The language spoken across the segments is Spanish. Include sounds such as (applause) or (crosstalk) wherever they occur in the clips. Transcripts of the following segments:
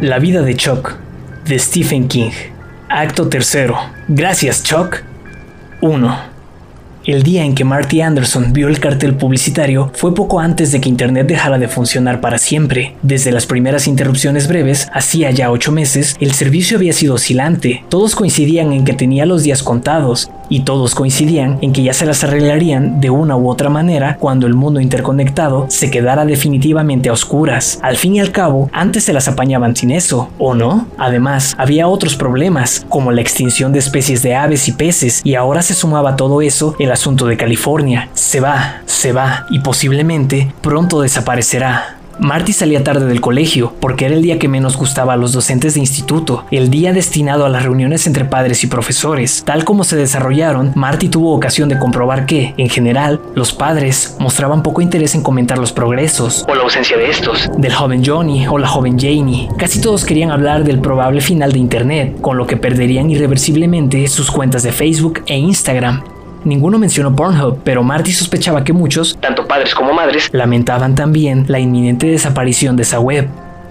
La vida de Chuck, de Stephen King. Acto tercero. Gracias, Chuck. 1. El día en que Marty Anderson vio el cartel publicitario fue poco antes de que Internet dejara de funcionar para siempre. Desde las primeras interrupciones breves, hacía ya ocho meses, el servicio había sido oscilante. Todos coincidían en que tenía los días contados, y todos coincidían en que ya se las arreglarían de una u otra manera cuando el mundo interconectado se quedara definitivamente a oscuras. Al fin y al cabo, antes se las apañaban sin eso, ¿o no? Además, había otros problemas, como la extinción de especies de aves y peces, y ahora se sumaba todo eso el asunto de California. Se va, se va, y posiblemente pronto desaparecerá. Marty salía tarde del colegio porque era el día que menos gustaba a los docentes de instituto, el día destinado a las reuniones entre padres y profesores. Tal como se desarrollaron, Marty tuvo ocasión de comprobar que, en general, los padres mostraban poco interés en comentar los progresos o la ausencia de estos, del joven Johnny o la joven Janie. Casi todos querían hablar del probable final de Internet, con lo que perderían irreversiblemente sus cuentas de Facebook e Instagram. Ninguno mencionó Pornhub, pero Marty sospechaba que muchos, tanto padres como madres, lamentaban también la inminente desaparición de esa web.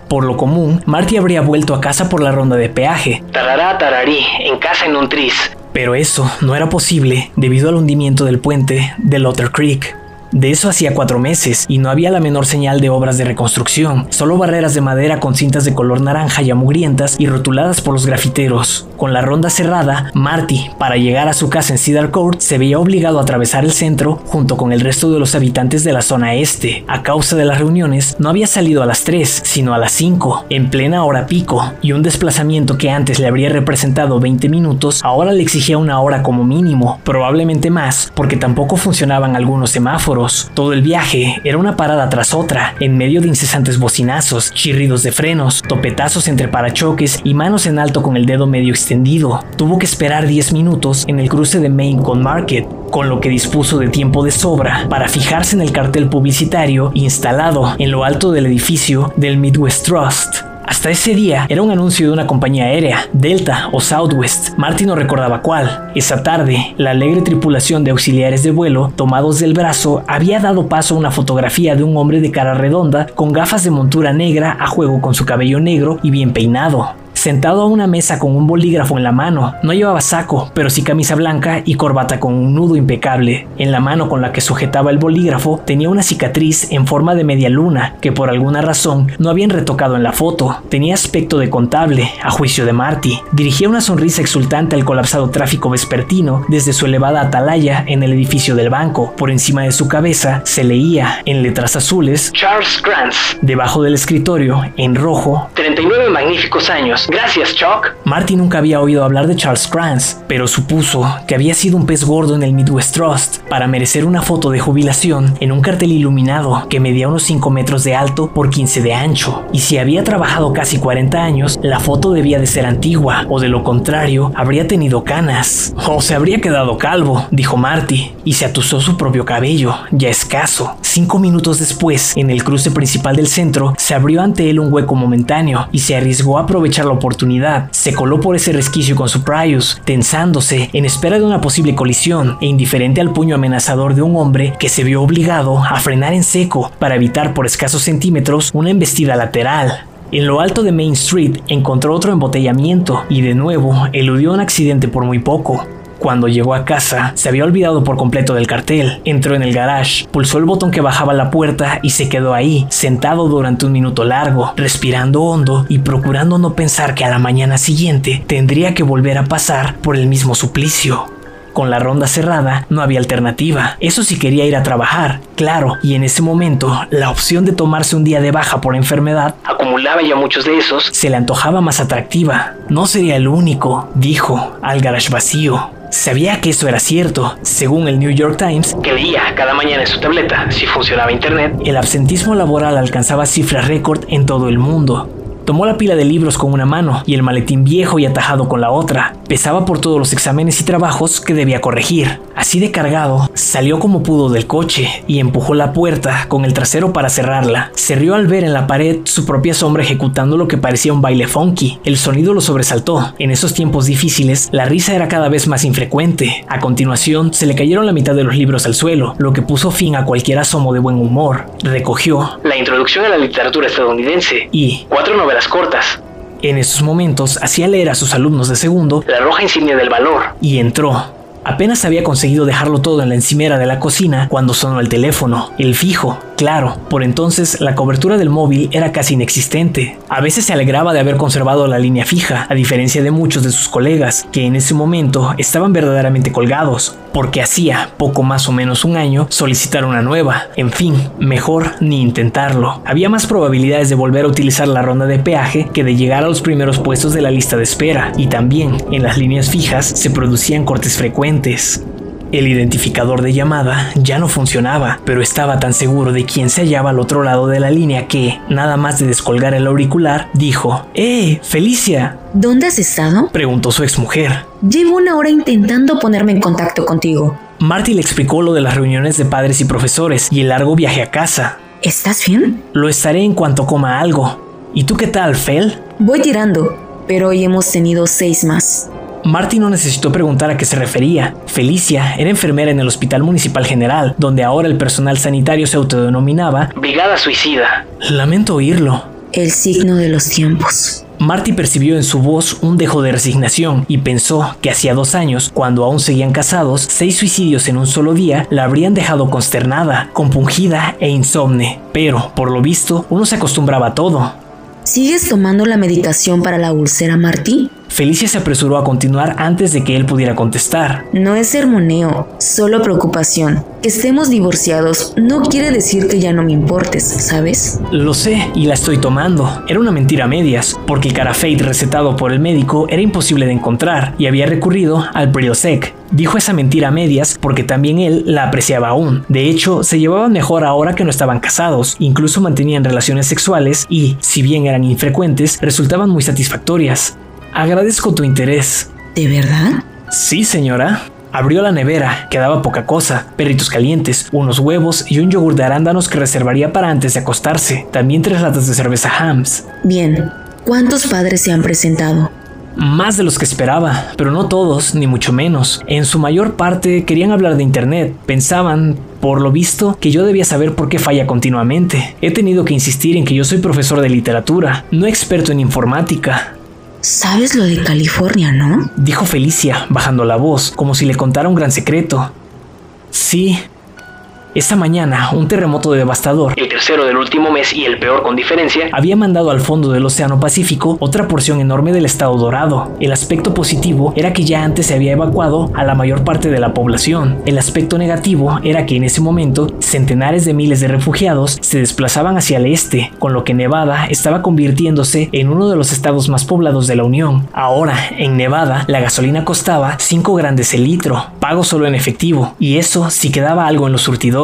Por lo común, Marty habría vuelto a casa por la ronda de peaje. Tarará, tararí, en casa en un tris. Pero eso no era posible debido al hundimiento del puente de Lotter Creek. De eso hacía cuatro meses y no había la menor señal de obras de reconstrucción, solo barreras de madera con cintas de color naranja y amugrientas y rotuladas por los grafiteros. Con la ronda cerrada, Marty, para llegar a su casa en Cedar Court, se veía obligado a atravesar el centro junto con el resto de los habitantes de la zona este. A causa de las reuniones, no había salido a las 3, sino a las 5, en plena hora pico, y un desplazamiento que antes le habría representado 20 minutos, ahora le exigía una hora como mínimo, probablemente más, porque tampoco funcionaban algunos semáforos todo el viaje era una parada tras otra, en medio de incesantes bocinazos, chirridos de frenos, topetazos entre parachoques y manos en alto con el dedo medio extendido. Tuvo que esperar 10 minutos en el cruce de Main con Market, con lo que dispuso de tiempo de sobra para fijarse en el cartel publicitario instalado en lo alto del edificio del Midwest Trust. Hasta ese día era un anuncio de una compañía aérea, Delta o Southwest. Marty no recordaba cuál. Esa tarde, la alegre tripulación de auxiliares de vuelo, tomados del brazo, había dado paso a una fotografía de un hombre de cara redonda, con gafas de montura negra a juego con su cabello negro y bien peinado sentado a una mesa con un bolígrafo en la mano. No llevaba saco, pero sí camisa blanca y corbata con un nudo impecable. En la mano con la que sujetaba el bolígrafo tenía una cicatriz en forma de media luna que por alguna razón no habían retocado en la foto. Tenía aspecto de contable, a juicio de Marty. Dirigía una sonrisa exultante al colapsado tráfico vespertino desde su elevada atalaya en el edificio del banco. Por encima de su cabeza se leía, en letras azules, Charles Grants. Debajo del escritorio, en rojo, 39 magníficos años Gracias, Chuck. Marty nunca había oído hablar de Charles Krantz, pero supuso que había sido un pez gordo en el Midwest Trust para merecer una foto de jubilación en un cartel iluminado que medía unos 5 metros de alto por 15 de ancho. Y si había trabajado casi 40 años, la foto debía de ser antigua, o de lo contrario, habría tenido canas. O se habría quedado calvo, dijo Marty, y se atusó su propio cabello, ya escaso. Cinco minutos después, en el cruce principal del centro, se abrió ante él un hueco momentáneo y se arriesgó a aprovecharlo oportunidad. Se coló por ese resquicio con su Prius, tensándose en espera de una posible colisión e indiferente al puño amenazador de un hombre que se vio obligado a frenar en seco para evitar por escasos centímetros una embestida lateral. En lo alto de Main Street encontró otro embotellamiento y de nuevo eludió un accidente por muy poco. Cuando llegó a casa, se había olvidado por completo del cartel. Entró en el garage, pulsó el botón que bajaba la puerta y se quedó ahí, sentado durante un minuto largo, respirando hondo y procurando no pensar que a la mañana siguiente tendría que volver a pasar por el mismo suplicio. Con la ronda cerrada no había alternativa. Eso sí quería ir a trabajar, claro, y en ese momento la opción de tomarse un día de baja por enfermedad, acumulaba ya muchos de esos, se le antojaba más atractiva. No sería el único, dijo, al garage vacío. Sabía que eso era cierto. Según el New York Times, que leía cada mañana en su tableta si funcionaba Internet, el absentismo laboral alcanzaba cifras récord en todo el mundo. Tomó la pila de libros con una mano y el maletín viejo y atajado con la otra. Pesaba por todos los exámenes y trabajos que debía corregir. Así de cargado, salió como pudo del coche y empujó la puerta con el trasero para cerrarla. Se rió al ver en la pared su propia sombra ejecutando lo que parecía un baile funky. El sonido lo sobresaltó. En esos tiempos difíciles, la risa era cada vez más infrecuente. A continuación, se le cayeron la mitad de los libros al suelo, lo que puso fin a cualquier asomo de buen humor. Recogió La introducción a la literatura estadounidense y cuatro novelas cortas. En esos momentos hacía leer a sus alumnos de segundo la roja insignia del valor y entró. Apenas había conseguido dejarlo todo en la encimera de la cocina cuando sonó el teléfono, el fijo. Claro, por entonces la cobertura del móvil era casi inexistente. A veces se alegraba de haber conservado la línea fija, a diferencia de muchos de sus colegas, que en ese momento estaban verdaderamente colgados, porque hacía poco más o menos un año solicitar una nueva. En fin, mejor ni intentarlo. Había más probabilidades de volver a utilizar la ronda de peaje que de llegar a los primeros puestos de la lista de espera, y también en las líneas fijas se producían cortes frecuentes. El identificador de llamada ya no funcionaba, pero estaba tan seguro de quién se hallaba al otro lado de la línea que, nada más de descolgar el auricular, dijo, ¡Eh, Felicia! ¿Dónde has estado? preguntó su exmujer. Llevo una hora intentando ponerme en contacto contigo. Marty le explicó lo de las reuniones de padres y profesores y el largo viaje a casa. ¿Estás bien? Lo estaré en cuanto coma algo. ¿Y tú qué tal, Fel? Voy tirando, pero hoy hemos tenido seis más. Marty no necesitó preguntar a qué se refería. Felicia era enfermera en el Hospital Municipal General, donde ahora el personal sanitario se autodenominaba Brigada Suicida. Lamento oírlo. El signo de los tiempos. Marty percibió en su voz un dejo de resignación y pensó que hacía dos años, cuando aún seguían casados, seis suicidios en un solo día la habrían dejado consternada, compungida e insomne. Pero, por lo visto, uno se acostumbraba a todo. ¿Sigues tomando la medicación para la úlcera, Marty? Felicia se apresuró a continuar antes de que él pudiera contestar. No es sermoneo, solo preocupación. Que estemos divorciados no quiere decir que ya no me importes, ¿sabes? Lo sé y la estoy tomando. Era una mentira a medias, porque el carafate recetado por el médico era imposible de encontrar y había recurrido al Prilosec. Dijo esa mentira a medias porque también él la apreciaba aún. De hecho, se llevaban mejor ahora que no estaban casados, incluso mantenían relaciones sexuales y, si bien eran infrecuentes, resultaban muy satisfactorias. Agradezco tu interés. ¿De verdad? Sí, señora. Abrió la nevera, quedaba poca cosa, perritos calientes, unos huevos y un yogur de arándanos que reservaría para antes de acostarse, también tres latas de cerveza Hams. Bien, ¿cuántos padres se han presentado? Más de los que esperaba, pero no todos, ni mucho menos. En su mayor parte querían hablar de Internet, pensaban, por lo visto, que yo debía saber por qué falla continuamente. He tenido que insistir en que yo soy profesor de literatura, no experto en informática. ¿Sabes lo de California, no? Dijo Felicia, bajando la voz, como si le contara un gran secreto. Sí, esta mañana, un terremoto devastador, el tercero del último mes y el peor con diferencia, había mandado al fondo del Océano Pacífico otra porción enorme del estado dorado. El aspecto positivo era que ya antes se había evacuado a la mayor parte de la población. El aspecto negativo era que en ese momento centenares de miles de refugiados se desplazaban hacia el este, con lo que Nevada estaba convirtiéndose en uno de los estados más poblados de la Unión. Ahora, en Nevada, la gasolina costaba 5 grandes el litro, pago solo en efectivo, y eso si quedaba algo en los surtidores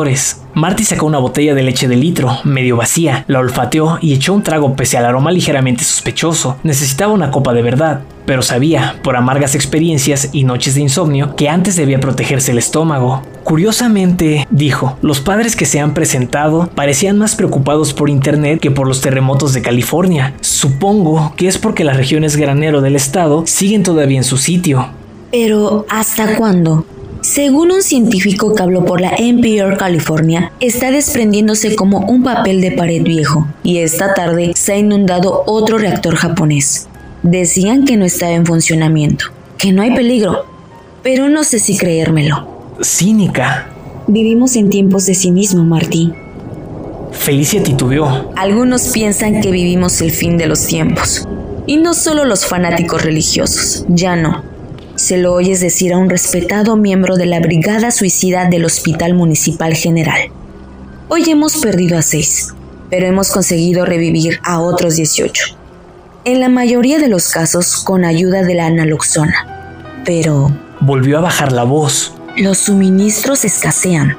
Marty sacó una botella de leche de litro, medio vacía, la olfateó y echó un trago pese al aroma ligeramente sospechoso. Necesitaba una copa de verdad, pero sabía, por amargas experiencias y noches de insomnio, que antes debía protegerse el estómago. Curiosamente, dijo, los padres que se han presentado parecían más preocupados por Internet que por los terremotos de California. Supongo que es porque las regiones granero del estado siguen todavía en su sitio. Pero, ¿hasta cuándo? Según un científico que habló por la NPR California, está desprendiéndose como un papel de pared viejo y esta tarde se ha inundado otro reactor japonés. Decían que no estaba en funcionamiento, que no hay peligro, pero no sé si creérmelo. Cínica. Vivimos en tiempos de cinismo, Martín. Felicia titubeó. Algunos piensan que vivimos el fin de los tiempos. Y no solo los fanáticos religiosos, ya no se lo oyes decir a un respetado miembro de la Brigada Suicida del Hospital Municipal General. Hoy hemos perdido a seis, pero hemos conseguido revivir a otros 18. En la mayoría de los casos con ayuda de la analoxona. Pero... Volvió a bajar la voz. Los suministros escasean.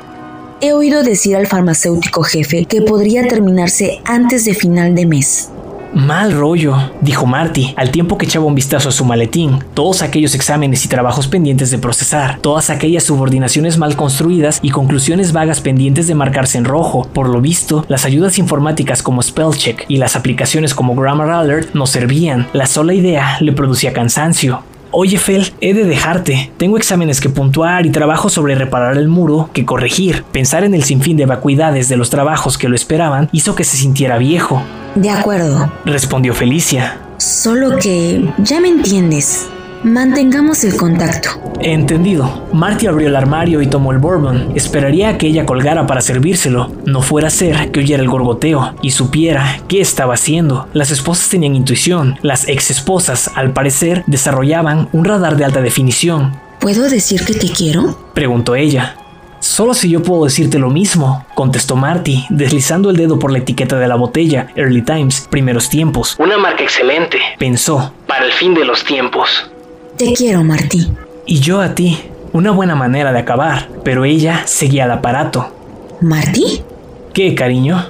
He oído decir al farmacéutico jefe que podría terminarse antes de final de mes. Mal rollo, dijo Marty, al tiempo que echaba un vistazo a su maletín. Todos aquellos exámenes y trabajos pendientes de procesar, todas aquellas subordinaciones mal construidas y conclusiones vagas pendientes de marcarse en rojo. Por lo visto, las ayudas informáticas como Spellcheck y las aplicaciones como Grammar Alert no servían. La sola idea le producía cansancio. Oye, Fel, he de dejarte. Tengo exámenes que puntuar y trabajo sobre reparar el muro que corregir. Pensar en el sinfín de vacuidades de los trabajos que lo esperaban hizo que se sintiera viejo. De acuerdo, respondió Felicia. Solo que, ya me entiendes, Mantengamos el contacto. Entendido. Marty abrió el armario y tomó el bourbon. Esperaría a que ella colgara para servírselo. No fuera a ser que oyera el gorgoteo y supiera qué estaba haciendo. Las esposas tenían intuición. Las ex esposas, al parecer, desarrollaban un radar de alta definición. ¿Puedo decir que te quiero? Preguntó ella. Solo si yo puedo decirte lo mismo, contestó Marty, deslizando el dedo por la etiqueta de la botella, Early Times, primeros tiempos. Una marca excelente, pensó, para el fin de los tiempos. Te quiero, Marty. Y yo a ti. Una buena manera de acabar, pero ella seguía al aparato. ¿Marty? ¿Qué, cariño?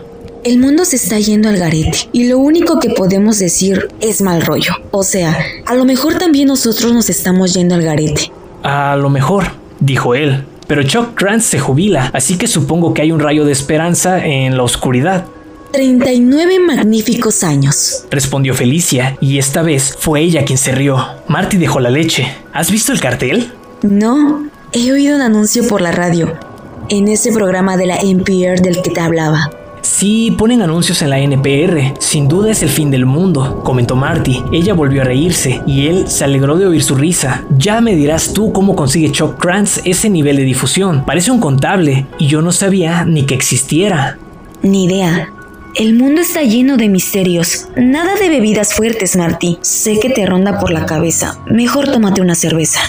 El mundo se está yendo al garete y lo único que podemos decir es mal rollo. O sea, a lo mejor también nosotros nos estamos yendo al garete. A lo mejor, dijo él. Pero Chuck Grant se jubila, así que supongo que hay un rayo de esperanza en la oscuridad. 39 magníficos años, respondió Felicia, y esta vez fue ella quien se rió. Marty dejó la leche. ¿Has visto el cartel? No, he oído un anuncio por la radio, en ese programa de la NPR del que te hablaba. Sí, ponen anuncios en la NPR. Sin duda es el fin del mundo, comentó Marty. Ella volvió a reírse y él se alegró de oír su risa. Ya me dirás tú cómo consigue Chuck Krantz ese nivel de difusión. Parece un contable y yo no sabía ni que existiera. Ni idea. El mundo está lleno de misterios. Nada de bebidas fuertes, Marty. Sé que te ronda por la cabeza. Mejor tómate una cerveza.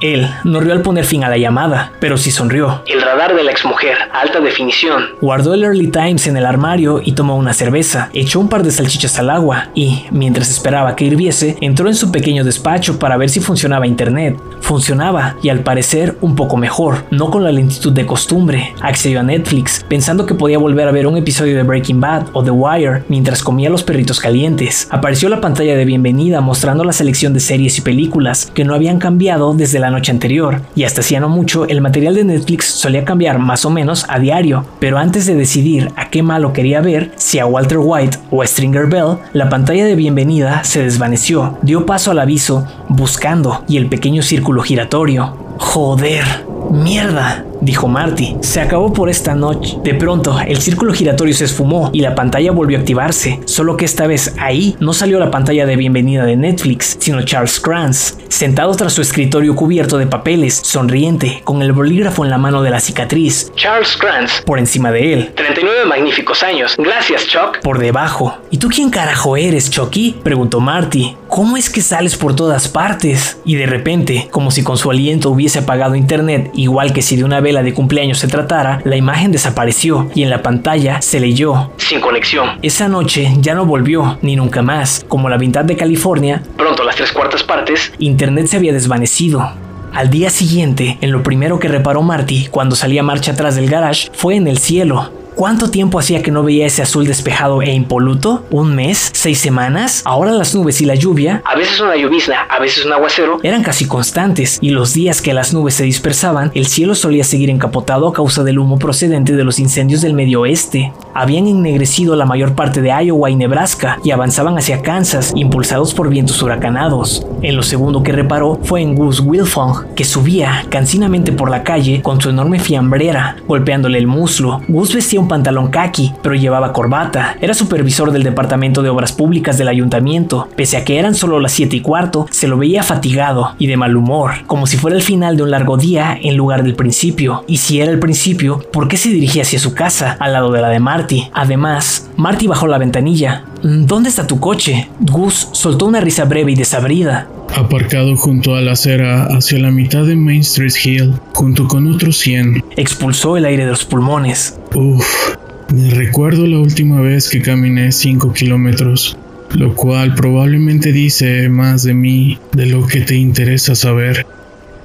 Él no rió al poner fin a la llamada, pero sí sonrió. El radar de la exmujer, alta definición. Guardó el Early Times en el armario y tomó una cerveza, echó un par de salchichas al agua y, mientras esperaba que hirviese, entró en su pequeño despacho para ver si funcionaba internet. Funcionaba y al parecer un poco mejor, no con la lentitud de costumbre. Accedió a Netflix, pensando que podía volver a ver un episodio de Breaking Bad o The Wire mientras comía los perritos calientes. Apareció la pantalla de bienvenida mostrando la selección de series y películas que no habían cambiado desde la noche anterior, y hasta hacía no mucho el material de Netflix solía cambiar más o menos a diario, pero antes de decidir a qué malo quería ver, si a Walter White o a Stringer Bell, la pantalla de bienvenida se desvaneció, dio paso al aviso buscando y el pequeño círculo giratorio. Joder, mierda dijo Marty. Se acabó por esta noche. De pronto, el círculo giratorio se esfumó y la pantalla volvió a activarse, solo que esta vez ahí no salió la pantalla de bienvenida de Netflix, sino Charles Kranz, sentado tras su escritorio cubierto de papeles, sonriente, con el bolígrafo en la mano de la cicatriz. Charles Kranz. Por encima de él. 39 magníficos años. Gracias, Chuck. Por debajo. ¿Y tú quién carajo eres, Chucky? preguntó Marty. ¿Cómo es que sales por todas partes? Y de repente, como si con su aliento hubiese apagado internet, igual que si de una vez la de cumpleaños se tratara, la imagen desapareció y en la pantalla se leyó. Sin conexión. Esa noche ya no volvió, ni nunca más. Como la mitad de California, pronto las tres cuartas partes, Internet se había desvanecido. Al día siguiente, en lo primero que reparó Marty cuando salía marcha atrás del garage fue en el cielo. ¿Cuánto tiempo hacía que no veía ese azul despejado e impoluto? ¿Un mes? ¿Seis semanas? Ahora las nubes y la lluvia, a veces una llovizna, a veces un aguacero, eran casi constantes y los días que las nubes se dispersaban, el cielo solía seguir encapotado a causa del humo procedente de los incendios del medio oeste. Habían ennegrecido la mayor parte de Iowa y Nebraska y avanzaban hacia Kansas, impulsados por vientos huracanados. En lo segundo que reparó fue en Gus Wilfong, que subía cansinamente por la calle con su enorme fiambrera, golpeándole el muslo. Gus vestía un pantalón khaki, pero llevaba corbata. Era supervisor del Departamento de Obras Públicas del Ayuntamiento. Pese a que eran solo las 7 y cuarto, se lo veía fatigado y de mal humor, como si fuera el final de un largo día en lugar del principio. Y si era el principio, ¿por qué se dirigía hacia su casa, al lado de la de Marty? Además, Marty bajó la ventanilla. ¿Dónde está tu coche? Gus soltó una risa breve y desabrida. Aparcado junto a la acera hacia la mitad de Main Street Hill, junto con otros 100. Expulsó el aire de los pulmones. Uf, me recuerdo la última vez que caminé 5 kilómetros, lo cual probablemente dice más de mí de lo que te interesa saber.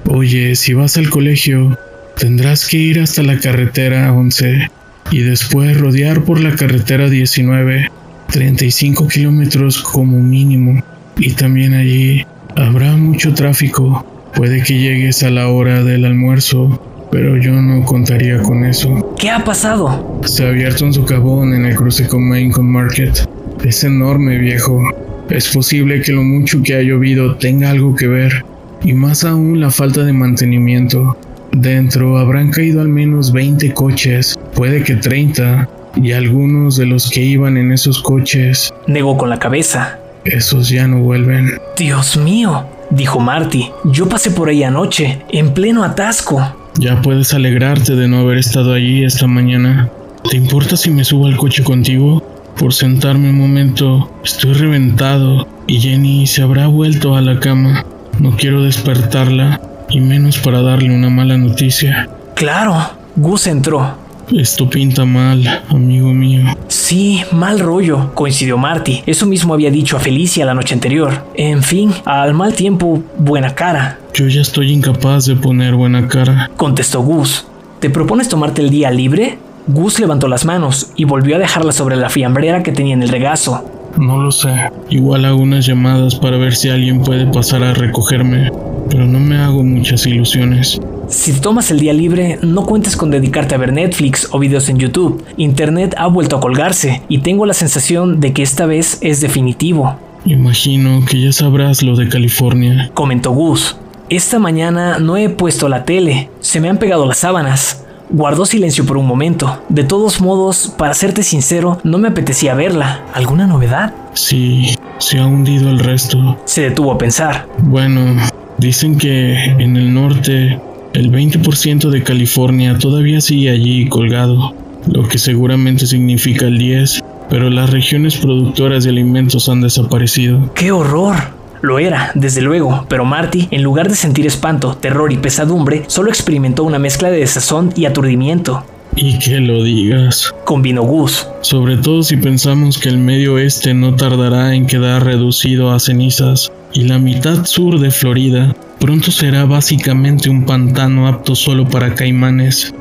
Oye, si vas al colegio, tendrás que ir hasta la carretera 11 y después rodear por la carretera 19, 35 kilómetros como mínimo. Y también allí Habrá mucho tráfico. Puede que llegues a la hora del almuerzo, pero yo no contaría con eso. ¿Qué ha pasado? Se ha abierto un socavón en el cruce con Main Market. Es enorme, viejo. Es posible que lo mucho que ha llovido tenga algo que ver, y más aún la falta de mantenimiento. Dentro habrán caído al menos 20 coches, puede que 30, y algunos de los que iban en esos coches. Negó con la cabeza. Esos ya no vuelven. Dios mío, dijo Marty. Yo pasé por ahí anoche, en pleno atasco. Ya puedes alegrarte de no haber estado allí esta mañana. ¿Te importa si me subo al coche contigo? Por sentarme un momento, estoy reventado y Jenny se habrá vuelto a la cama. No quiero despertarla, y menos para darle una mala noticia. Claro, Gus entró. Esto pinta mal, amigo mío. Sí, mal rollo, coincidió Marty. Eso mismo había dicho a Felicia la noche anterior. En fin, al mal tiempo, buena cara. Yo ya estoy incapaz de poner buena cara, contestó Gus. ¿Te propones tomarte el día libre? Gus levantó las manos y volvió a dejarlas sobre la fiambrera que tenía en el regazo. No lo sé. Igual hago unas llamadas para ver si alguien puede pasar a recogerme, pero no me hago muchas ilusiones. Si tomas el día libre, no cuentes con dedicarte a ver Netflix o videos en YouTube. Internet ha vuelto a colgarse y tengo la sensación de que esta vez es definitivo. Imagino que ya sabrás lo de California, comentó Gus. Esta mañana no he puesto la tele, se me han pegado las sábanas. Guardó silencio por un momento. De todos modos, para serte sincero, no me apetecía verla. ¿Alguna novedad? Sí, se ha hundido el resto. Se detuvo a pensar. Bueno, dicen que en el norte el 20% de California todavía sigue allí colgado, lo que seguramente significa el 10, pero las regiones productoras de alimentos han desaparecido. ¡Qué horror! Lo era, desde luego, pero Marty, en lugar de sentir espanto, terror y pesadumbre, solo experimentó una mezcla de desazón y aturdimiento. Y que lo digas. Convino Gus. Sobre todo si pensamos que el medio oeste no tardará en quedar reducido a cenizas y la mitad sur de Florida pronto será básicamente un pantano apto solo para caimanes.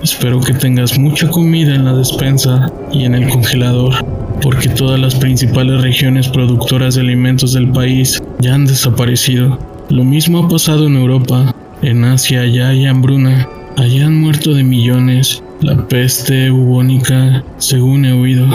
Espero que tengas mucha comida en la despensa y en el congelador, porque todas las principales regiones productoras de alimentos del país ya han desaparecido. Lo mismo ha pasado en Europa, en Asia ya hay hambruna, allá han muerto de millones, la peste bubónica, según he oído.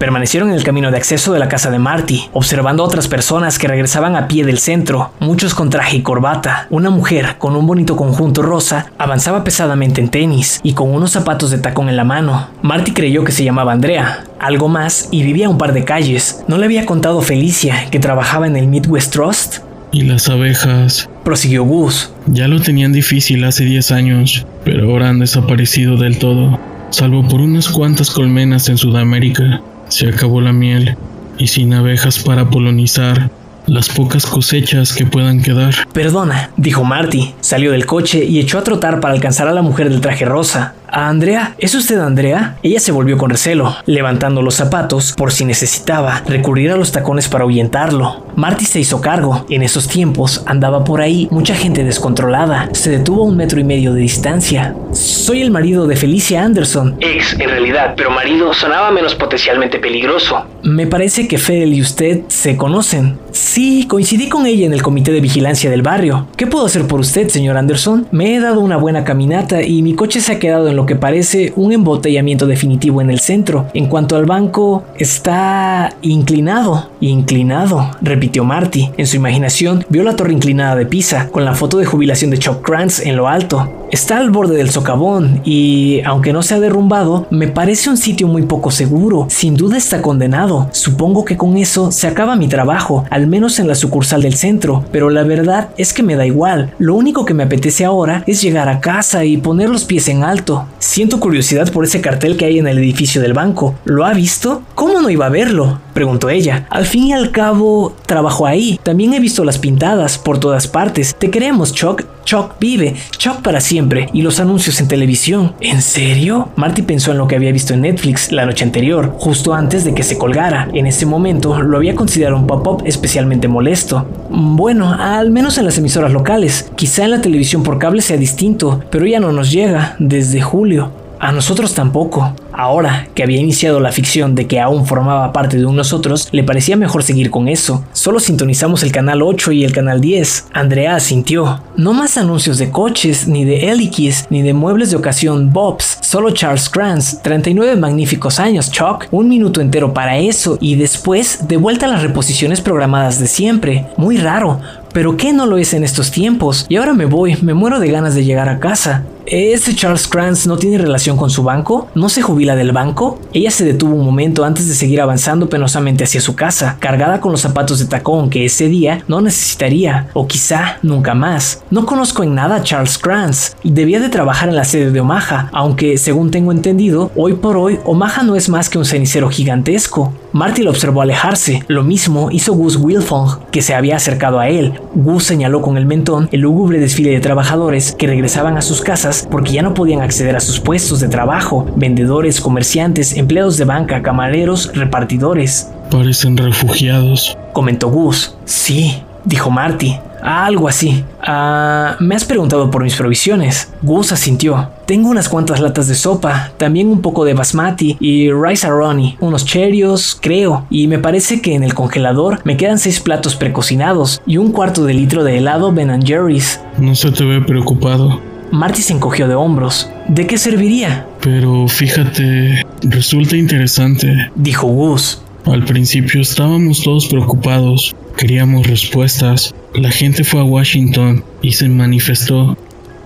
Permanecieron en el camino de acceso de la casa de Marty, observando a otras personas que regresaban a pie del centro, muchos con traje y corbata. Una mujer con un bonito conjunto rosa avanzaba pesadamente en tenis y con unos zapatos de tacón en la mano. Marty creyó que se llamaba Andrea, algo más y vivía a un par de calles. ¿No le había contado Felicia que trabajaba en el Midwest Trust? Y las abejas. Prosiguió Gus. Ya lo tenían difícil hace 10 años, pero ahora han desaparecido del todo, salvo por unas cuantas colmenas en Sudamérica. Se acabó la miel y sin abejas para polonizar las pocas cosechas que puedan quedar. Perdona, dijo Marty. Salió del coche y echó a trotar para alcanzar a la mujer del traje rosa. ¿A Andrea? ¿Es usted Andrea? Ella se volvió con recelo, levantando los zapatos por si necesitaba recurrir a los tacones para ahuyentarlo. Marty se hizo cargo. En esos tiempos andaba por ahí mucha gente descontrolada. Se detuvo a un metro y medio de distancia. Soy el marido de Felicia Anderson. Ex, en realidad, pero marido sonaba menos potencialmente peligroso. Me parece que Fidel y usted se conocen. Sí, coincidí con ella en el comité de vigilancia del barrio. ¿Qué puedo hacer por usted, señor Anderson? Me he dado una buena caminata y mi coche se ha quedado en lo que parece un embotellamiento definitivo en el centro. En cuanto al banco, está inclinado. Inclinado, repitió Marty. En su imaginación vio la torre inclinada de Pisa, con la foto de jubilación de Chuck Krantz en lo alto. Está al borde del socavón y, aunque no se ha derrumbado, me parece un sitio muy poco seguro. Sin duda está condenado. Supongo que con eso se acaba mi trabajo, al menos en la sucursal del centro, pero la verdad es que me da igual. Lo único que me apetece ahora es llegar a casa y poner los pies en alto. Siento curiosidad por ese cartel que hay en el edificio del banco. ¿Lo ha visto? ¿Cómo no iba a verlo? preguntó ella. Al fin y al cabo, trabajo ahí. También he visto las pintadas por todas partes. Te queremos, Chuck. Chuck vive, Chuck para siempre, y los anuncios en televisión. ¿En serio? Marty pensó en lo que había visto en Netflix la noche anterior, justo antes de que se colgara. En ese momento lo había considerado un pop-up especialmente molesto. Bueno, al menos en las emisoras locales. Quizá en la televisión por cable sea distinto, pero ya no nos llega desde julio. A nosotros tampoco. Ahora que había iniciado la ficción de que aún formaba parte de un nosotros, le parecía mejor seguir con eso. Solo sintonizamos el canal 8 y el canal 10. Andrea asintió. No más anuncios de coches, ni de Elikis, ni de muebles de ocasión Bobs. Solo Charles Kranz. 39 magníficos años, Chuck. Un minuto entero para eso y después de vuelta a las reposiciones programadas de siempre. Muy raro. Pero ¿qué no lo es en estos tiempos? Y ahora me voy, me muero de ganas de llegar a casa. ¿Ese Charles Kranz no tiene relación con su banco? ¿No se jubila del banco? Ella se detuvo un momento antes de seguir avanzando penosamente hacia su casa, cargada con los zapatos de tacón que ese día no necesitaría, o quizá nunca más. No conozco en nada a Charles Kranz debía de trabajar en la sede de Omaha, aunque según tengo entendido, hoy por hoy Omaha no es más que un cenicero gigantesco. Marty lo observó alejarse, lo mismo hizo Gus Wilfong, que se había acercado a él. Gus señaló con el mentón el lúgubre desfile de trabajadores que regresaban a sus casas porque ya no podían acceder a sus puestos de trabajo, vendedores, comerciantes, empleados de banca, camareros, repartidores. Parecen refugiados, comentó Gus. Sí, dijo Marty. Algo así. Ah, me has preguntado por mis provisiones. Gus asintió. Tengo unas cuantas latas de sopa, también un poco de basmati y rice aroni, unos cherios, creo, y me parece que en el congelador me quedan seis platos precocinados y un cuarto de litro de helado Ben Jerry's. No se te ve preocupado. Marty se encogió de hombros. ¿De qué serviría? Pero fíjate, resulta interesante, dijo Gus. Al principio estábamos todos preocupados, queríamos respuestas. La gente fue a Washington y se manifestó.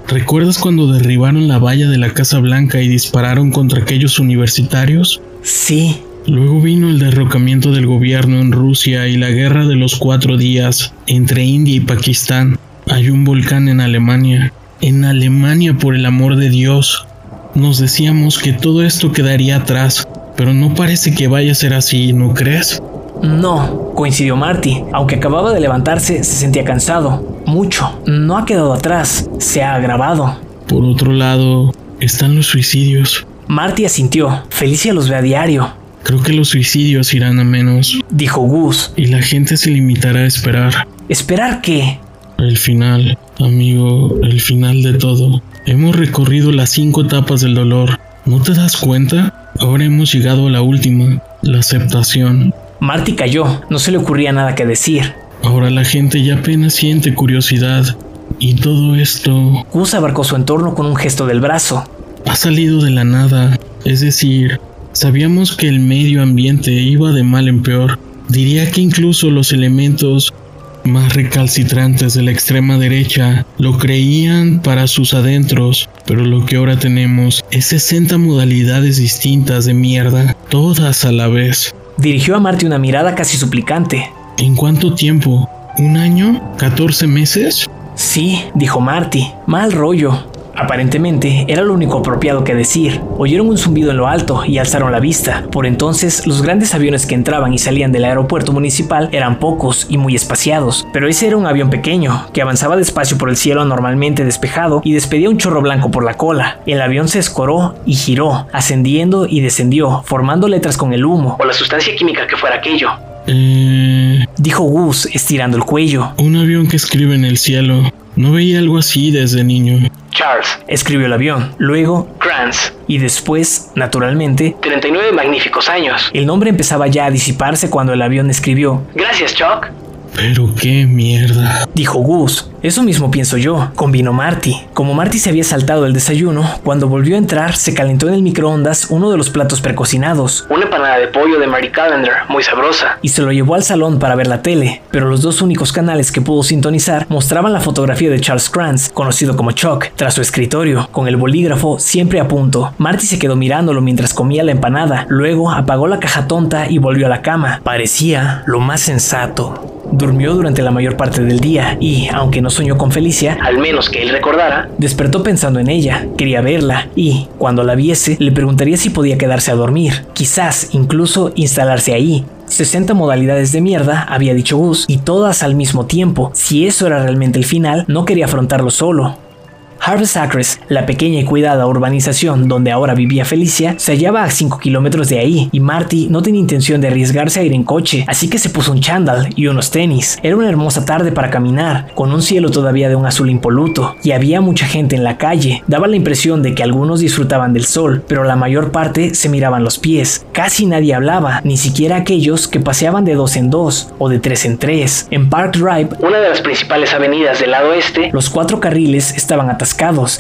¿Recuerdas cuando derribaron la valla de la Casa Blanca y dispararon contra aquellos universitarios? Sí. Luego vino el derrocamiento del gobierno en Rusia y la guerra de los cuatro días entre India y Pakistán. Hay un volcán en Alemania. En Alemania, por el amor de Dios. Nos decíamos que todo esto quedaría atrás, pero no parece que vaya a ser así, ¿no crees? No, coincidió Marty. Aunque acababa de levantarse, se sentía cansado. Mucho. No ha quedado atrás. Se ha agravado. Por otro lado, están los suicidios. Marty asintió. Felicia los ve a diario. Creo que los suicidios irán a menos. Dijo Gus. Y la gente se limitará a esperar. ¿Esperar qué? El final, amigo, el final de todo. Hemos recorrido las cinco etapas del dolor. ¿No te das cuenta? Ahora hemos llegado a la última, la aceptación. Marty cayó, no se le ocurría nada que decir. Ahora la gente ya apenas siente curiosidad. Y todo esto... Gus abarcó su entorno con un gesto del brazo. Ha salido de la nada. Es decir, sabíamos que el medio ambiente iba de mal en peor. Diría que incluso los elementos más recalcitrantes de la extrema derecha lo creían para sus adentros, pero lo que ahora tenemos es 60 modalidades distintas de mierda, todas a la vez. Dirigió a Marty una mirada casi suplicante. ¿En cuánto tiempo? ¿Un año? ¿14 meses? Sí, dijo Marty. Mal rollo. Aparentemente era lo único apropiado que decir. Oyeron un zumbido en lo alto y alzaron la vista. Por entonces, los grandes aviones que entraban y salían del aeropuerto municipal eran pocos y muy espaciados, pero ese era un avión pequeño, que avanzaba despacio por el cielo anormalmente despejado y despedía un chorro blanco por la cola. El avión se escoró y giró, ascendiendo y descendió, formando letras con el humo. O la sustancia química que fuera aquello. Eh... Dijo Gus, estirando el cuello. Un avión que escribe en el cielo. No veía algo así desde niño. Charles, escribió el avión. Luego, Kranz. Y después, naturalmente, 39 magníficos años. El nombre empezaba ya a disiparse cuando el avión escribió. Gracias, Chuck. Pero qué mierda. Dijo Gus. Eso mismo pienso yo, convino Marty. Como Marty se había saltado el desayuno, cuando volvió a entrar se calentó en el microondas uno de los platos precocinados. Una empanada de pollo de Mary Callender, muy sabrosa. Y se lo llevó al salón para ver la tele, pero los dos únicos canales que pudo sintonizar mostraban la fotografía de Charles Kranz, conocido como Chuck, tras su escritorio, con el bolígrafo siempre a punto. Marty se quedó mirándolo mientras comía la empanada, luego apagó la caja tonta y volvió a la cama. Parecía lo más sensato. Durmió durante la mayor parte del día y, aunque no soñó con Felicia, al menos que él recordara, despertó pensando en ella, quería verla y, cuando la viese, le preguntaría si podía quedarse a dormir, quizás incluso instalarse ahí. 60 modalidades de mierda, había dicho Gus, y todas al mismo tiempo. Si eso era realmente el final, no quería afrontarlo solo. Harvest Acres, la pequeña y cuidada urbanización donde ahora vivía Felicia, se hallaba a 5 kilómetros de ahí y Marty no tenía intención de arriesgarse a ir en coche, así que se puso un chándal y unos tenis. Era una hermosa tarde para caminar, con un cielo todavía de un azul impoluto, y había mucha gente en la calle. Daba la impresión de que algunos disfrutaban del sol, pero la mayor parte se miraban los pies. Casi nadie hablaba, ni siquiera aquellos que paseaban de dos en dos o de tres en tres. En Park Drive, una de las principales avenidas del lado este, los cuatro carriles estaban atascados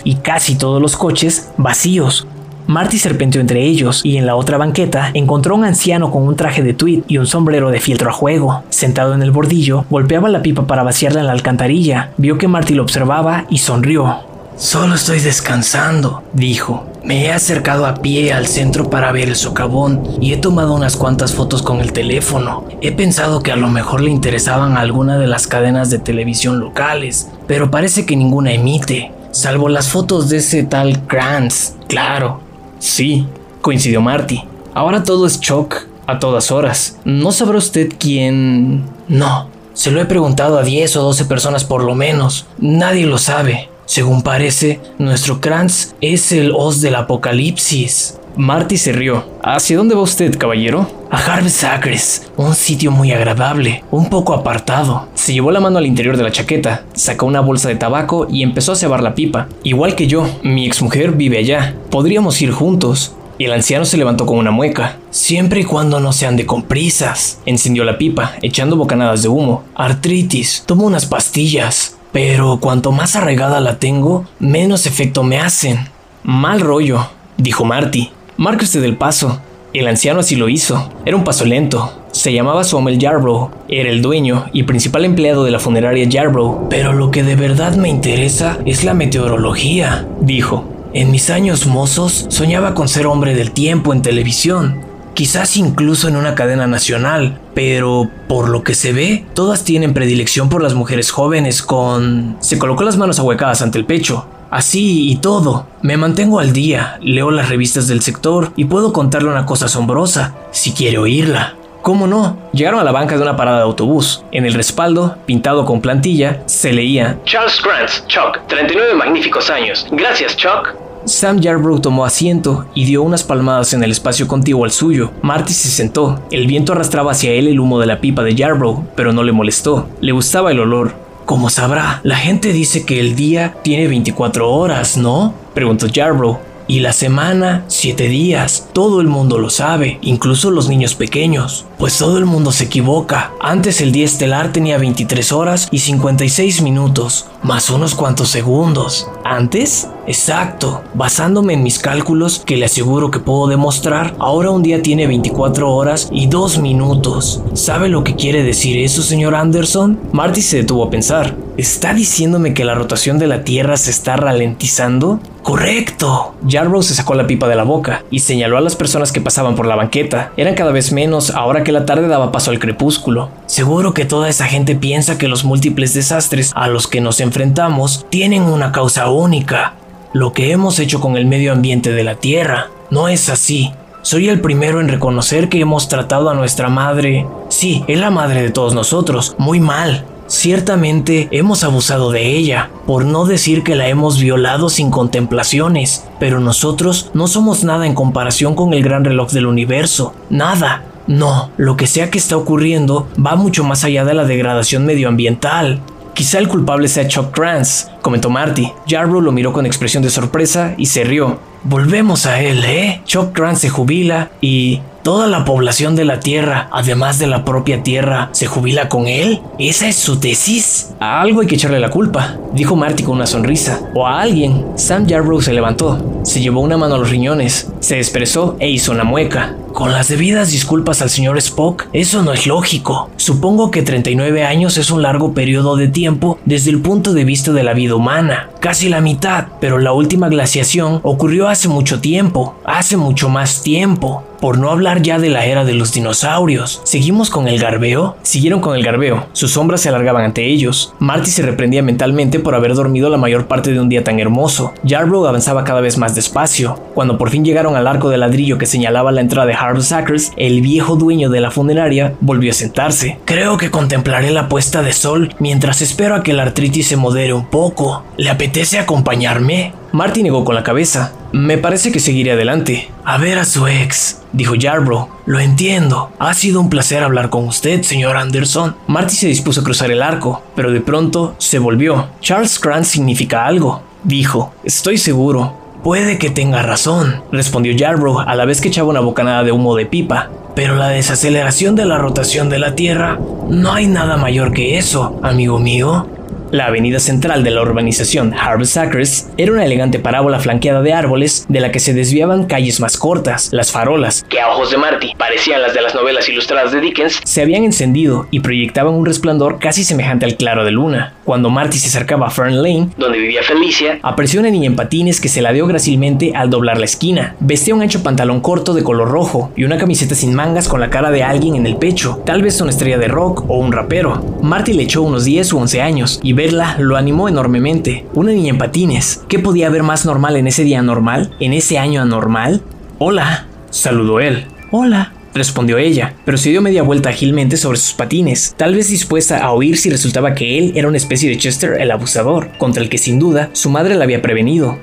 y casi todos los coches vacíos. Marty serpenteó entre ellos y en la otra banqueta encontró a un anciano con un traje de tweed y un sombrero de fieltro a juego. Sentado en el bordillo, golpeaba la pipa para vaciarla en la alcantarilla. Vio que Marty lo observaba y sonrió. Solo estoy descansando, dijo. Me he acercado a pie al centro para ver el socavón y he tomado unas cuantas fotos con el teléfono. He pensado que a lo mejor le interesaban alguna de las cadenas de televisión locales, pero parece que ninguna emite, salvo las fotos de ese tal Grants. Claro. Sí, coincidió Marty. Ahora todo es shock a todas horas. ¿No sabrá usted quién? No. Se lo he preguntado a 10 o 12 personas por lo menos. Nadie lo sabe. Según parece, nuestro Kranz es el os del apocalipsis. Marty se rió. ¿Hacia dónde va usted, caballero? A Harvest Acres, un sitio muy agradable, un poco apartado. Se llevó la mano al interior de la chaqueta, sacó una bolsa de tabaco y empezó a cebar la pipa. Igual que yo, mi exmujer vive allá. Podríamos ir juntos. Y el anciano se levantó con una mueca. Siempre y cuando no sean de comprisas. Encendió la pipa, echando bocanadas de humo. Artritis, tomo unas pastillas. Pero cuanto más arraigada la tengo, menos efecto me hacen. Mal rollo, dijo Marty. Marque usted el paso. El anciano así lo hizo. Era un paso lento. Se llamaba Sommel Yarbrough. Era el dueño y principal empleado de la funeraria Yarbrough. Pero lo que de verdad me interesa es la meteorología, dijo. En mis años mozos soñaba con ser hombre del tiempo en televisión quizás incluso en una cadena nacional, pero por lo que se ve, todas tienen predilección por las mujeres jóvenes con... Se colocó las manos ahuecadas ante el pecho. Así y todo. Me mantengo al día, leo las revistas del sector y puedo contarle una cosa asombrosa, si quiere oírla. ¿Cómo no? Llegaron a la banca de una parada de autobús. En el respaldo, pintado con plantilla, se leía Charles Grant, Chuck, 39 magníficos años. Gracias, Chuck. Sam Yarbrough tomó asiento y dio unas palmadas en el espacio contiguo al suyo. Marty se sentó. El viento arrastraba hacia él el humo de la pipa de Yarbrough, pero no le molestó. Le gustaba el olor. Como sabrá, la gente dice que el día tiene 24 horas, ¿no? Preguntó Yarbrough. Y la semana, siete días. Todo el mundo lo sabe, incluso los niños pequeños. Pues todo el mundo se equivoca. Antes el día estelar tenía 23 horas y 56 minutos, más unos cuantos segundos. ¿Antes? Exacto. Basándome en mis cálculos, que le aseguro que puedo demostrar, ahora un día tiene 24 horas y 2 minutos. ¿Sabe lo que quiere decir eso, señor Anderson? Marty se detuvo a pensar. ¿Está diciéndome que la rotación de la Tierra se está ralentizando? Correcto. Jarrow se sacó la pipa de la boca y señaló a las personas que pasaban por la banqueta. Eran cada vez menos ahora que la tarde daba paso al crepúsculo. Seguro que toda esa gente piensa que los múltiples desastres a los que nos enfrentamos tienen una causa única. Lo que hemos hecho con el medio ambiente de la Tierra. No es así. Soy el primero en reconocer que hemos tratado a nuestra madre. Sí, es la madre de todos nosotros, muy mal. Ciertamente hemos abusado de ella, por no decir que la hemos violado sin contemplaciones, pero nosotros no somos nada en comparación con el gran reloj del universo, nada. No, lo que sea que está ocurriendo va mucho más allá de la degradación medioambiental. Quizá el culpable sea Chuck Trans, comentó Marty. Jarrow lo miró con expresión de sorpresa y se rió. Volvemos a él, ¿eh? Chuck Grant se jubila y toda la población de la Tierra, además de la propia Tierra, se jubila con él. ¿Esa es su tesis? A algo hay que echarle la culpa, dijo Marty con una sonrisa. O a alguien. Sam Jarrow se levantó, se llevó una mano a los riñones, se expresó e hizo una mueca. Con las debidas disculpas al señor Spock, eso no es lógico. Supongo que 39 años es un largo periodo de tiempo desde el punto de vista de la vida humana, casi la mitad, pero la última glaciación ocurrió hace mucho tiempo, hace mucho más tiempo. Por no hablar ya de la era de los dinosaurios. ¿Seguimos con el garbeo? Siguieron con el garbeo. Sus sombras se alargaban ante ellos. Marty se reprendía mentalmente por haber dormido la mayor parte de un día tan hermoso. Yarbrough avanzaba cada vez más despacio. Cuando por fin llegaron al arco de ladrillo que señalaba la entrada de Harvest el viejo dueño de la funeraria volvió a sentarse. Creo que contemplaré la puesta de sol mientras espero a que la artritis se modere un poco. ¿Le apetece acompañarme? Marty negó con la cabeza. Me parece que seguiré adelante. A ver a su ex, dijo Yarbrough. Lo entiendo. Ha sido un placer hablar con usted, señor Anderson. Marty se dispuso a cruzar el arco, pero de pronto se volvió. Charles Grant significa algo, dijo. Estoy seguro. Puede que tenga razón, respondió Yarbrough a la vez que echaba una bocanada de humo de pipa. Pero la desaceleración de la rotación de la Tierra, no hay nada mayor que eso, amigo mío. La avenida central de la urbanización Harvest Acres era una elegante parábola flanqueada de árboles de la que se desviaban calles más cortas. Las farolas, que a ojos de Marty parecían las de las novelas ilustradas de Dickens, se habían encendido y proyectaban un resplandor casi semejante al claro de luna. Cuando Marty se acercaba a Fern Lane, donde vivía Felicia, apareció una niña en patines que se la dio grácilmente al doblar la esquina. Vestía un ancho pantalón corto de color rojo y una camiseta sin mangas con la cara de alguien en el pecho, tal vez una estrella de rock o un rapero. Marty le echó unos 10 u 11 años y verla lo animó enormemente. Una niña en patines. ¿Qué podía haber más normal en ese día normal? ¿En ese año anormal? Hola, saludó él. Hola, respondió ella, pero se dio media vuelta ágilmente sobre sus patines, tal vez dispuesta a oír si resultaba que él era una especie de Chester el abusador, contra el que sin duda su madre la había prevenido.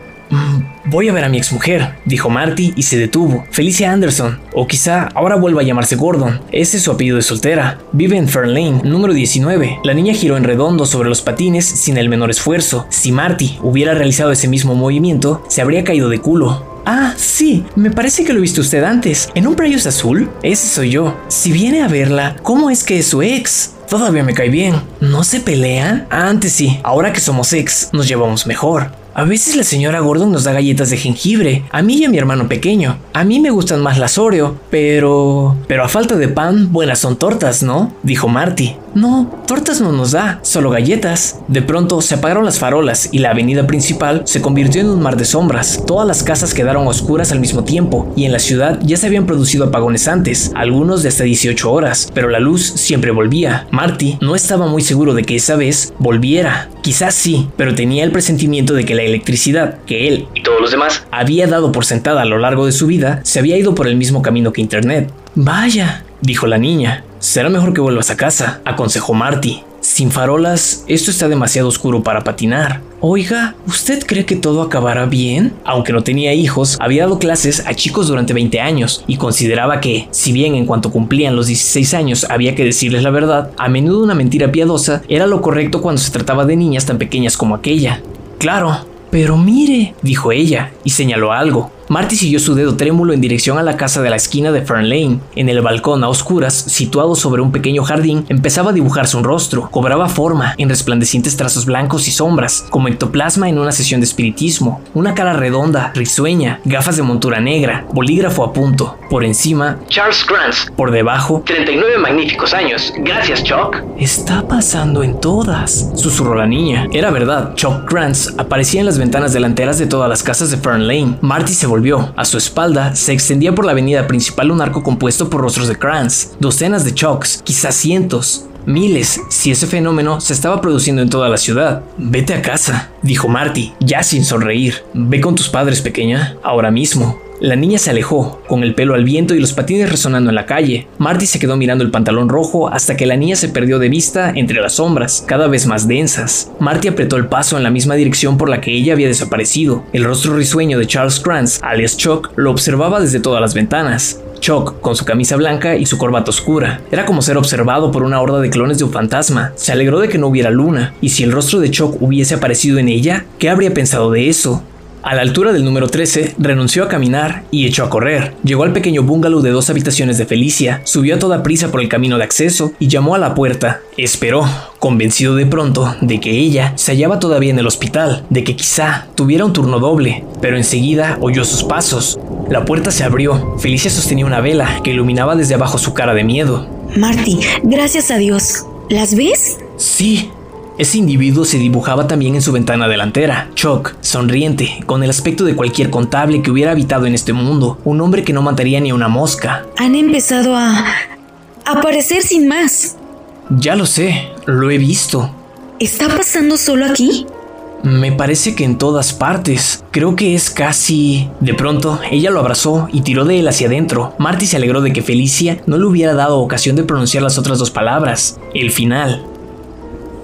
Voy a ver a mi exmujer, dijo Marty y se detuvo. Felicia Anderson, o quizá ahora vuelva a llamarse Gordon. Ese es su apellido de soltera. Vive en Fern Lane, número 19. La niña giró en redondo sobre los patines sin el menor esfuerzo. Si Marty hubiera realizado ese mismo movimiento, se habría caído de culo. Ah, sí, me parece que lo he visto usted antes. ¿En un Prius azul? Ese soy yo. Si viene a verla, ¿cómo es que es su ex? Todavía me cae bien. ¿No se pelean? Antes sí, ahora que somos ex, nos llevamos mejor. A veces la señora Gordon nos da galletas de jengibre, a mí y a mi hermano pequeño. A mí me gustan más las Oreo, pero... Pero a falta de pan, buenas son tortas, ¿no? Dijo Marty. No, tortas no nos da, solo galletas. De pronto se apagaron las farolas y la avenida principal se convirtió en un mar de sombras. Todas las casas quedaron oscuras al mismo tiempo y en la ciudad ya se habían producido apagones antes, algunos de hasta 18 horas, pero la luz siempre volvía. Marty no estaba muy seguro de que esa vez volviera. Quizás sí, pero tenía el presentimiento de que la electricidad que él y todos los demás había dado por sentada a lo largo de su vida se había ido por el mismo camino que Internet. Vaya, dijo la niña. Será mejor que vuelvas a casa, aconsejó Marty. Sin farolas, esto está demasiado oscuro para patinar. Oiga, ¿usted cree que todo acabará bien? Aunque no tenía hijos, había dado clases a chicos durante 20 años y consideraba que, si bien en cuanto cumplían los 16 años había que decirles la verdad, a menudo una mentira piadosa era lo correcto cuando se trataba de niñas tan pequeñas como aquella. Claro, pero mire, dijo ella, y señaló algo. Marty siguió su dedo trémulo en dirección a la casa de la esquina de Fern Lane. En el balcón a oscuras, situado sobre un pequeño jardín, empezaba a dibujarse un rostro. Cobraba forma en resplandecientes trazos blancos y sombras, como ectoplasma en una sesión de espiritismo. Una cara redonda, risueña, gafas de montura negra, bolígrafo a punto. Por encima, Charles Grants. Por debajo, 39 magníficos años. Gracias, Chuck. Está pasando en todas, susurró la niña. Era verdad, Chuck Grants aparecía en las ventanas delanteras de todas las casas de Fern Lane. Marty se volvió a su espalda se extendía por la avenida principal un arco compuesto por rostros de Krantz, docenas de Chucks, quizás cientos, miles, si ese fenómeno se estaba produciendo en toda la ciudad. Vete a casa, dijo Marty, ya sin sonreír. Ve con tus padres, pequeña, ahora mismo. La niña se alejó, con el pelo al viento y los patines resonando en la calle. Marty se quedó mirando el pantalón rojo hasta que la niña se perdió de vista entre las sombras, cada vez más densas. Marty apretó el paso en la misma dirección por la que ella había desaparecido. El rostro risueño de Charles Krantz, alias Chuck, lo observaba desde todas las ventanas. Chuck, con su camisa blanca y su corbata oscura. Era como ser observado por una horda de clones de un fantasma. Se alegró de que no hubiera luna, y si el rostro de Chuck hubiese aparecido en ella, ¿qué habría pensado de eso? A la altura del número 13, renunció a caminar y echó a correr. Llegó al pequeño bungalow de dos habitaciones de Felicia, subió a toda prisa por el camino de acceso y llamó a la puerta. Esperó, convencido de pronto de que ella se hallaba todavía en el hospital, de que quizá tuviera un turno doble, pero enseguida oyó sus pasos. La puerta se abrió. Felicia sostenía una vela que iluminaba desde abajo su cara de miedo. Marty, gracias a Dios. ¿Las ves? Sí, ese individuo se dibujaba también en su ventana delantera. Chuck, sonriente, con el aspecto de cualquier contable que hubiera habitado en este mundo, un hombre que no mataría ni una mosca. Han empezado a aparecer sin más. Ya lo sé, lo he visto. ¿Está pasando solo aquí? Me parece que en todas partes. Creo que es casi... De pronto, ella lo abrazó y tiró de él hacia adentro. Marty se alegró de que Felicia no le hubiera dado ocasión de pronunciar las otras dos palabras. El final.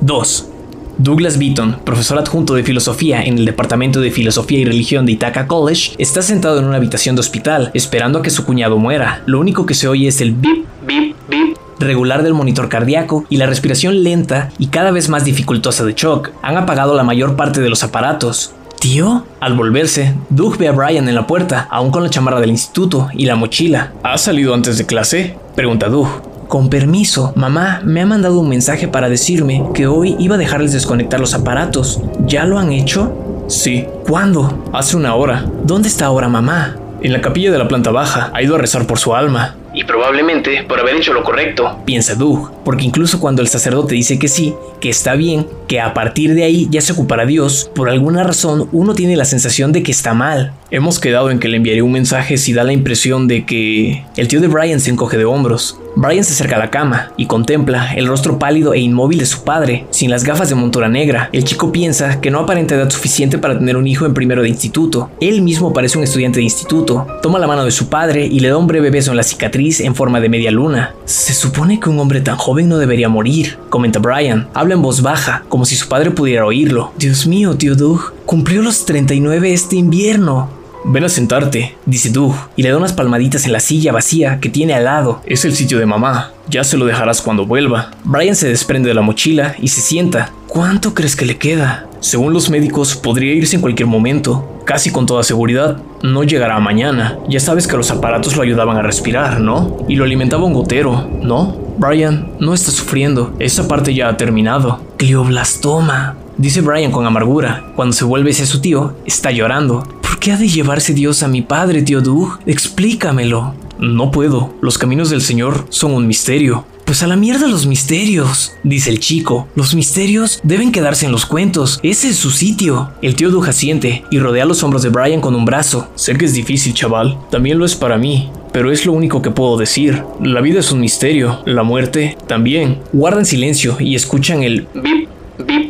2. Douglas Beaton, profesor adjunto de filosofía en el Departamento de Filosofía y Religión de Ithaca College, está sentado en una habitación de hospital, esperando a que su cuñado muera. Lo único que se oye es el bip, bip, bip regular del monitor cardíaco y la respiración lenta y cada vez más dificultosa de Chuck. Han apagado la mayor parte de los aparatos. ¿Tío? Al volverse, Doug ve a Brian en la puerta, aún con la chamarra del instituto y la mochila. ¿Ha salido antes de clase? Pregunta Doug. Con permiso, mamá me ha mandado un mensaje para decirme que hoy iba a dejarles desconectar los aparatos. ¿Ya lo han hecho? Sí. ¿Cuándo? Hace una hora. ¿Dónde está ahora mamá? En la capilla de la planta baja. Ha ido a rezar por su alma. Y probablemente por haber hecho lo correcto. Piensa Doug, porque incluso cuando el sacerdote dice que sí, que está bien, que a partir de ahí ya se ocupará Dios, por alguna razón uno tiene la sensación de que está mal. Hemos quedado en que le enviaré un mensaje si da la impresión de que... El tío de Brian se encoge de hombros. Brian se acerca a la cama y contempla el rostro pálido e inmóvil de su padre, sin las gafas de montura negra. El chico piensa que no aparenta edad suficiente para tener un hijo en primero de instituto. Él mismo parece un estudiante de instituto. Toma la mano de su padre y le da un breve beso en la cicatriz en forma de media luna. Se supone que un hombre tan joven no debería morir, comenta Brian. Habla en voz baja, como si su padre pudiera oírlo. Dios mío, tío Doug, cumplió los 39 este invierno. Ven a sentarte, dice Doug, y le da unas palmaditas en la silla vacía que tiene al lado. Es el sitio de mamá. Ya se lo dejarás cuando vuelva. Brian se desprende de la mochila y se sienta. ¿Cuánto crees que le queda? Según los médicos, podría irse en cualquier momento. Casi con toda seguridad, no llegará mañana. Ya sabes que los aparatos lo ayudaban a respirar, ¿no? Y lo alimentaba un gotero, ¿no? Brian, no está sufriendo. Esa parte ya ha terminado. Glioblastoma, dice Brian con amargura. Cuando se vuelve hacia su tío, está llorando. ¿Por qué ha de llevarse Dios a mi padre, tío Doug? Explícamelo. No puedo. Los caminos del Señor son un misterio. Pues a la mierda los misterios, dice el chico. Los misterios deben quedarse en los cuentos. Ese es su sitio. El tío Doug asiente y rodea los hombros de Brian con un brazo. Sé que es difícil, chaval. También lo es para mí. Pero es lo único que puedo decir. La vida es un misterio. La muerte también. Guardan silencio y escuchan el bip, bip.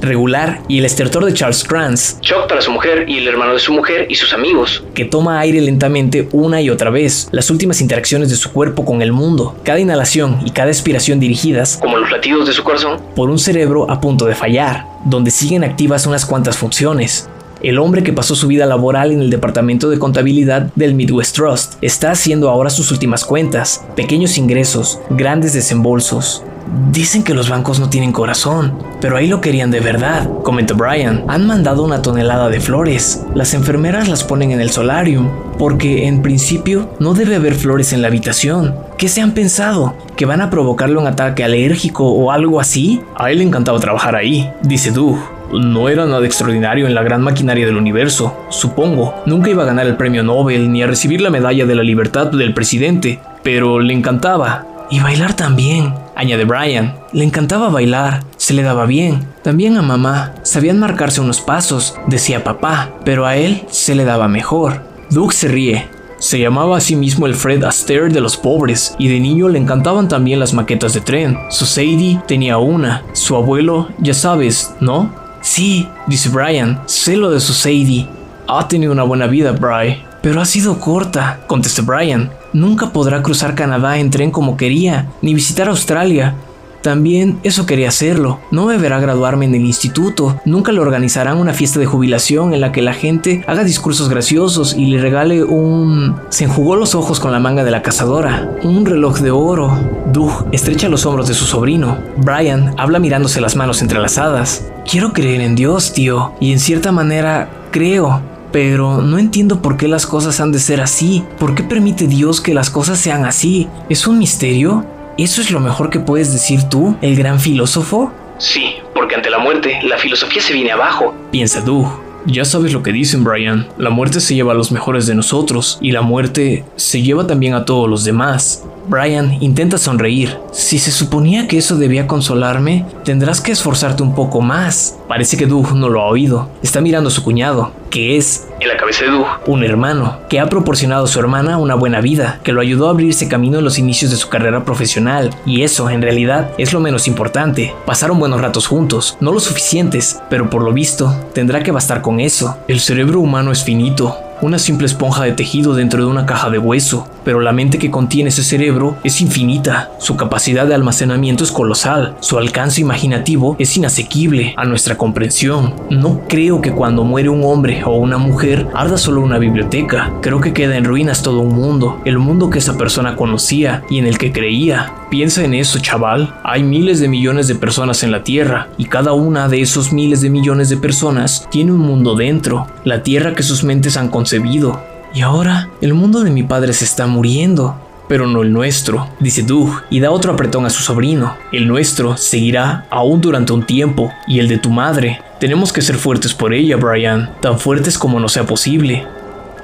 Regular y el estertor de Charles Kranz, Chuck para su mujer y el hermano de su mujer y sus amigos. que toma aire lentamente una y otra vez, las últimas interacciones de su cuerpo con el mundo, cada inhalación y cada expiración dirigidas Como los latidos de su corazón. por un cerebro a punto de fallar, donde siguen activas unas cuantas funciones. El hombre que pasó su vida laboral en el departamento de contabilidad del Midwest Trust está haciendo ahora sus últimas cuentas, pequeños ingresos, grandes desembolsos. Dicen que los bancos no tienen corazón, pero ahí lo querían de verdad, comenta Brian. Han mandado una tonelada de flores. Las enfermeras las ponen en el solarium, porque en principio no debe haber flores en la habitación. ¿Qué se han pensado? ¿Que van a provocarle un ataque alérgico o algo así? A él le encantaba trabajar ahí, dice Doug. No era nada extraordinario en la gran maquinaria del universo, supongo. Nunca iba a ganar el premio Nobel ni a recibir la medalla de la libertad del presidente, pero le encantaba. Y bailar también, añade Brian. Le encantaba bailar, se le daba bien. También a mamá, sabían marcarse unos pasos, decía papá, pero a él se le daba mejor. Doug se ríe. Se llamaba a sí mismo el Fred Astaire de los pobres, y de niño le encantaban también las maquetas de tren. Su Sadie tenía una, su abuelo, ya sabes, ¿no? Sí, dice Brian, sé lo de su Sadie. Ha tenido una buena vida, Bry. Pero ha sido corta, contesta Brian. Nunca podrá cruzar Canadá en tren como quería, ni visitar Australia. También eso quería hacerlo. No me verá graduarme en el instituto. Nunca le organizarán una fiesta de jubilación en la que la gente haga discursos graciosos y le regale un... Se enjugó los ojos con la manga de la cazadora. Un reloj de oro. Doug estrecha los hombros de su sobrino. Brian habla mirándose las manos entrelazadas. Quiero creer en Dios, tío. Y en cierta manera, creo. Pero no entiendo por qué las cosas han de ser así. ¿Por qué permite Dios que las cosas sean así? ¿Es un misterio? ¿Eso es lo mejor que puedes decir tú, el gran filósofo? Sí, porque ante la muerte, la filosofía se viene abajo. Piensa Doug. Ya sabes lo que dicen, Brian. La muerte se lleva a los mejores de nosotros, y la muerte se lleva también a todos los demás. Brian intenta sonreír. Si se suponía que eso debía consolarme, tendrás que esforzarte un poco más. Parece que Doug no lo ha oído. Está mirando a su cuñado, que es En la cabeza de Doug. un hermano, que ha proporcionado a su hermana una buena vida, que lo ayudó a abrirse camino en los inicios de su carrera profesional. Y eso, en realidad, es lo menos importante. Pasaron buenos ratos juntos, no lo suficientes, pero por lo visto, tendrá que bastar con eso. El cerebro humano es finito, una simple esponja de tejido dentro de una caja de hueso, pero la mente que contiene ese cerebro es infinita, su capacidad de almacenamiento es colosal, su alcance imaginativo es inasequible a nuestra comprensión. No creo que cuando muere un hombre o una mujer arda solo una biblioteca, creo que queda en ruinas todo un mundo, el mundo que esa persona conocía y en el que creía. Piensa en eso, chaval. Hay miles de millones de personas en la Tierra y cada una de esos miles de millones de personas tiene un mundo dentro, la Tierra que sus mentes han concebido. Y ahora, el mundo de mi padre se está muriendo. pero no el nuestro, dice Doug, y da otro apretón a su sobrino. El nuestro seguirá aún durante un tiempo, y el de tu madre. Tenemos que ser fuertes por ella, Brian, tan fuertes como no sea posible.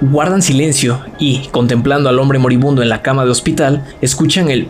Guardan silencio y, contemplando al hombre moribundo en la cama de hospital, escuchan el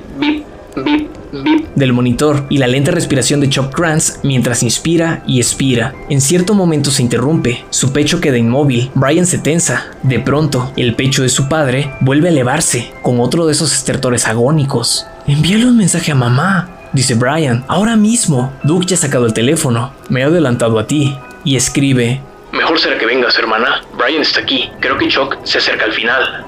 bip, bip, bip del monitor y la lenta respiración de Chuck Grants mientras inspira y expira. En cierto momento se interrumpe, su pecho queda inmóvil, Brian se tensa. De pronto, el pecho de su padre vuelve a elevarse, con otro de esos estertores agónicos. Envíale un mensaje a mamá, dice Brian, ahora mismo. Duke ya ha sacado el teléfono, me ha adelantado a ti, y escribe, Mejor será que vengas, hermana. Brian está aquí. Creo que Chuck se acerca al final.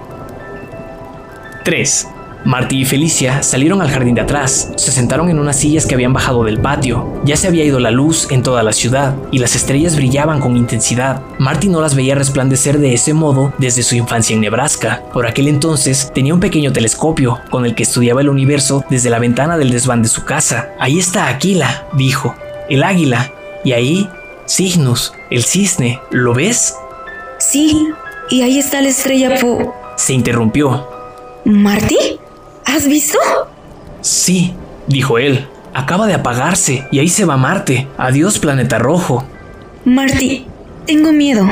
3. Marty y Felicia salieron al jardín de atrás, se sentaron en unas sillas que habían bajado del patio. Ya se había ido la luz en toda la ciudad y las estrellas brillaban con intensidad. Marty no las veía resplandecer de ese modo desde su infancia en Nebraska. Por aquel entonces tenía un pequeño telescopio con el que estudiaba el universo desde la ventana del desván de su casa. Ahí está Aquila, dijo, el águila, y ahí Cygnus, el cisne. ¿Lo ves? Sí, y ahí está la estrella Po. Se interrumpió. ¿Marty? ¿Has visto? Sí, dijo él. Acaba de apagarse y ahí se va Marte. Adiós, planeta rojo. Marty, tengo miedo.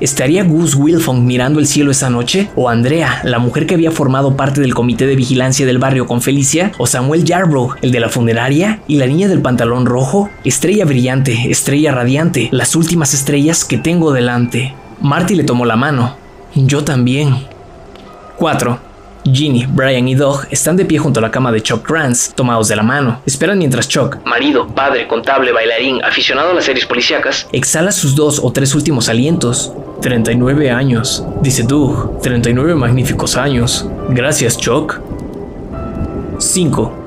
¿Estaría Gus Wilfong mirando el cielo esa noche? ¿O Andrea, la mujer que había formado parte del comité de vigilancia del barrio con Felicia? ¿O Samuel Yarbrough, el de la funeraria? ¿Y la niña del pantalón rojo? Estrella brillante, estrella radiante, las últimas estrellas que tengo delante. Marty le tomó la mano. Yo también. 4. Ginny, Brian y Doug están de pie junto a la cama de Chuck Grants, tomados de la mano. Esperan mientras Chuck, Marido, padre, contable, bailarín, aficionado a las series policíacas, exhala sus dos o tres últimos alientos. 39 años, dice Doug. 39 magníficos años. Gracias, Chuck. 5.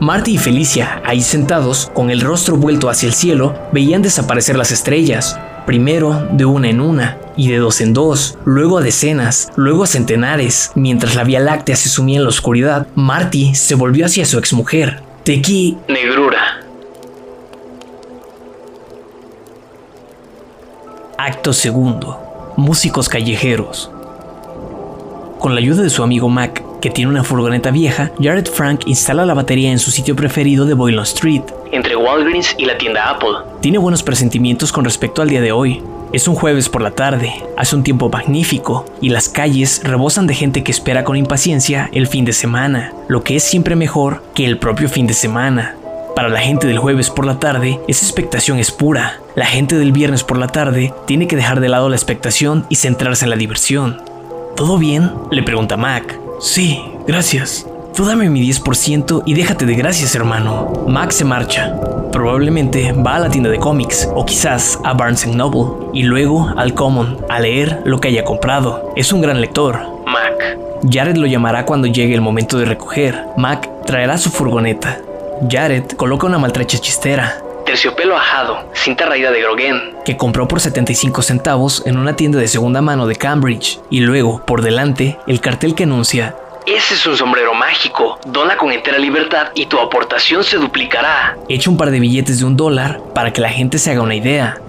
Marty y Felicia, ahí sentados, con el rostro vuelto hacia el cielo, veían desaparecer las estrellas, primero de una en una, y de dos en dos, luego a decenas, luego a centenares. Mientras la Vía Láctea se sumía en la oscuridad, Marty se volvió hacia su exmujer. Tequi negrura. Acto segundo. Músicos callejeros. Con la ayuda de su amigo Mac, que tiene una furgoneta vieja, Jared Frank instala la batería en su sitio preferido de Boylon Street. Entre Walgreens y la tienda Apple. Tiene buenos presentimientos con respecto al día de hoy. Es un jueves por la tarde, hace un tiempo magnífico, y las calles rebosan de gente que espera con impaciencia el fin de semana, lo que es siempre mejor que el propio fin de semana. Para la gente del jueves por la tarde, esa expectación es pura. La gente del viernes por la tarde tiene que dejar de lado la expectación y centrarse en la diversión. ¿Todo bien? Le pregunta Mac. Sí, gracias. Tú dame mi 10% y déjate de gracias, hermano. Mac se marcha. Probablemente va a la tienda de cómics o quizás a Barnes Noble y luego al Common a leer lo que haya comprado. Es un gran lector. Mac. Jared lo llamará cuando llegue el momento de recoger. Mac traerá su furgoneta. Jared coloca una maltrecha chistera, Terciopelo ajado, cinta raída de Groguén. que compró por 75 centavos en una tienda de segunda mano de Cambridge, y luego, por delante, el cartel que anuncia Ese es un sombrero mágico. Dona con entera libertad y tu aportación se duplicará. Echa un par de billetes de un dólar para que la gente se haga una idea.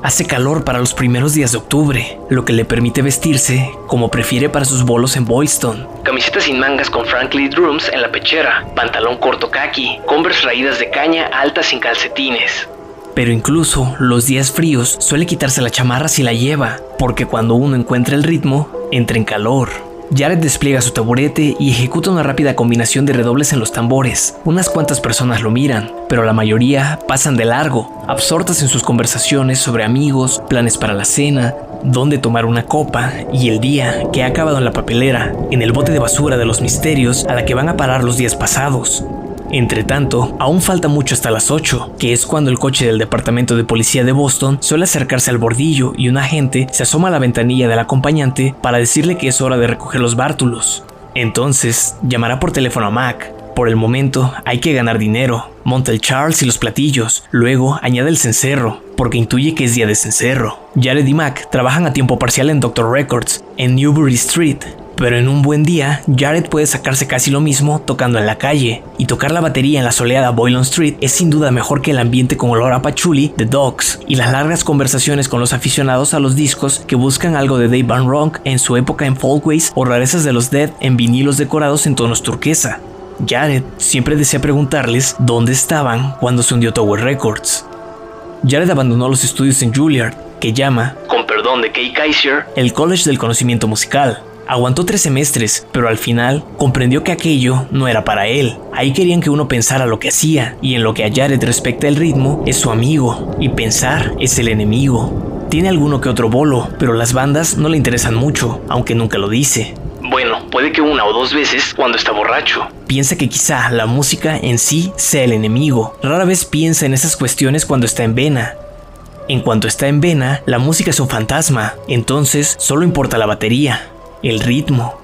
Hace calor para los primeros días de octubre, lo que le permite vestirse como prefiere para sus bolos en Boylston. Camiseta sin mangas con Franklin Drums en la pechera. Pantalón corto khaki. Converse raídas de caña altas sin calcetines. Pero incluso los días fríos suele quitarse la chamarra si la lleva, porque cuando uno encuentra el ritmo, entra en calor. Jared despliega su taburete y ejecuta una rápida combinación de redobles en los tambores. Unas cuantas personas lo miran, pero la mayoría pasan de largo, absortas en sus conversaciones sobre amigos, planes para la cena, dónde tomar una copa y el día que ha acabado en la papelera, en el bote de basura de los misterios a la que van a parar los días pasados. Entre tanto, aún falta mucho hasta las 8, que es cuando el coche del Departamento de Policía de Boston suele acercarse al bordillo y un agente se asoma a la ventanilla del acompañante para decirle que es hora de recoger los bártulos. Entonces, llamará por teléfono a Mac. Por el momento, hay que ganar dinero. Monta el Charles y los platillos. Luego, añade el cencerro, porque intuye que es día de cencerro. Jared y Mac trabajan a tiempo parcial en Doctor Records, en Newbury Street, Pero en un buen día, Jared puede sacarse casi lo mismo tocando en la calle, y tocar la batería en la soleada Boylon Street es sin duda mejor que el ambiente con olor a pachuli de Dogs y las largas conversaciones con los aficionados a los discos que buscan algo de Dave Van Ronk en su época en Folkways o rarezas de los Dead en vinilos decorados en tonos turquesa. Jared siempre desea preguntarles dónde estaban cuando se hundió Tower Records. Jared abandonó los estudios en Juilliard, que llama, con perdón de Kay Kaiser, el College del Conocimiento Musical. Aguantó tres semestres, pero al final comprendió que aquello no era para él. Ahí querían que uno pensara lo que hacía, y en lo que a Jared respecta el ritmo, es su amigo, y pensar es el enemigo. Tiene alguno que otro bolo, pero las bandas no le interesan mucho, aunque nunca lo dice. Bueno, puede que una o dos veces cuando está borracho. Piensa que quizá la música en sí sea el enemigo. Rara vez piensa en esas cuestiones cuando está en vena. En cuanto está en vena, la música es un fantasma, entonces solo importa la batería, el ritmo.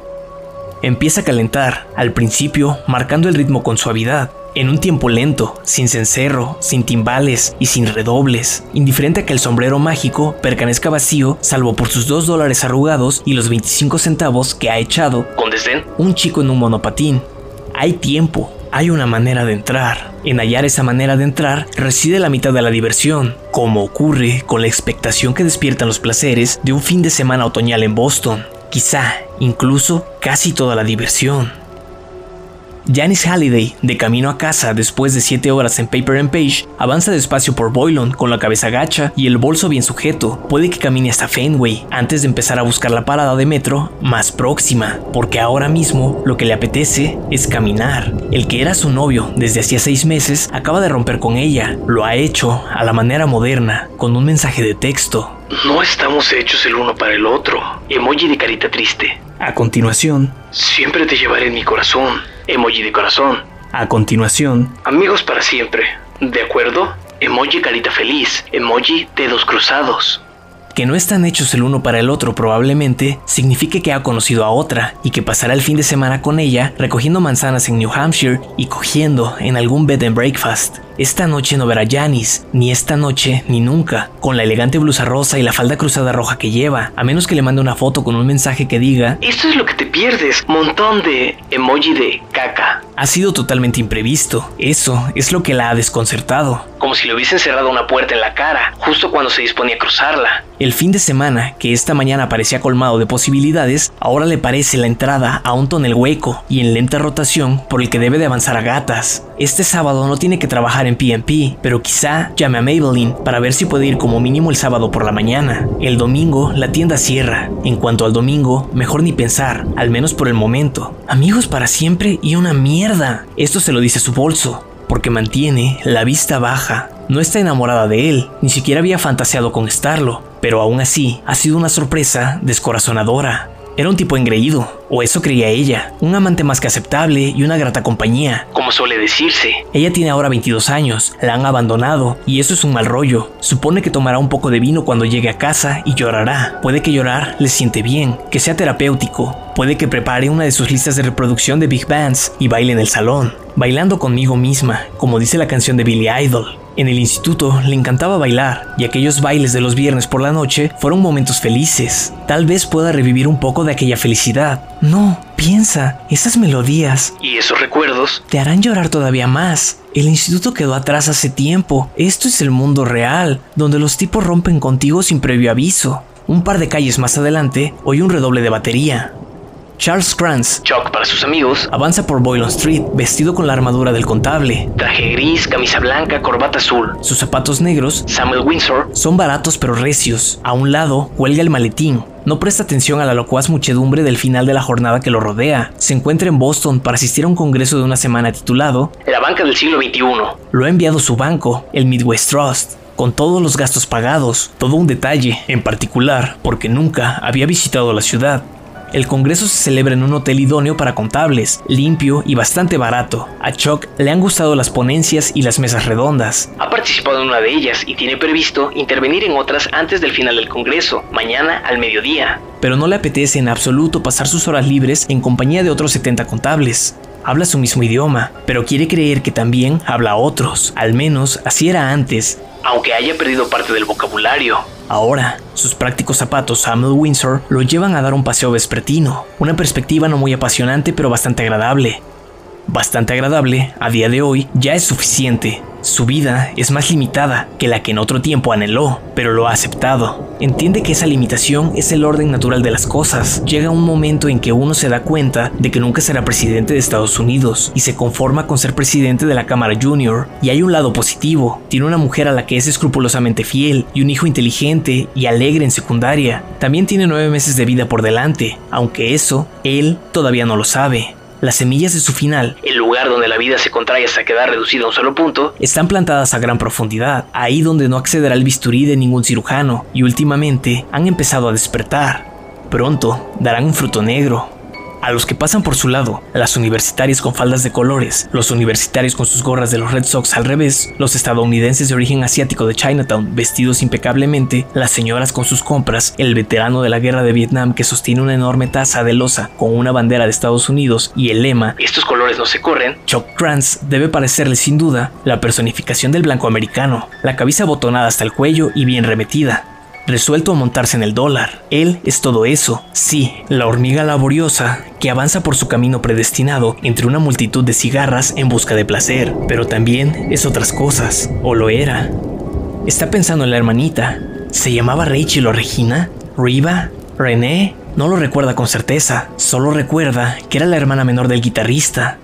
Empieza a calentar, al principio marcando el ritmo con suavidad, en un tiempo lento, sin cencerro, sin timbales y sin redobles, indiferente a que el sombrero mágico permanezca vacío salvo por sus dos dólares arrugados y los 25 centavos que ha echado, con desdén, un chico en un monopatín. Hay tiempo, hay una manera de entrar. En hallar esa manera de entrar reside la mitad de la diversión, como ocurre con la expectación que despiertan los placeres de un fin de semana otoñal en Boston quizá incluso casi toda la diversión. Janice Halliday, de camino a casa después de 7 horas en Paper and Page, avanza despacio por Boylon con la cabeza gacha y el bolso bien sujeto. Puede que camine hasta Fenway antes de empezar a buscar la parada de metro más próxima, porque ahora mismo lo que le apetece es caminar. El que era su novio desde hacía 6 meses acaba de romper con ella. Lo ha hecho a la manera moderna, con un mensaje de texto. No estamos hechos el uno para el otro. Emoji de carita triste. A continuación, Siempre te llevaré en mi corazón. Emoji de corazón. a continuación, Amigos para siempre. ¿De acuerdo? Emoji carita feliz. Emoji dedos cruzados. que no están hechos el uno para el otro probablemente signifique que ha conocido a otra y que pasará el fin de semana con ella recogiendo manzanas en New Hampshire y cogiendo en algún bed and breakfast. Esta noche no verá a Janice, ni esta noche ni nunca, con la elegante blusa rosa y la falda cruzada roja que lleva, a menos que le mande una foto con un mensaje que diga Esto es lo que te pierdes. Montón de emoji de caca. ha sido totalmente imprevisto. Eso es lo que la ha desconcertado. Como si le hubiesen cerrado una puerta en la cara, justo cuando se disponía a cruzarla. El fin de semana, que esta mañana parecía colmado de posibilidades, ahora le parece la entrada a un tonel hueco y en lenta rotación por el que debe de avanzar a gatas. Este sábado no tiene que trabajar en PMP, pero quizá llame a Maybelline para ver si puede ir como mínimo el sábado por la mañana. El domingo la tienda cierra. En cuanto al domingo, mejor ni pensar, al menos por el momento. Amigos para siempre y una mierda. Esto se lo dice su bolso porque mantiene la vista baja. No está enamorada de él, ni siquiera había fantaseado con estarlo, pero aún así ha sido una sorpresa descorazonadora. Era un tipo engreído, o eso creía ella, un amante más que aceptable y una grata compañía. Como suele decirse. Ella tiene ahora 22 años, la han abandonado, y eso es un mal rollo. Supone que tomará un poco de vino cuando llegue a casa y llorará. Puede que llorar le siente bien, que sea terapéutico. Puede que prepare una de sus listas de reproducción de big bands y baile en el salón, bailando conmigo misma, como dice la canción de Billy Idol. En el instituto le encantaba bailar y aquellos bailes de los viernes por la noche fueron momentos felices. Tal vez pueda revivir un poco de aquella felicidad. No, piensa, esas melodías Y esos recuerdos. te harán llorar todavía más. El instituto quedó atrás hace tiempo. Esto es el mundo real, donde los tipos rompen contigo sin previo aviso. Un par de calles más adelante, oye un redoble de batería. Charles Kranz Chuck para sus amigos. avanza por Boylon Street vestido con la armadura del contable. Traje gris, camisa blanca, corbata azul. Sus zapatos negros Samuel Windsor. son baratos pero recios. A un lado cuelga el maletín. No presta atención a la locuaz muchedumbre del final de la jornada que lo rodea. Se encuentra en Boston para asistir a un congreso de una semana titulado La banca del siglo XXI. Lo ha enviado su banco, el Midwest Trust, con todos los gastos pagados, todo un detalle, en particular porque nunca había visitado la ciudad. El congreso se celebra en un hotel idóneo para contables, limpio y bastante barato. A Chuck le han gustado las ponencias y las mesas redondas. Ha participado en una de ellas y tiene previsto intervenir en otras antes del final del Congreso, mañana al mediodía. pero no le apetece en absoluto pasar sus horas libres en compañía de otros 70 contables. Habla su mismo idioma, pero quiere creer que también habla otros. Al menos así era antes, aunque haya perdido parte del vocabulario. Ahora, sus prácticos zapatos Samuel Windsor lo llevan a dar un paseo vespertino, una perspectiva no muy apasionante pero bastante agradable. Bastante agradable, a día de hoy, ya es suficiente. Su vida es más limitada que la que en otro tiempo anheló, pero lo ha aceptado. Entiende que esa limitación es el orden natural de las cosas. Llega un momento en que uno se da cuenta de que nunca será presidente de Estados Unidos y se conforma con ser presidente de la Cámara Junior. Y hay un lado positivo. Tiene una mujer a la que es escrupulosamente fiel y un hijo inteligente y alegre en secundaria. También tiene nueve meses de vida por delante, aunque eso él todavía no lo sabe. Las semillas de su final, el lugar donde la vida se contrae hasta quedar reducida a un solo punto, están plantadas a gran profundidad, ahí donde no accederá el bisturí de ningún cirujano, y últimamente han empezado a despertar. Pronto darán un fruto negro, a los que pasan por su lado, las universitarias con faldas de colores, los universitarios con sus gorras de los Red Sox al revés, los estadounidenses de origen asiático de Chinatown vestidos impecablemente, las señoras con sus compras, el veterano de la guerra de Vietnam que sostiene una enorme taza de losa con una bandera de Estados Unidos y el lema Estos colores no se corren, Chuck Grants debe parecerle sin duda la personificación del blanco americano, la cabeza botonada hasta el cuello y bien remetida, resuelto a montarse en el dólar. Él es todo eso, sí, la hormiga laboriosa que avanza por su camino predestinado entre una multitud de cigarras en busca de placer, pero también es otras cosas, o lo era. Está pensando en la hermanita. ¿Se llamaba Rachel o Regina? ¿Riva? ¿René? No lo recuerda con certeza, solo recuerda que era la hermana menor del guitarrista,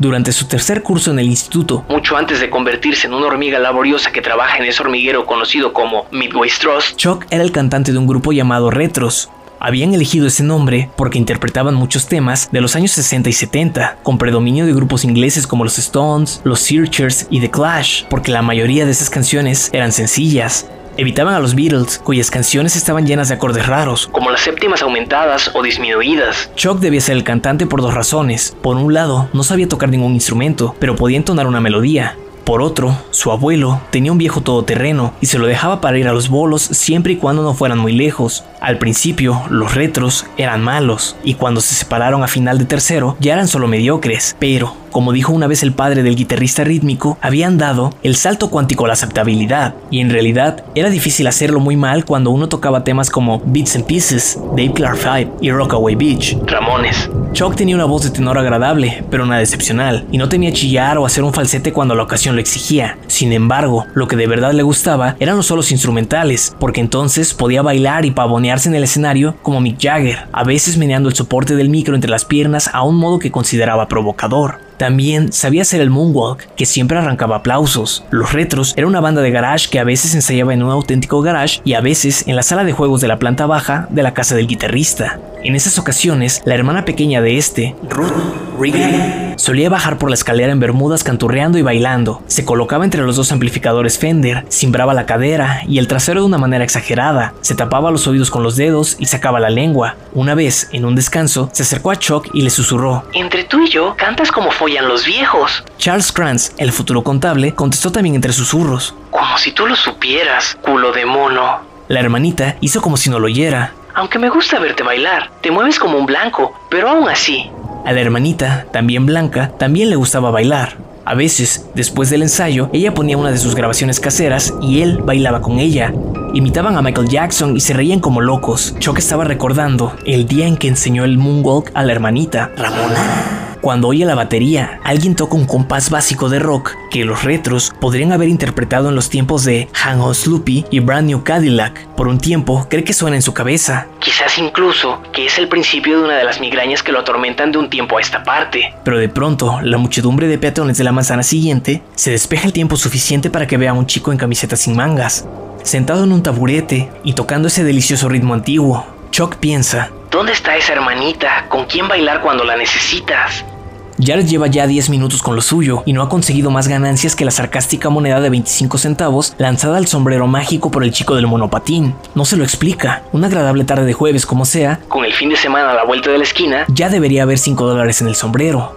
durante su tercer curso en el instituto, mucho antes de convertirse en una hormiga laboriosa que trabaja en ese hormiguero conocido como Midway Straws, Chuck era el cantante de un grupo llamado Retros. Habían elegido ese nombre porque interpretaban muchos temas de los años 60 y 70, con predominio de grupos ingleses como los Stones, los Searchers y The Clash, porque la mayoría de esas canciones eran sencillas, Evitaban a los Beatles, cuyas canciones estaban llenas de acordes raros, como las séptimas aumentadas o disminuidas. Chuck debía ser el cantante por dos razones. Por un lado, no sabía tocar ningún instrumento, pero podía entonar una melodía. Por otro, su abuelo tenía un viejo todoterreno y se lo dejaba para ir a los bolos siempre y cuando no fueran muy lejos. Al principio, los retros eran malos, y cuando se separaron a final de tercero, ya eran solo mediocres, pero como dijo una vez el padre del guitarrista rítmico, habían dado el salto cuántico a la aceptabilidad, y en realidad era difícil hacerlo muy mal cuando uno tocaba temas como Beats and Pieces, Dave Clark 5 y Rockaway Beach. Ramones. Chuck tenía una voz de tenor agradable, pero nada excepcional, y no tenía chillar o hacer un falsete cuando la ocasión lo exigía. Sin embargo, lo que de verdad le gustaba eran los solos instrumentales, porque entonces podía bailar y en el escenario como Mick Jagger, a veces meneando el soporte del micro entre las piernas a un modo que consideraba provocador. También sabía hacer el moonwalk, que siempre arrancaba aplausos. Los Retros era una banda de garage que a veces ensayaba en un auténtico garage y a veces en la sala de juegos de la planta baja de la casa del guitarrista. En esas ocasiones, la hermana pequeña de este, Ruth Regan, solía bajar por la escalera en bermudas canturreando y bailando. Se colocaba entre los dos amplificadores Fender, cimbraba la cadera y el trasero de una manera exagerada, se tapaba los oídos con los dedos y sacaba la lengua. Una vez, en un descanso, se acercó a Chuck y le susurró: Entre tú y yo, cantas como los viejos. Charles Kranz, el futuro contable, contestó también entre susurros: Como si tú lo supieras, culo de mono. La hermanita hizo como si no lo oyera. Aunque me gusta verte bailar, te mueves como un blanco, pero aún así. A la hermanita, también blanca, también le gustaba bailar. A veces, después del ensayo, ella ponía una de sus grabaciones caseras y él bailaba con ella. Imitaban a Michael Jackson y se reían como locos. Chuck estaba recordando el día en que enseñó el moonwalk a la hermanita, Ramona. Cuando oye la batería, alguien toca un compás básico de rock que los retros podrían haber interpretado en los tiempos de Hang On Sloopy y Brand New Cadillac. Por un tiempo, cree que suena en su cabeza. Quizás incluso que es el principio de una de las migrañas que lo atormentan de un tiempo a esta parte. Pero de pronto, la muchedumbre de peatones de la manzana siguiente se despeja el tiempo suficiente para que vea a un chico en camiseta sin mangas, sentado en un taburete y tocando ese delicioso ritmo antiguo. Chuck piensa, ¿Dónde está esa hermanita? ¿Con quién bailar cuando la necesitas? Jared lleva ya 10 minutos con lo suyo y no ha conseguido más ganancias que la sarcástica moneda de 25 centavos lanzada al sombrero mágico por el chico del monopatín. No se lo explica. Una agradable tarde de jueves como sea, con el fin de semana a la vuelta de la esquina, ya debería haber 5 dólares en el sombrero.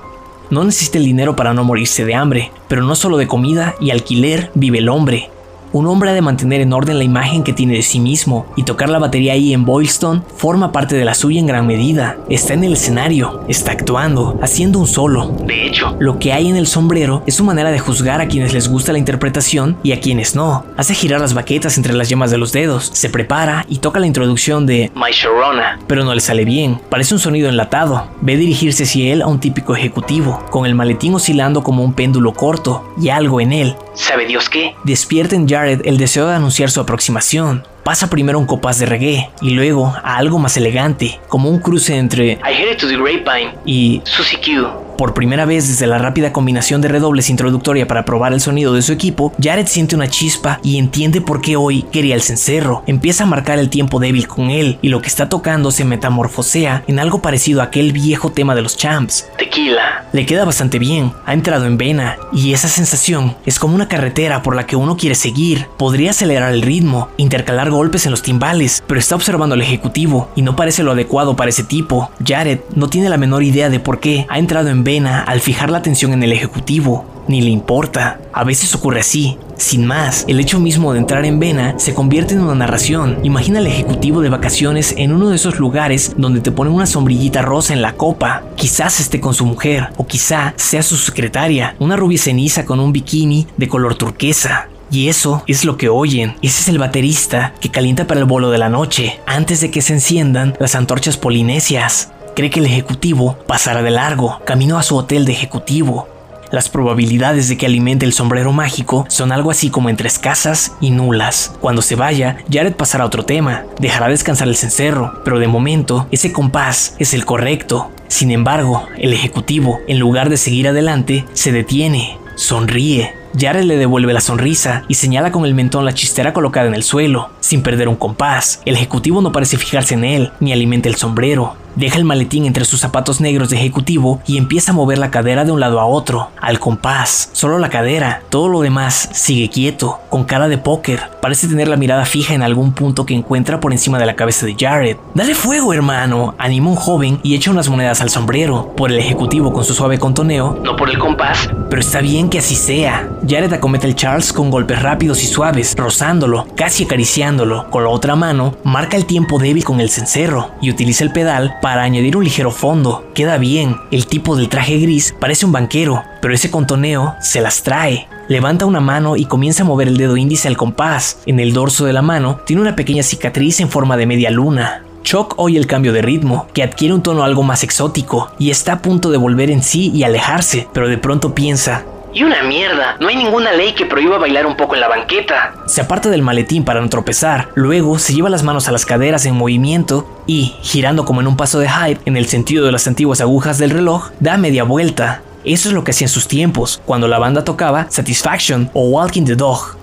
No necesita el dinero para no morirse de hambre, pero no solo de comida y alquiler vive el hombre. Un hombre ha de mantener en orden la imagen que tiene de sí mismo, y tocar la batería ahí en Boylston forma parte de la suya en gran medida. Está en el escenario, está actuando, haciendo un solo. De hecho, Lo que hay en el sombrero es su manera de juzgar a quienes les gusta la interpretación y a quienes no. Hace girar las baquetas entre las yemas de los dedos, se prepara y toca la introducción de My Sharona. pero no le sale bien. Parece un sonido enlatado. Ve dirigirse hacia él a un típico ejecutivo, con el maletín oscilando como un péndulo corto y algo en él. ¿Sabe Dios qué? Despierta en Jared el deseo de anunciar su aproximación. Pasa primero a un compás de reggae y luego a algo más elegante, como un cruce entre I headed to the grapevine. y Susie Q. por primera vez desde la rápida combinación de redobles introductoria para probar el sonido de su equipo, Jared siente una chispa y entiende por qué hoy quería el cencerro. Empieza a marcar el tiempo débil con él y lo que está tocando se metamorfosea en algo parecido a aquel viejo tema de los champs. Tequila. Le queda bastante bien, ha entrado en vena y esa sensación es como una carretera por la que uno quiere seguir. Podría acelerar el ritmo, intercalar golpes en los timbales, pero está observando al ejecutivo y no parece lo adecuado para ese tipo. Jared no tiene la menor idea de por qué ha entrado en vena al fijar la atención en el ejecutivo. Ni le importa. A veces ocurre así. Sin más, el hecho mismo de entrar en vena se convierte en una narración. Imagina al ejecutivo de vacaciones en uno de esos lugares donde te ponen una sombrillita rosa en la copa. Quizás esté con su mujer, o quizá sea su secretaria, una rubia ceniza con un bikini de color turquesa. Y eso es lo que oyen. Ese es el baterista que calienta para el bolo de la noche, antes de que se enciendan las antorchas polinesias. Cree que el ejecutivo pasará de largo, camino a su hotel de ejecutivo. Las probabilidades de que alimente el sombrero mágico son algo así como entre escasas y nulas. Cuando se vaya, Jared pasará a otro tema, dejará descansar el cencerro, pero de momento ese compás es el correcto. Sin embargo, el ejecutivo, en lugar de seguir adelante, se detiene, sonríe. Jared le devuelve la sonrisa y señala con el mentón la chistera colocada en el suelo, sin perder un compás. El ejecutivo no parece fijarse en él, ni alimenta el sombrero. Deja el maletín entre sus zapatos negros de ejecutivo y empieza a mover la cadera de un lado a otro, al compás, solo la cadera, todo lo demás sigue quieto, con cara de póker, parece tener la mirada fija en algún punto que encuentra por encima de la cabeza de Jared. Dale fuego, hermano, anima un joven y echa unas monedas al sombrero, por el ejecutivo con su suave contoneo, No por el compás. pero está bien que así sea. Jared acomete el Charles con golpes rápidos y suaves, rozándolo, casi acariciándolo. Con la otra mano, marca el tiempo débil con el cencerro y utiliza el pedal para añadir un ligero fondo. Queda bien. El tipo del traje gris parece un banquero, pero ese contoneo se las trae. Levanta una mano y comienza a mover el dedo índice al compás. En el dorso de la mano tiene una pequeña cicatriz en forma de media luna. Chuck oye el cambio de ritmo, que adquiere un tono algo más exótico, y está a punto de volver en sí y alejarse, pero de pronto piensa, Y una mierda. No hay ninguna ley que prohíba bailar un poco en la banqueta. Se aparta del maletín para no tropezar, luego se lleva las manos a las caderas en movimiento y, girando como en un paso de hype en el sentido de las antiguas agujas del reloj, da media vuelta. Eso es lo que hacía en sus tiempos, cuando la banda tocaba Satisfaction o Walking the Dog.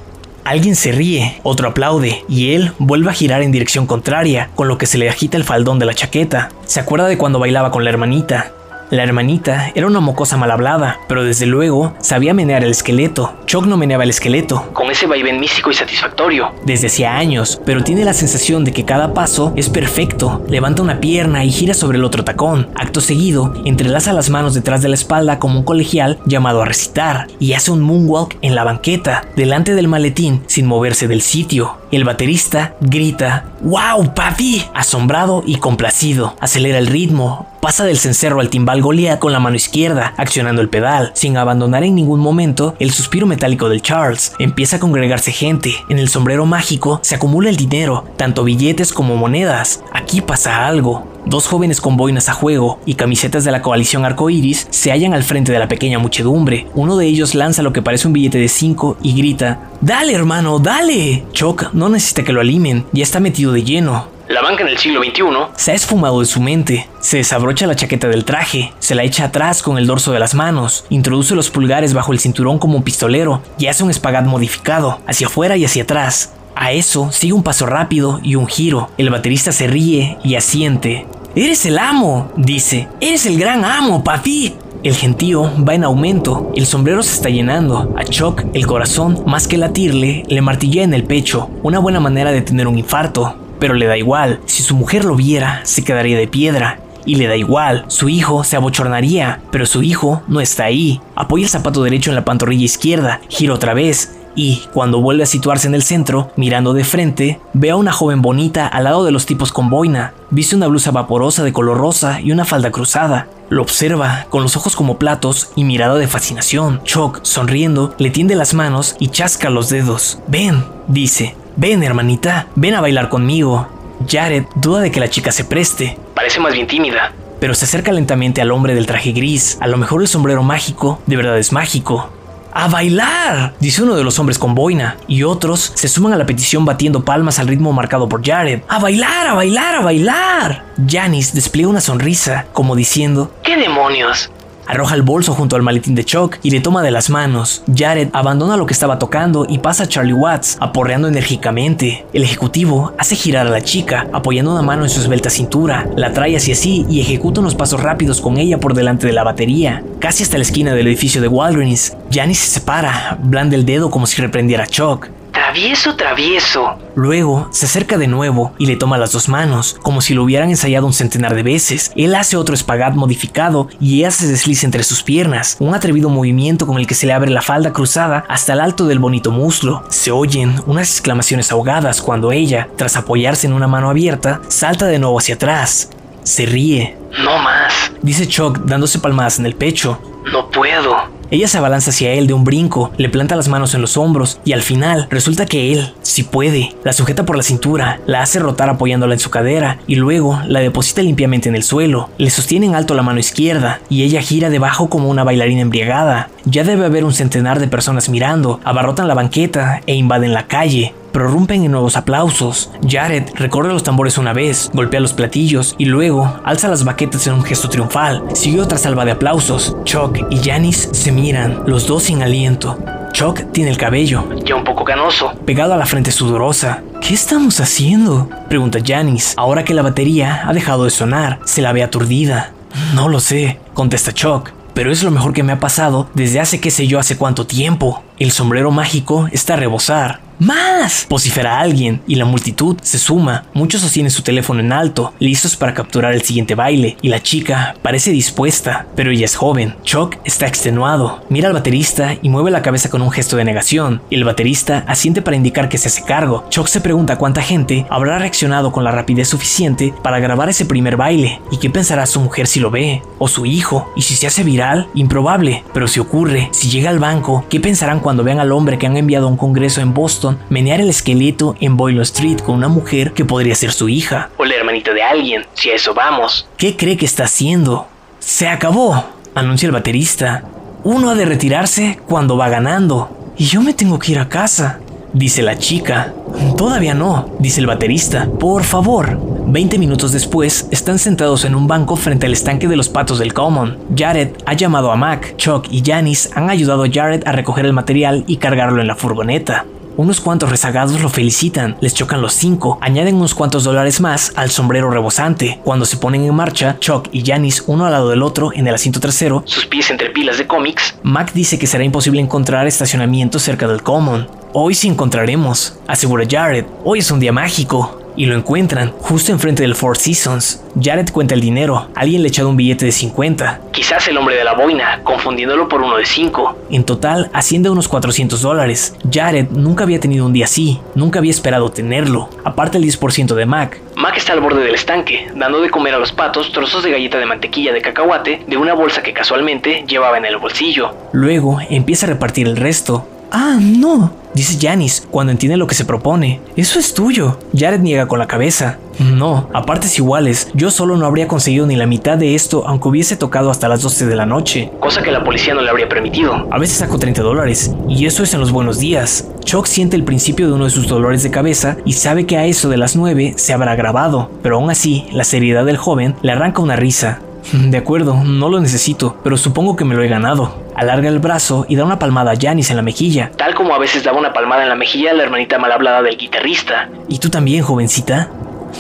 Alguien se ríe, otro aplaude, y él vuelve a girar en dirección contraria, con lo que se le agita el faldón de la chaqueta. Se acuerda de cuando bailaba con la hermanita. La hermanita era una mocosa mal hablada, pero desde luego sabía menear el esqueleto. Chuck no meneaba el esqueleto, Con ese vaivén místico y satisfactorio. desde hacía años, pero tiene la sensación de que cada paso es perfecto. Levanta una pierna y gira sobre el otro tacón. Acto seguido, entrelaza las manos detrás de la espalda como un colegial llamado a recitar y hace un moonwalk en la banqueta, delante del maletín, sin moverse del sitio. El baterista grita, ¡Wow, papi! Asombrado y complacido. Acelera el ritmo, pasa del cencerro al timbal Goliath con la mano izquierda, accionando el pedal, sin abandonar en ningún momento el suspiro metálico del Charles. Empieza a congregarse gente. En el sombrero mágico se acumula el dinero, tanto billetes como monedas. Aquí pasa algo. Dos jóvenes con boinas a juego y camisetas de la coalición arcoíris se hallan al frente de la pequeña muchedumbre. Uno de ellos lanza lo que parece un billete de 5 y grita: ¡Dale, hermano, dale! Chuck no necesita que lo alimen, ya está metido de lleno. La banca en el siglo XXI. Se ha esfumado de su mente. Se desabrocha la chaqueta del traje, se la echa atrás con el dorso de las manos, introduce los pulgares bajo el cinturón como un pistolero y hace un espagat modificado, hacia afuera y hacia atrás. A eso sigue un paso rápido y un giro. El baterista se ríe y asiente. ¡Eres el amo! dice. ¡Eres el gran amo, papi! El gentío va en aumento, el sombrero se está llenando. A Chuck, el corazón, más que latirle, le martillea en el pecho, una buena manera de tener un infarto. Pero le da igual, si su mujer lo viera, se quedaría de piedra. Y le da igual, su hijo se abochornaría, pero su hijo no está ahí. Apoya el zapato derecho en la pantorrilla izquierda, gira otra vez, y, cuando vuelve a situarse en el centro, mirando de frente, ve a una joven bonita al lado de los tipos con boina. Viste una blusa vaporosa de color rosa y una falda cruzada. Lo observa, con los ojos como platos y mirada de fascinación. Chuck, sonriendo, le tiende las manos y chasca los dedos. Ven, dice. Ven, hermanita, ven a bailar conmigo. Jared duda de que la chica se preste. Parece más bien tímida. Pero se acerca lentamente al hombre del traje gris. A lo mejor el sombrero mágico de verdad es mágico. ¡A bailar! dice uno de los hombres con boina, y otros se suman a la petición batiendo palmas al ritmo marcado por Jared. ¡A bailar, a bailar, a bailar! Janice despliega una sonrisa, como diciendo: ¿Qué demonios? Arroja el bolso junto al maletín de Chuck y le toma de las manos. Jared abandona lo que estaba tocando y pasa a Charlie Watts, aporreando enérgicamente. El ejecutivo hace girar a la chica, apoyando una mano en su esbelta cintura. La trae hacia sí y ejecuta unos pasos rápidos con ella por delante de la batería, casi hasta la esquina del edificio de Walgreens. Janice se separa, blanda el dedo como si reprendiera a Chuck. Travieso, travieso. Luego se acerca de nuevo y le toma las dos manos, como si lo hubieran ensayado un centenar de veces. Él hace otro espagat modificado y ella se desliza entre sus piernas, un atrevido movimiento con el que se le abre la falda cruzada hasta el alto del bonito muslo. Se oyen unas exclamaciones ahogadas cuando ella, tras apoyarse en una mano abierta, salta de nuevo hacia atrás. Se ríe. No más. Dice Chuck dándose palmadas en el pecho. No puedo. Ella se abalanza hacia él de un brinco, le planta las manos en los hombros y al final resulta que él, si puede, la sujeta por la cintura, la hace rotar apoyándola en su cadera y luego la deposita limpiamente en el suelo. Le sostiene en alto la mano izquierda y ella gira debajo como una bailarina embriagada. Ya debe haber un centenar de personas mirando, abarrotan la banqueta e invaden la calle prorrumpen en nuevos aplausos. Jared recorre los tambores una vez, golpea los platillos y luego alza las baquetas en un gesto triunfal. Sigue otra salva de aplausos. Chuck y Janice se miran, los dos sin aliento. Chuck tiene el cabello, ya un poco canoso, pegado a la frente sudorosa. ¿Qué estamos haciendo? Pregunta Janice, ahora que la batería ha dejado de sonar. Se la ve aturdida. No lo sé, contesta Chuck pero es lo mejor que me ha pasado desde hace qué sé yo hace cuánto tiempo. El sombrero mágico está a rebosar. ¡Más! vocifera alguien y la multitud se suma. Muchos sostienen su teléfono en alto, listos para capturar el siguiente baile, y la chica parece dispuesta, pero ella es joven. Chuck está extenuado, mira al baterista y mueve la cabeza con un gesto de negación. El baterista asiente para indicar que se hace cargo. Chuck se pregunta cuánta gente habrá reaccionado con la rapidez suficiente para grabar ese primer baile, y qué pensará su mujer si lo ve, o su hijo, y si se hace viral, improbable, pero si ocurre, si llega al banco, ¿qué pensarán cuando vean al hombre que han enviado a un congreso en Boston? Menear el esqueleto en Boyle Street con una mujer que podría ser su hija. O la hermanita de alguien, si a eso vamos. ¿Qué cree que está haciendo? Se acabó, anuncia el baterista. Uno ha de retirarse cuando va ganando. Y yo me tengo que ir a casa, dice la chica. Todavía no, dice el baterista. Por favor. Veinte minutos después, están sentados en un banco frente al estanque de los patos del Common. Jared ha llamado a Mac, Chuck y Janice han ayudado a Jared a recoger el material y cargarlo en la furgoneta. Unos cuantos rezagados lo felicitan, les chocan los cinco, añaden unos cuantos dólares más al sombrero rebosante. Cuando se ponen en marcha, Chuck y Janice uno al lado del otro en el asiento trasero, sus pies entre pilas de cómics, Mac dice que será imposible encontrar estacionamiento cerca del Common. Hoy sí encontraremos, asegura Jared. Hoy es un día mágico y lo encuentran justo enfrente del Four Seasons. Jared cuenta el dinero, alguien le ha echado un billete de 50. Quizás el hombre de la boina, confundiéndolo por uno de 5. En total asciende a unos 400 dólares. Jared nunca había tenido un día así, nunca había esperado tenerlo, aparte el 10% de Mac. Mac está al borde del estanque, dando de comer a los patos trozos de galleta de mantequilla de cacahuate de una bolsa que casualmente llevaba en el bolsillo. Luego empieza a repartir el resto. Ah, no, dice Janice cuando entiende lo que se propone. Eso es tuyo. Jared niega con la cabeza. No, a partes iguales, yo solo no habría conseguido ni la mitad de esto aunque hubiese tocado hasta las 12 de la noche. Cosa que la policía no le habría permitido. A veces saco 30 dólares, y eso es en los buenos días. Chuck siente el principio de uno de sus dolores de cabeza y sabe que a eso de las 9 se habrá grabado, pero aún así, la seriedad del joven le arranca una risa. (laughs) De acuerdo, no lo necesito, pero supongo que me lo he ganado. Alarga el brazo y da una palmada a Janice en la mejilla. Tal como a veces daba una palmada en la mejilla a la hermanita mal hablada del guitarrista. ¿Y tú también, jovencita?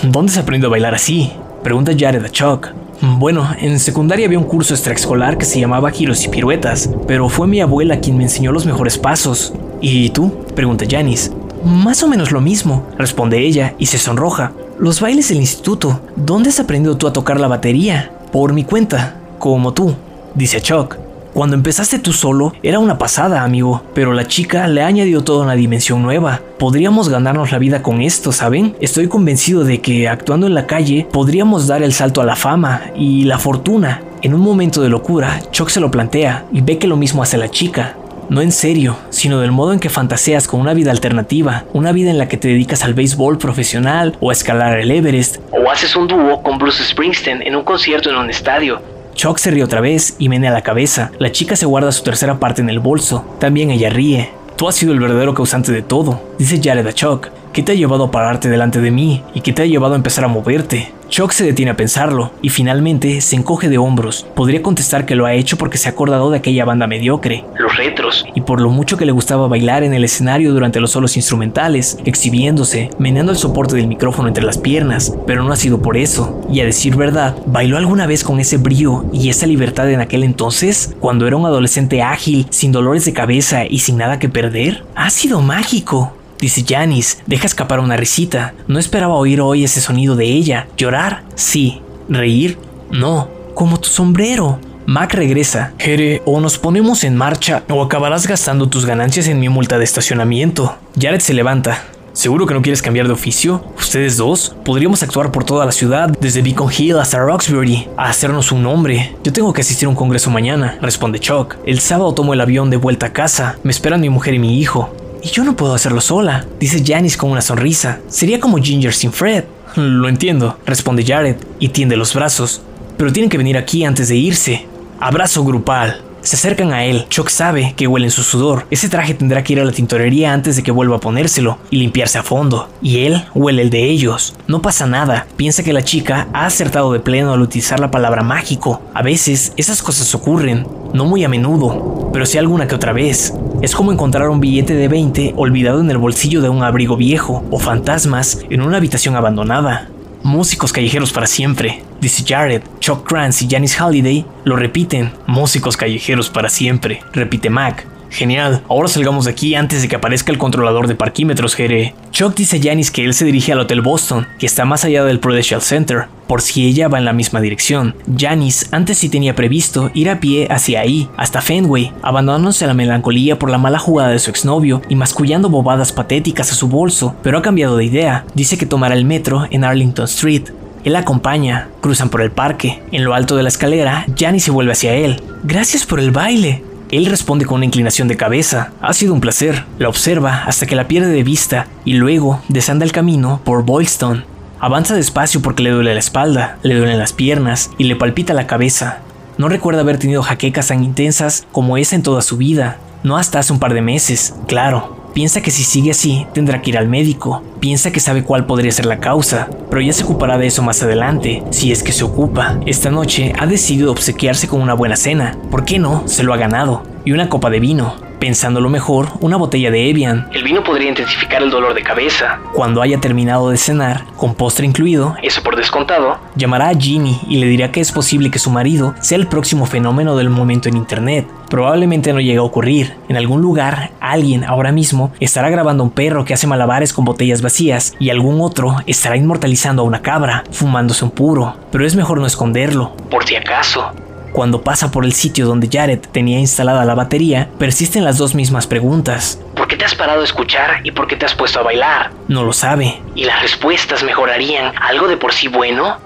¿Dónde se aprendió a bailar así? Pregunta Jared a Chuck. Bueno, en secundaria había un curso extraescolar que se llamaba Giros y Piruetas, pero fue mi abuela quien me enseñó los mejores pasos. ¿Y tú? Pregunta Janice. Más o menos lo mismo, responde ella y se sonroja. Los bailes del instituto. ¿Dónde has aprendido tú a tocar la batería? Por mi cuenta, como tú, dice Chuck. Cuando empezaste tú solo, era una pasada, amigo, pero la chica le ha añadido toda una dimensión nueva. Podríamos ganarnos la vida con esto, ¿saben? Estoy convencido de que actuando en la calle podríamos dar el salto a la fama y la fortuna. En un momento de locura, Chuck se lo plantea y ve que lo mismo hace la chica. No en serio, sino del modo en que fantaseas con una vida alternativa, una vida en la que te dedicas al béisbol profesional o a escalar el Everest. O haces un dúo con Bruce Springsteen en un concierto en un estadio. Chuck se ríe otra vez y menea la cabeza. La chica se guarda su tercera parte en el bolso. También ella ríe. Tú has sido el verdadero causante de todo, dice Jared a Chuck. ¿Qué te ha llevado a pararte delante de mí? ¿Y qué te ha llevado a empezar a moverte? Chuck se detiene a pensarlo y finalmente se encoge de hombros. Podría contestar que lo ha hecho porque se ha acordado de aquella banda mediocre. Los retros. Y por lo mucho que le gustaba bailar en el escenario durante los solos instrumentales, exhibiéndose, meneando el soporte del micrófono entre las piernas, pero no ha sido por eso. Y a decir verdad, ¿bailó alguna vez con ese brío y esa libertad en aquel entonces? Cuando era un adolescente ágil, sin dolores de cabeza y sin nada que perder? Ha sido mágico. Dice Janis, deja escapar una risita. No esperaba oír hoy ese sonido de ella. ¿Llorar? Sí. ¿Reír? No. Como tu sombrero. Mac regresa. Jere, o nos ponemos en marcha o acabarás gastando tus ganancias en mi multa de estacionamiento. Jared se levanta. ¿Seguro que no quieres cambiar de oficio? ¿Ustedes dos? Podríamos actuar por toda la ciudad, desde Beacon Hill hasta Roxbury, a hacernos un nombre. Yo tengo que asistir a un congreso mañana, responde Chuck. El sábado tomo el avión de vuelta a casa. Me esperan mi mujer y mi hijo. Y yo no puedo hacerlo sola, dice Janice con una sonrisa. Sería como Ginger sin Fred. Lo entiendo, responde Jared y tiende los brazos. Pero tienen que venir aquí antes de irse. Abrazo grupal. Se acercan a él. Chuck sabe que huelen su sudor. Ese traje tendrá que ir a la tintorería antes de que vuelva a ponérselo y limpiarse a fondo. Y él huele el de ellos. No pasa nada. Piensa que la chica ha acertado de pleno al utilizar la palabra mágico. A veces esas cosas ocurren. No muy a menudo, pero sí alguna que otra vez. Es como encontrar un billete de 20 olvidado en el bolsillo de un abrigo viejo o fantasmas en una habitación abandonada. Músicos callejeros para siempre, dice Jared. Chuck Krantz y Janice Halliday lo repiten. Músicos callejeros para siempre, repite Mac. Genial, ahora salgamos de aquí antes de que aparezca el controlador de parquímetros, Jere. Chuck dice a Janice que él se dirige al Hotel Boston, que está más allá del Prudential Center, por si ella va en la misma dirección. Janice antes sí tenía previsto ir a pie hacia ahí, hasta Fenway, abandonándose a la melancolía por la mala jugada de su exnovio y mascullando bobadas patéticas a su bolso, pero ha cambiado de idea. Dice que tomará el metro en Arlington Street, él acompaña, cruzan por el parque. En lo alto de la escalera, Janice se vuelve hacia él. Gracias por el baile. Él responde con una inclinación de cabeza. Ha sido un placer. La observa hasta que la pierde de vista y luego desanda el camino por Boylston. Avanza despacio porque le duele la espalda, le duelen las piernas y le palpita la cabeza. No recuerda haber tenido jaquecas tan intensas como esa en toda su vida. No hasta hace un par de meses, claro. Piensa que si sigue así, tendrá que ir al médico. Piensa que sabe cuál podría ser la causa, pero ya se ocupará de eso más adelante, si es que se ocupa. Esta noche ha decidido obsequiarse con una buena cena. ¿Por qué no? Se lo ha ganado. Y una copa de vino. Pensándolo mejor, una botella de Evian. El vino podría intensificar el dolor de cabeza. Cuando haya terminado de cenar, con postre incluido, Eso por descontado. llamará a Ginny y le dirá que es posible que su marido sea el próximo fenómeno del momento en Internet. Probablemente no llegue a ocurrir. En algún lugar, alguien ahora mismo estará grabando a un perro que hace malabares con botellas vacías y algún otro estará inmortalizando a una cabra, fumándose un puro. Pero es mejor no esconderlo. Por si acaso. Cuando pasa por el sitio donde Jared tenía instalada la batería, persisten las dos mismas preguntas. ¿Por qué te has parado a escuchar y por qué te has puesto a bailar? No lo sabe. ¿Y las respuestas mejorarían algo de por sí bueno?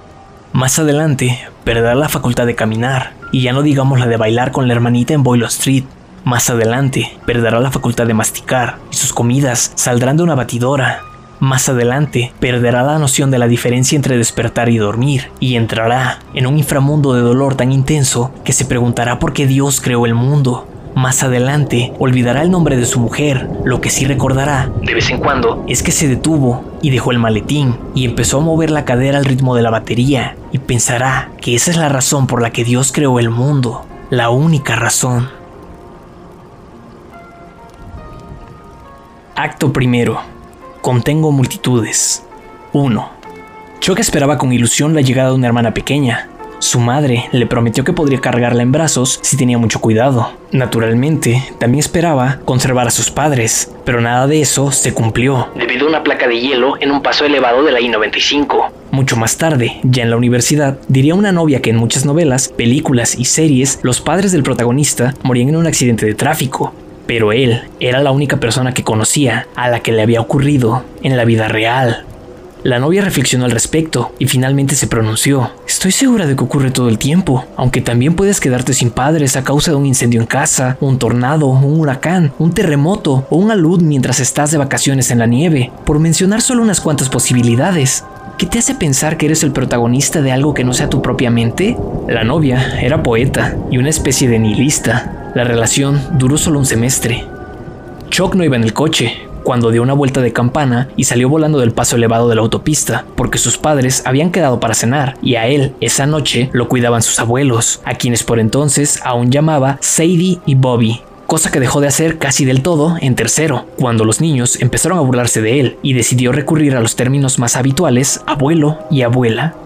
Más adelante, perderá la facultad de caminar, y ya no digamos la de bailar con la hermanita en Boyle Street. Más adelante, perderá la facultad de masticar, y sus comidas saldrán de una batidora. Más adelante, perderá la noción de la diferencia entre despertar y dormir, y entrará en un inframundo de dolor tan intenso que se preguntará por qué Dios creó el mundo. Más adelante, olvidará el nombre de su mujer, lo que sí recordará De vez en cuando. es que se detuvo y dejó el maletín y empezó a mover la cadera al ritmo de la batería y pensará que esa es la razón por la que Dios creó el mundo, la única razón. Acto primero. Contengo multitudes. 1. Chuck esperaba con ilusión la llegada de una hermana pequeña. Su madre le prometió que podría cargarla en brazos si tenía mucho cuidado. Naturalmente, también esperaba conservar a sus padres, pero nada de eso se cumplió. Debido a una placa de hielo en un paso elevado de la I-95. Mucho más tarde, ya en la universidad, diría una novia que en muchas novelas, películas y series, los padres del protagonista morían en un accidente de tráfico, pero él era la única persona que conocía a la que le había ocurrido en la vida real. La novia reflexionó al respecto y finalmente se pronunció. Estoy segura de que ocurre todo el tiempo, aunque también puedes quedarte sin padres a causa de un incendio en casa, un tornado, un huracán, un terremoto o un alud mientras estás de vacaciones en la nieve, por mencionar solo unas cuantas posibilidades. ¿Qué te hace pensar que eres el protagonista de algo que no sea tu propia mente? La novia era poeta y una especie de nihilista. La relación duró solo un semestre. Chuck no iba en el coche, cuando dio una vuelta de campana y salió volando del paso elevado de la autopista, porque sus padres habían quedado para cenar y a él esa noche lo cuidaban sus abuelos, a quienes por entonces aún llamaba Sadie y Bobby, cosa que dejó de hacer casi del todo en tercero, cuando los niños empezaron a burlarse de él y decidió recurrir a los términos más habituales abuelo y abuela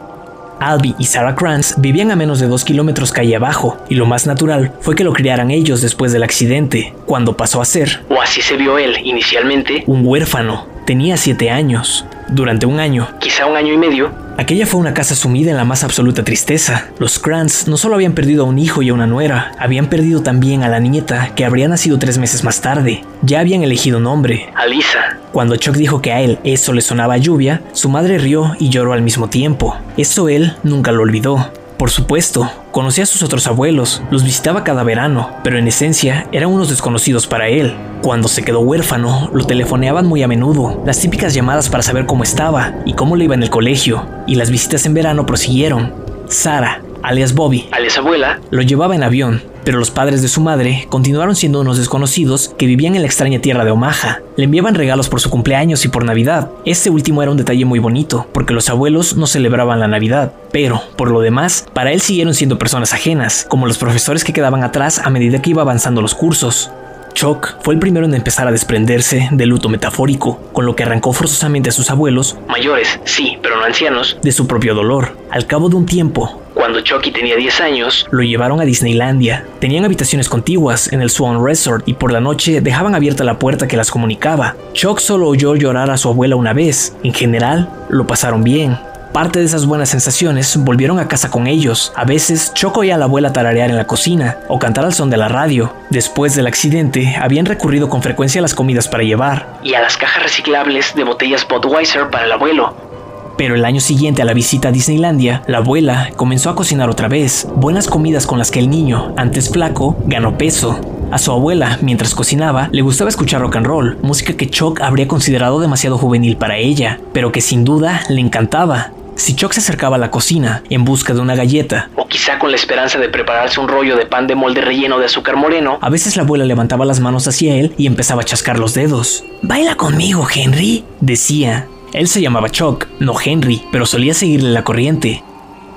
Albie y Sarah Krantz vivían a menos de dos kilómetros calle abajo, y lo más natural fue que lo criaran ellos después del accidente, cuando pasó a ser, o así se vio él inicialmente, un huérfano. Tenía siete años. Durante un año, quizá un año y medio, Aquella fue una casa sumida en la más absoluta tristeza. Los Krantz no solo habían perdido a un hijo y a una nuera, habían perdido también a la nieta, que habría nacido tres meses más tarde. Ya habían elegido nombre. Alisa. Cuando Chuck dijo que a él eso le sonaba a lluvia, su madre rió y lloró al mismo tiempo. Eso él nunca lo olvidó. Por supuesto, conocía a sus otros abuelos, los visitaba cada verano, pero en esencia eran unos desconocidos para él. Cuando se quedó huérfano, lo telefoneaban muy a menudo, las típicas llamadas para saber cómo estaba y cómo le iba en el colegio, y las visitas en verano prosiguieron. Sara, alias Bobby, alias abuela, lo llevaba en avión, pero los padres de su madre continuaron siendo unos desconocidos que vivían en la extraña tierra de Omaha. Le enviaban regalos por su cumpleaños y por Navidad. Este último era un detalle muy bonito, porque los abuelos no celebraban la Navidad, pero, por lo demás, para él siguieron siendo personas ajenas, como los profesores que quedaban atrás a medida que iba avanzando los cursos. Chuck fue el primero en empezar a desprenderse del luto metafórico, con lo que arrancó forzosamente a sus abuelos, mayores, sí, pero no ancianos, de su propio dolor. Al cabo de un tiempo, cuando Chucky tenía 10 años, lo llevaron a Disneylandia. Tenían habitaciones contiguas en el Swan Resort y por la noche dejaban abierta la puerta que las comunicaba. Chuck solo oyó llorar a su abuela una vez. En general, lo pasaron bien. Parte de esas buenas sensaciones volvieron a casa con ellos. A veces, Choco oía a la abuela tararear en la cocina o cantar al son de la radio. Después del accidente, habían recurrido con frecuencia a las comidas para llevar. Y a las cajas reciclables de botellas Budweiser para el abuelo. Pero el año siguiente a la visita a Disneylandia, la abuela comenzó a cocinar otra vez, buenas comidas con las que el niño, antes flaco, ganó peso. A su abuela, mientras cocinaba, le gustaba escuchar rock and roll, música que Chuck habría considerado demasiado juvenil para ella, pero que sin duda le encantaba. Si Chuck se acercaba a la cocina en busca de una galleta, o quizá con la esperanza de prepararse un rollo de pan de molde relleno de azúcar moreno, a veces la abuela levantaba las manos hacia él y empezaba a chascar los dedos. Baila conmigo, Henry, decía. Él se llamaba Chuck, no Henry, pero solía seguirle la corriente.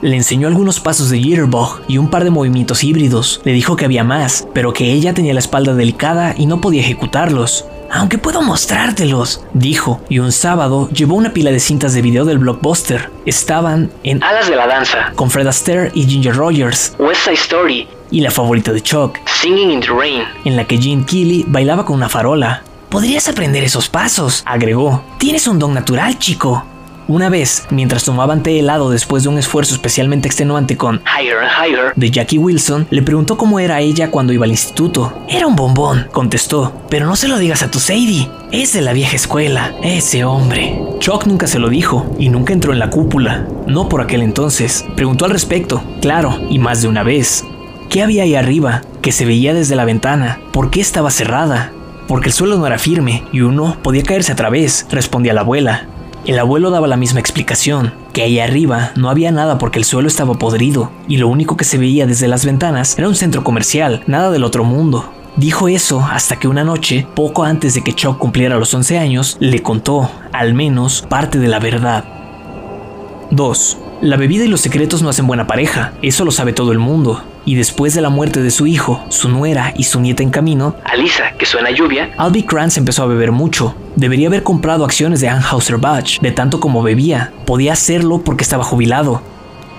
Le enseñó algunos pasos de Jitterbug y un par de movimientos híbridos. Le dijo que había más, pero que ella tenía la espalda delicada y no podía ejecutarlos. Aunque puedo mostrártelos, dijo, y un sábado llevó una pila de cintas de video del blockbuster. Estaban en Alas de la Danza, con Fred Astaire y Ginger Rogers, West Side Story y la favorita de Chuck, Singing in the Rain, en la que Gene Keeley bailaba con una farola. Podrías aprender esos pasos, agregó. Tienes un don natural, chico. Una vez, mientras tomaban té helado después de un esfuerzo especialmente extenuante con Higher and Higher de Jackie Wilson, le preguntó cómo era ella cuando iba al instituto. Era un bombón, contestó. Pero no se lo digas a tu Sadie. Es de la vieja escuela, ese hombre. Chuck nunca se lo dijo y nunca entró en la cúpula. No por aquel entonces. Preguntó al respecto, claro, y más de una vez. ¿Qué había ahí arriba? Que se veía desde la ventana. ¿Por qué estaba cerrada? Porque el suelo no era firme y uno podía caerse a través, respondía la abuela. El abuelo daba la misma explicación, que ahí arriba no había nada porque el suelo estaba podrido, y lo único que se veía desde las ventanas era un centro comercial, nada del otro mundo. Dijo eso hasta que una noche, poco antes de que Chuck cumpliera los 11 años, le contó, al menos, parte de la verdad. 2. La bebida y los secretos no hacen buena pareja, eso lo sabe todo el mundo. Y después de la muerte de su hijo, su nuera y su nieta en camino, Alisa, que suena lluvia, Albie Krantz empezó a beber mucho. Debería haber comprado acciones de Anheuser-Busch, de tanto como bebía. Podía hacerlo porque estaba jubilado.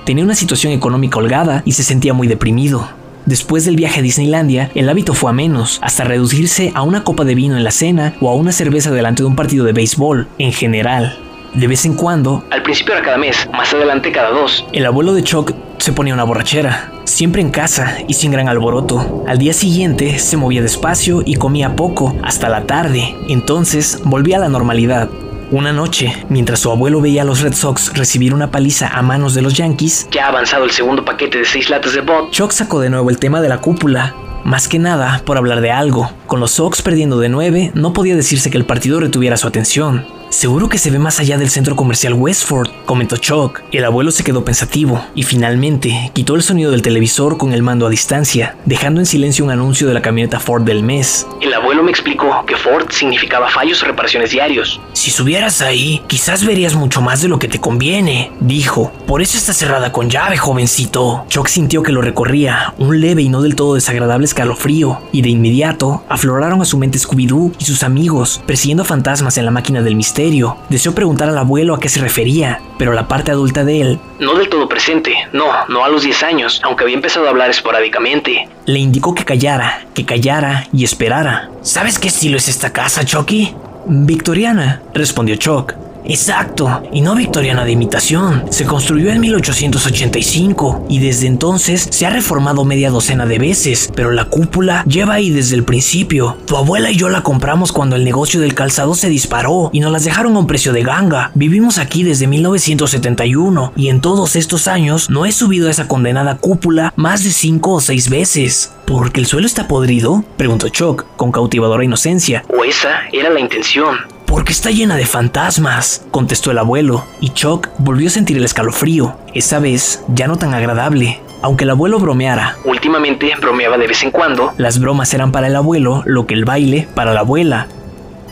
Tenía una situación económica holgada y se sentía muy deprimido. Después del viaje a Disneylandia, el hábito fue a menos, hasta reducirse a una copa de vino en la cena o a una cerveza delante de un partido de béisbol, en general. De vez en cuando, Al principio era cada mes, más adelante cada dos. el abuelo de Chuck se ponía una borrachera, siempre en casa y sin gran alboroto. Al día siguiente se movía despacio y comía poco hasta la tarde, entonces volvía a la normalidad. Una noche, mientras su abuelo veía a los Red Sox recibir una paliza a manos de los Yankees, Ya ha avanzado el segundo paquete de seis latas de bot. Chuck sacó de nuevo el tema de la cúpula, más que nada por hablar de algo. Con los Sox perdiendo de 9, no podía decirse que el partido retuviera su atención. Seguro que se ve más allá del centro comercial Westford, comentó Chuck. El abuelo se quedó pensativo y finalmente quitó el sonido del televisor con el mando a distancia, dejando en silencio un anuncio de la camioneta Ford del mes. El abuelo me explicó que Ford significaba fallos o reparaciones diarios. Si subieras ahí, quizás verías mucho más de lo que te conviene, dijo. Por eso está cerrada con llave, jovencito. Chuck sintió que lo recorría, un leve y no del todo desagradable escalofrío, y de inmediato afloraron a su mente Scooby-Doo y sus amigos, persiguiendo fantasmas en la máquina del misterio. Deseó preguntar al abuelo a qué se refería, pero la parte adulta de él No del todo presente, no, no a los 10 años, aunque había empezado a hablar esporádicamente. le indicó que callara, que callara y esperara. ¿Sabes qué estilo es esta casa, Chucky? Victoriana, respondió Chuck. Exacto, y no victoriana de imitación. Se construyó en 1885 y desde entonces se ha reformado media docena de veces, pero la cúpula lleva ahí desde el principio. Tu abuela y yo la compramos cuando el negocio del calzado se disparó y nos las dejaron a un precio de ganga. Vivimos aquí desde 1971 y en todos estos años no he subido a esa condenada cúpula más de cinco o seis veces. ¿Porque el suelo está podrido? Preguntó Chuck con cautivadora inocencia. O esa era la intención. Porque está llena de fantasmas, contestó el abuelo, y Chuck volvió a sentir el escalofrío, esa vez ya no tan agradable. Aunque el abuelo bromeara, Últimamente bromeaba de vez en cuando. las bromas eran para el abuelo lo que el baile para la abuela.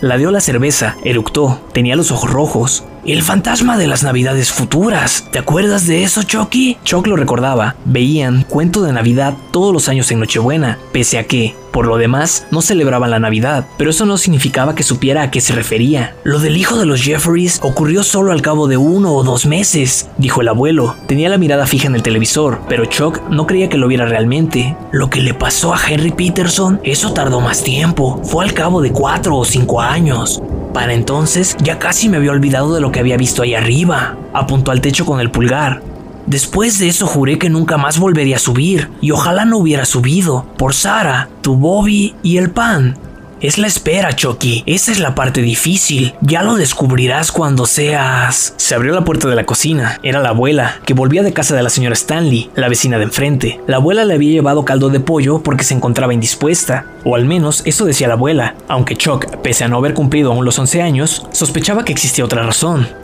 La dio la cerveza, eructó, tenía los ojos rojos. El fantasma de las navidades futuras. ¿Te acuerdas de eso, Chucky? Chuck lo recordaba. Veían cuento de Navidad todos los años en Nochebuena, pese a que, por lo demás, no celebraban la Navidad. Pero eso no significaba que supiera a qué se refería. Lo del hijo de los Jeffries ocurrió solo al cabo de uno o dos meses, dijo el abuelo. Tenía la mirada fija en el televisor, pero Chuck no creía que lo viera realmente. Lo que le pasó a Henry Peterson, eso tardó más tiempo. Fue al cabo de cuatro o cinco años. Para entonces ya casi me había olvidado de lo que había visto ahí arriba. Apuntó al techo con el pulgar. Después de eso juré que nunca más volvería a subir, y ojalá no hubiera subido, por Sara, tu Bobby y el pan. Es la espera, Chucky. Esa es la parte difícil. Ya lo descubrirás cuando seas... Se abrió la puerta de la cocina. Era la abuela, que volvía de casa de la señora Stanley, la vecina de enfrente. La abuela le había llevado caldo de pollo porque se encontraba indispuesta. O al menos eso decía la abuela. Aunque Chuck, pese a no haber cumplido aún los 11 años, sospechaba que existía otra razón.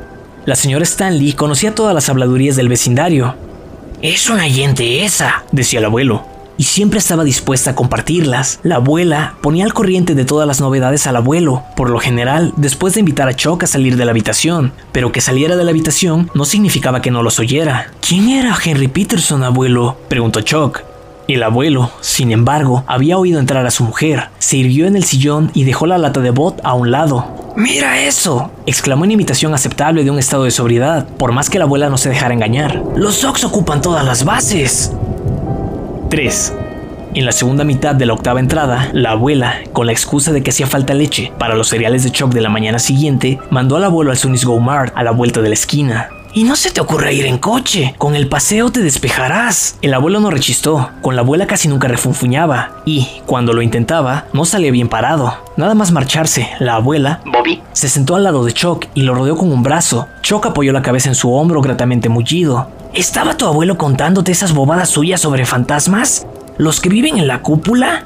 La señora Stanley conocía todas las habladurías del vecindario. Es una gente esa, decía el abuelo, y siempre estaba dispuesta a compartirlas. La abuela ponía al corriente de todas las novedades al abuelo, por lo general después de invitar a Chuck a salir de la habitación, pero que saliera de la habitación no significaba que no los oyera. ¿Quién era Henry Peterson, abuelo? preguntó Chuck. El abuelo, sin embargo, había oído entrar a su mujer, se irguió en el sillón y dejó la lata de bot a un lado. ¡Mira eso! exclamó en imitación aceptable de un estado de sobriedad, por más que la abuela no se dejara engañar. Los Sox ocupan todas las bases. 3. En la segunda mitad de la octava entrada, la abuela, con la excusa de que hacía falta leche para los cereales de Chuck de la mañana siguiente, mandó al abuelo al Sunny's Go Mart a la vuelta de la esquina. Y no se te ocurra ir en coche, con el paseo te despejarás. El abuelo no rechistó, con la abuela casi nunca refunfuñaba, y, cuando lo intentaba, no salía bien parado. Nada más marcharse, la abuela Bobby, se sentó al lado de Chuck y lo rodeó con un brazo. Chuck apoyó la cabeza en su hombro gratamente mullido. ¿Estaba tu abuelo contándote esas bobadas suyas sobre fantasmas? ¿Los que viven en la cúpula?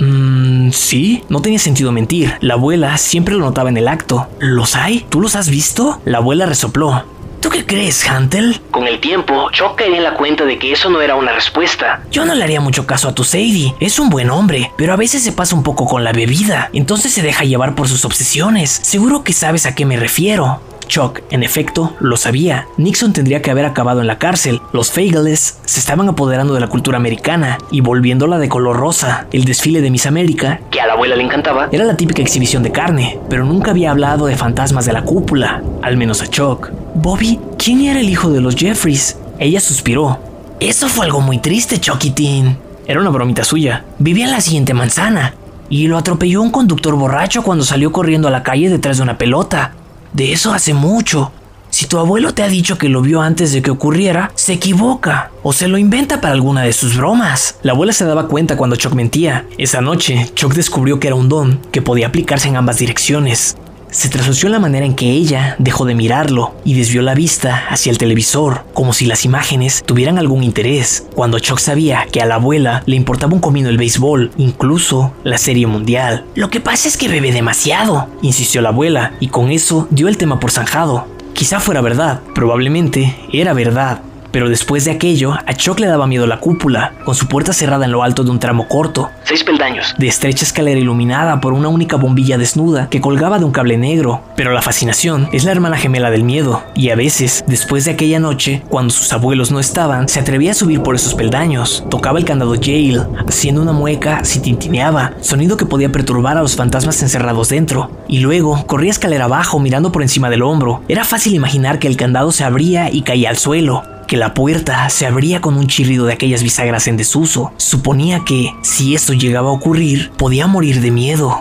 Mmm, sí, no tenía sentido mentir. La abuela siempre lo notaba en el acto. ¿Los hay? ¿Tú los has visto? La abuela resopló. ¿Tú qué crees, Hantel? con el tiempo, Chuck caería en la cuenta de que eso no era una respuesta. Yo no le haría mucho caso a tu Sadie. Es un buen hombre, pero a veces se pasa un poco con la bebida. Entonces se deja llevar por sus obsesiones. Seguro que sabes a qué me refiero. Chuck, en efecto, lo sabía. Nixon tendría que haber acabado en la cárcel. Los Fagles se estaban apoderando de la cultura americana y volviéndola de color rosa. El desfile de Miss América Que a la abuela le encantaba. era la típica exhibición de carne, pero nunca había hablado de fantasmas de la cúpula, al menos a Chuck. Bobby, ¿quién era el hijo de los Jeffries? Ella suspiró. Eso fue algo muy triste, Chuckitín. Era una bromita suya. Vivía en la siguiente manzana y lo atropelló un conductor borracho cuando salió corriendo a la calle detrás de una pelota. De eso hace mucho. Si tu abuelo te ha dicho que lo vio antes de que ocurriera, se equivoca o se lo inventa para alguna de sus bromas. La abuela se daba cuenta cuando Chuck mentía. Esa noche, Chuck descubrió que era un don que podía aplicarse en ambas direcciones. Se trasoció la manera en que ella dejó de mirarlo y desvió la vista hacia el televisor, como si las imágenes tuvieran algún interés, cuando Chuck sabía que a la abuela le importaba un comino el béisbol, incluso la serie mundial. Lo que pasa es que bebe demasiado, insistió la abuela, y con eso dio el tema por zanjado. Quizá fuera verdad, probablemente era verdad, pero después de aquello, a Chuck le daba miedo la cúpula, con su puerta cerrada en lo alto de un tramo corto. Seis peldaños. De estrecha escalera iluminada por una única bombilla desnuda que colgaba de un cable negro. Pero la fascinación es la hermana gemela del miedo, y a veces, después de aquella noche, cuando sus abuelos no estaban, se atrevía a subir por esos peldaños. Tocaba el candado Yale, haciendo una mueca si tintineaba, sonido que podía perturbar a los fantasmas encerrados dentro. Y luego, corría escalera abajo mirando por encima del hombro. Era fácil imaginar que el candado se abría y caía al suelo que la puerta se abría con un chirrido de aquellas bisagras en desuso. Suponía que, si esto llegaba a ocurrir, podía morir de miedo.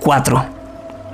4.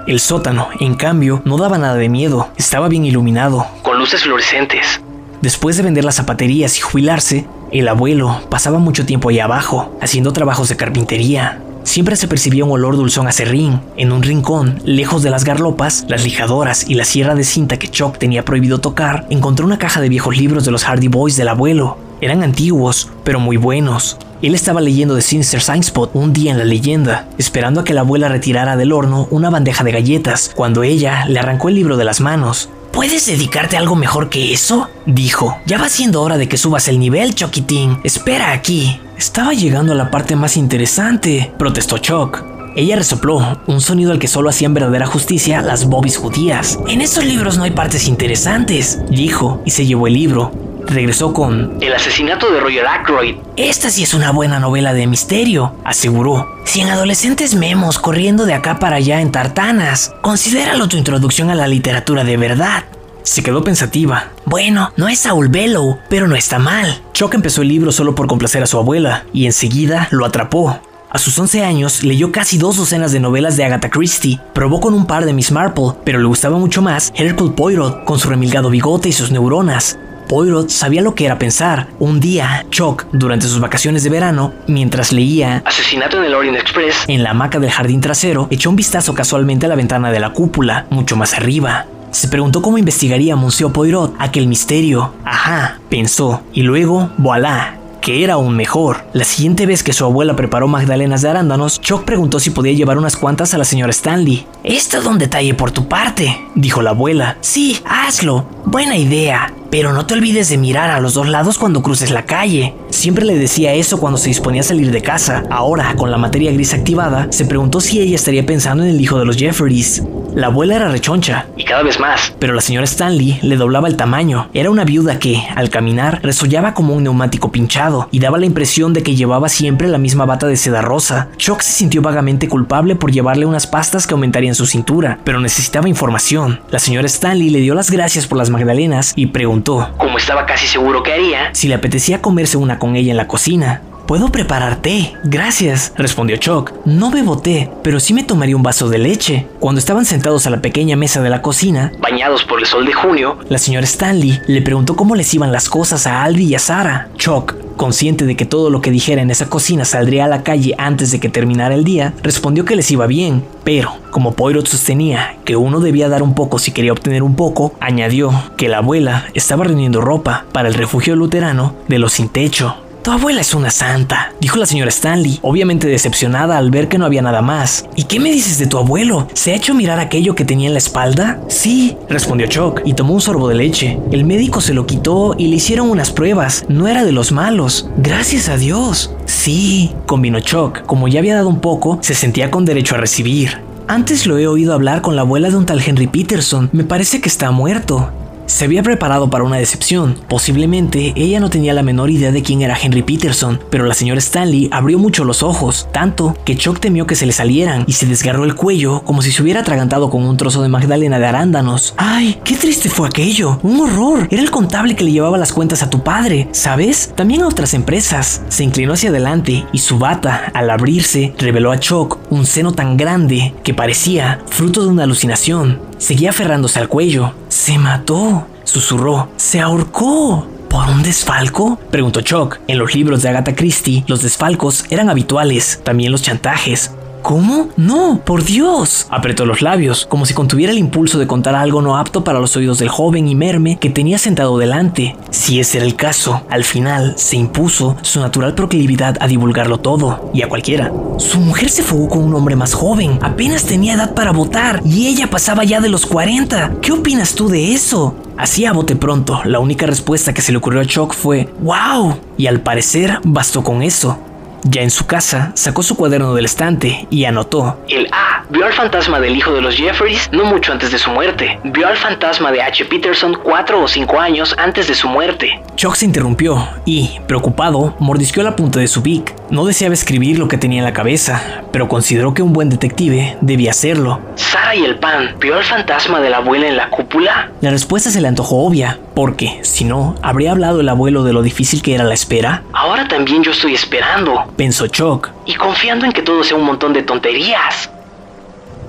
El sótano, en cambio, no daba nada de miedo, estaba bien iluminado. Con luces fluorescentes. Después de vender las zapaterías y jubilarse, el abuelo pasaba mucho tiempo ahí abajo, haciendo trabajos de carpintería. Siempre se percibía un olor dulzón a serrín. En un rincón, lejos de las garlopas, las lijadoras y la sierra de cinta que Chuck tenía prohibido tocar, encontró una caja de viejos libros de los Hardy Boys del abuelo. Eran antiguos, pero muy buenos. Él estaba leyendo de Sinister Spot un día en la leyenda, esperando a que la abuela retirara del horno una bandeja de galletas, cuando ella le arrancó el libro de las manos. ¿Puedes dedicarte a algo mejor que eso? Dijo. Ya va siendo hora de que subas el nivel, Choquitín. Espera aquí. Estaba llegando a la parte más interesante, protestó Chuck. Ella resopló, un sonido al que solo hacían verdadera justicia las bobbies judías. En esos libros no hay partes interesantes, dijo, y se llevó el libro. Regresó con El asesinato de Roger Ackroyd. Esta sí es una buena novela de misterio, aseguró. Cien adolescentes memos corriendo de acá para allá en tartanas. Considéralo tu introducción a la literatura de verdad. Se quedó pensativa. Bueno, no es Saul Bellow, pero no está mal. Chuck empezó el libro solo por complacer a su abuela y enseguida lo atrapó. A sus 11 años leyó casi dos docenas de novelas de Agatha Christie, probó con un par de Miss Marple, pero le gustaba mucho más Hercule Poirot con su remilgado bigote y sus neuronas. Poirot sabía lo que era pensar. Un día, Chuck, durante sus vacaciones de verano, mientras leía Asesinato en el Orient Express en la hamaca del jardín trasero, echó un vistazo casualmente a la ventana de la cúpula, mucho más arriba. Se preguntó cómo investigaría Monsieur Poirot aquel misterio. Ajá, pensó, y luego, voilà, que era aún mejor. La siguiente vez que su abuela preparó magdalenas de arándanos, Chuck preguntó si podía llevar unas cuantas a la señora Stanley. Esto es un detalle por tu parte, dijo la abuela. Sí, hazlo. Buena idea. Pero no te olvides de mirar a los dos lados cuando cruces la calle. Siempre le decía eso cuando se disponía a salir de casa. Ahora, con la materia gris activada, se preguntó si ella estaría pensando en el hijo de los Jeffries. La abuela era rechoncha. Y cada vez más. Pero la señora Stanley le doblaba el tamaño. Era una viuda que, al caminar, resollaba como un neumático pinchado y daba la impresión de que llevaba siempre la misma bata de seda rosa. Chuck se sintió vagamente culpable por llevarle unas pastas que aumentarían su cintura, pero necesitaba información. La señora Stanley le dio las gracias por las magdalenas y preguntó como estaba casi seguro que haría, si le apetecía comerse una con ella en la cocina. Puedo preparar té. Gracias, respondió Chuck. No bebo té, pero sí me tomaría un vaso de leche. Cuando estaban sentados a la pequeña mesa de la cocina, bañados por el sol de junio, la señora Stanley le preguntó cómo les iban las cosas a Albi y a Sara. Chuck, consciente de que todo lo que dijera en esa cocina saldría a la calle antes de que terminara el día, respondió que les iba bien, pero como Poirot sostenía que uno debía dar un poco si quería obtener un poco, añadió que la abuela estaba reuniendo ropa para el refugio luterano de los sin techo. Tu abuela es una santa, dijo la señora Stanley, obviamente decepcionada al ver que no había nada más. ¿Y qué me dices de tu abuelo? ¿Se ha hecho mirar aquello que tenía en la espalda? Sí, respondió Chuck y tomó un sorbo de leche. El médico se lo quitó y le hicieron unas pruebas. No era de los malos. Gracias a Dios. Sí, combinó Chuck. Como ya había dado un poco, se sentía con derecho a recibir. Antes lo he oído hablar con la abuela de un tal Henry Peterson. Me parece que está muerto. Se había preparado para una decepción. Posiblemente ella no tenía la menor idea de quién era Henry Peterson, pero la señora Stanley abrió mucho los ojos, tanto que Chuck temió que se le salieran y se desgarró el cuello como si se hubiera atragantado con un trozo de magdalena de arándanos. ¡Ay! ¡Qué triste fue aquello! ¡Un horror! Era el contable que le llevaba las cuentas a tu padre, ¿sabes? También a otras empresas. Se inclinó hacia adelante y su bata, al abrirse, reveló a Chuck un seno tan grande que parecía fruto de una alucinación. Seguía aferrándose al cuello. Se mató, susurró. Se ahorcó. ¿Por un desfalco? Preguntó Chuck. En los libros de Agatha Christie, los desfalcos eran habituales, también los chantajes. ¿Cómo? No, por Dios. Apretó los labios, como si contuviera el impulso de contar algo no apto para los oídos del joven imerme que tenía sentado delante. Si ese era el caso, al final se impuso su natural proclividad a divulgarlo todo, y a cualquiera. Su mujer se fugó con un hombre más joven, apenas tenía edad para votar, y ella pasaba ya de los 40. ¿Qué opinas tú de eso? Así a bote pronto, la única respuesta que se le ocurrió a Chuck fue ¡Wow! Y al parecer bastó con eso. Ya en su casa, sacó su cuaderno del estante y anotó. El A vio al fantasma del hijo de los Jeffries no mucho antes de su muerte. Vio al fantasma de H. Peterson cuatro o cinco años antes de su muerte. Chuck se interrumpió y, preocupado, mordisqueó la punta de su bic. No deseaba escribir lo que tenía en la cabeza, pero consideró que un buen detective debía hacerlo. Sara y el pan, ¿vio al fantasma de la abuela en la cúpula? La respuesta se le antojó obvia, porque, si no, ¿habría hablado el abuelo de lo difícil que era la espera? Ahora también yo estoy esperando, pensó Chuck. Y confiando en que todo sea un montón de tonterías.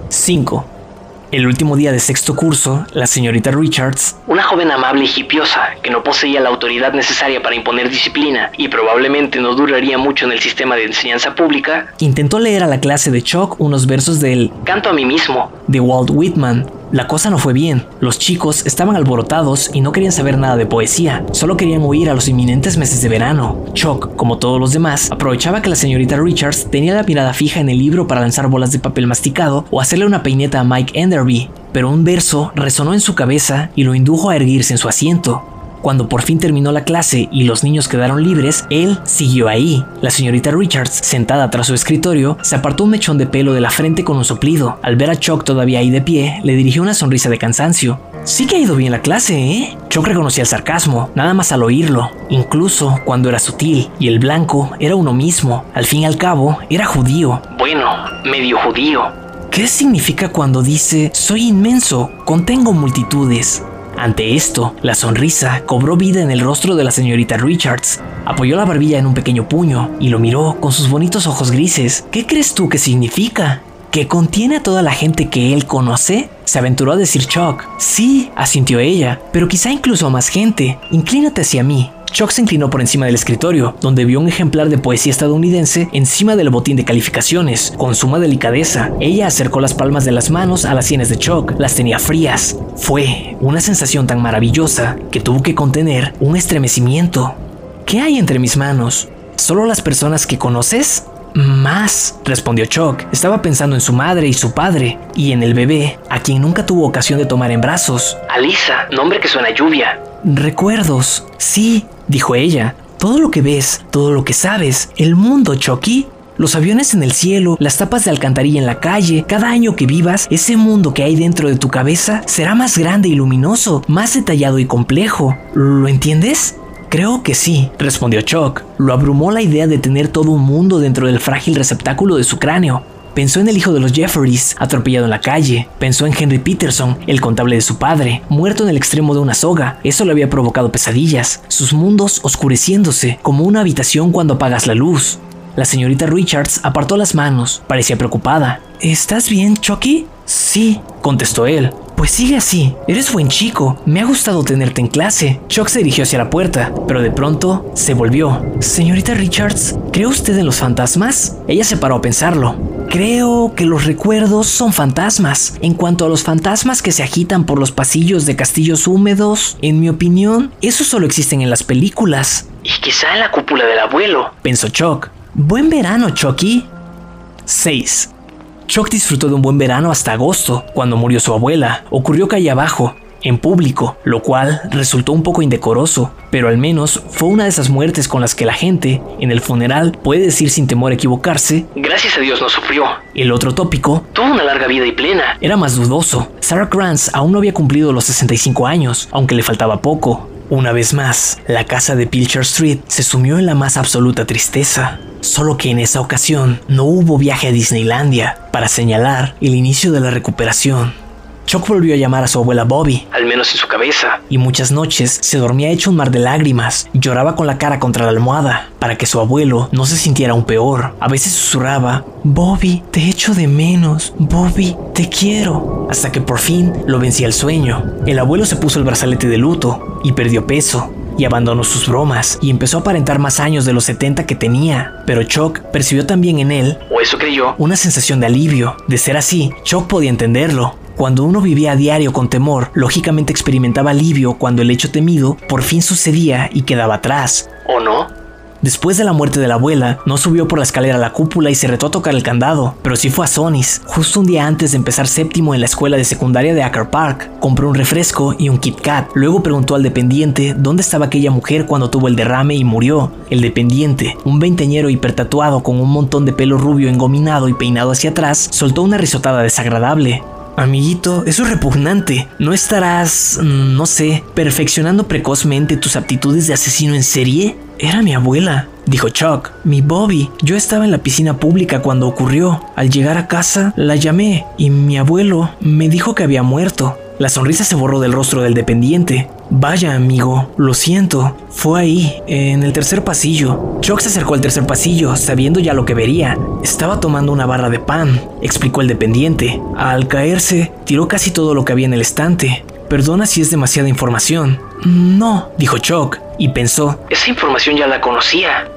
5. El último día de sexto curso, la señorita Richards, una joven amable y hipiosa que no poseía la autoridad necesaria para imponer disciplina y probablemente no duraría mucho en el sistema de enseñanza pública, intentó leer a la clase de Chuck unos versos del Canto a mí mismo de Walt Whitman, la cosa no fue bien. Los chicos estaban alborotados y no querían saber nada de poesía, solo querían huir a los inminentes meses de verano. Chuck, como todos los demás, aprovechaba que la señorita Richards tenía la mirada fija en el libro para lanzar bolas de papel masticado o hacerle una peineta a Mike Enderby, pero un verso resonó en su cabeza y lo indujo a erguirse en su asiento. Cuando por fin terminó la clase y los niños quedaron libres, él siguió ahí. La señorita Richards, sentada tras su escritorio, se apartó un mechón de pelo de la frente con un soplido. Al ver a Chuck todavía ahí de pie, le dirigió una sonrisa de cansancio. Sí que ha ido bien la clase, ¿eh? Chuck reconocía el sarcasmo, nada más al oírlo, incluso cuando era sutil, y el blanco era uno mismo. Al fin y al cabo, era judío. Bueno, medio judío. ¿Qué significa cuando dice, soy inmenso, contengo multitudes? Ante esto, la sonrisa cobró vida en el rostro de la señorita Richards. Apoyó la barbilla en un pequeño puño y lo miró con sus bonitos ojos grises. ¿Qué crees tú que significa? ¿Que contiene a toda la gente que él conoce? Se aventuró a decir Chuck. Sí, asintió ella, pero quizá incluso a más gente. Inclínate hacia mí. Chuck se inclinó por encima del escritorio, donde vio un ejemplar de poesía estadounidense encima del botín de calificaciones. Con suma delicadeza, ella acercó las palmas de las manos a las sienes de Chuck. Las tenía frías. Fue una sensación tan maravillosa que tuvo que contener un estremecimiento. ¿Qué hay entre mis manos? ¿Solo las personas que conoces? Más, respondió Chuck. Estaba pensando en su madre y su padre, y en el bebé, a quien nunca tuvo ocasión de tomar en brazos. Alisa, nombre que suena a lluvia. Recuerdos. Sí, dijo ella. Todo lo que ves, todo lo que sabes, el mundo, Chucky. Los aviones en el cielo, las tapas de alcantarilla en la calle, cada año que vivas, ese mundo que hay dentro de tu cabeza será más grande y luminoso, más detallado y complejo. ¿Lo entiendes? Creo que sí, respondió Chuck. Lo abrumó la idea de tener todo un mundo dentro del frágil receptáculo de su cráneo. Pensó en el hijo de los Jeffries, atropellado en la calle. Pensó en Henry Peterson, el contable de su padre, muerto en el extremo de una soga. Eso le había provocado pesadillas, sus mundos oscureciéndose, como una habitación cuando apagas la luz. La señorita Richards apartó las manos, parecía preocupada. ¿Estás bien, Chucky? Sí, contestó él. Pues sigue así, eres buen chico, me ha gustado tenerte en clase. Chuck se dirigió hacia la puerta, pero de pronto se volvió. Señorita Richards, ¿cree usted en los fantasmas? Ella se paró a pensarlo. Creo que los recuerdos son fantasmas. En cuanto a los fantasmas que se agitan por los pasillos de castillos húmedos, en mi opinión, esos solo existen en las películas. Y quizá en la cúpula del abuelo, pensó Chuck. Buen verano, Chucky. 6. Chuck disfrutó de un buen verano hasta agosto, cuando murió su abuela. Ocurrió calle abajo, en público, lo cual resultó un poco indecoroso, pero al menos fue una de esas muertes con las que la gente, en el funeral, puede decir sin temor a equivocarse. Gracias a Dios no sufrió. El otro tópico, tuvo una larga vida y plena. Era más dudoso. Sarah Grants aún no había cumplido los 65 años, aunque le faltaba poco. Una vez más, la casa de Pilcher Street se sumió en la más absoluta tristeza. Solo que en esa ocasión no hubo viaje a Disneylandia para señalar el inicio de la recuperación. Chuck volvió a llamar a su abuela Bobby, al menos en su cabeza. y muchas noches se dormía hecho un mar de lágrimas y lloraba con la cara contra la almohada para que su abuelo no se sintiera aún peor. A veces susurraba, Bobby, te echo de menos, Bobby, te quiero. Hasta que por fin lo vencía el sueño. El abuelo se puso el brazalete de luto y perdió peso y abandonó sus bromas y empezó a aparentar más años de los 70 que tenía. Pero Chuck percibió también en él O eso creyó. una sensación de alivio. De ser así, Chuck podía entenderlo. Cuando uno vivía a diario con temor, lógicamente experimentaba alivio cuando el hecho temido por fin sucedía y quedaba atrás. ¿O no? Después de la muerte de la abuela, no subió por la escalera a la cúpula y se retó a tocar el candado, pero sí fue a Sonny's, justo un día antes de empezar séptimo en la escuela de secundaria de Acker Park. Compró un refresco y un Kit Kat. Luego preguntó al dependiente dónde estaba aquella mujer cuando tuvo el derrame y murió. El dependiente, un veinteñero hipertatuado con un montón de pelo rubio engominado y peinado hacia atrás, soltó una risotada desagradable. Amiguito, eso es repugnante. ¿No estarás, no sé, perfeccionando precozmente tus aptitudes de asesino en serie? Era mi abuela, dijo Chuck. Mi Bobby. Yo estaba en la piscina pública cuando ocurrió. Al llegar a casa, la llamé y mi abuelo me dijo que había muerto. La sonrisa se borró del rostro del dependiente. Vaya, amigo, lo siento. Fue ahí, en el tercer pasillo. Chuck se acercó al tercer pasillo, sabiendo ya lo que vería. Estaba tomando una barra de pan, explicó el dependiente. Al caerse, tiró casi todo lo que había en el estante. Perdona si es demasiada información. No, dijo Chuck, y pensó. Esa información ya la conocía.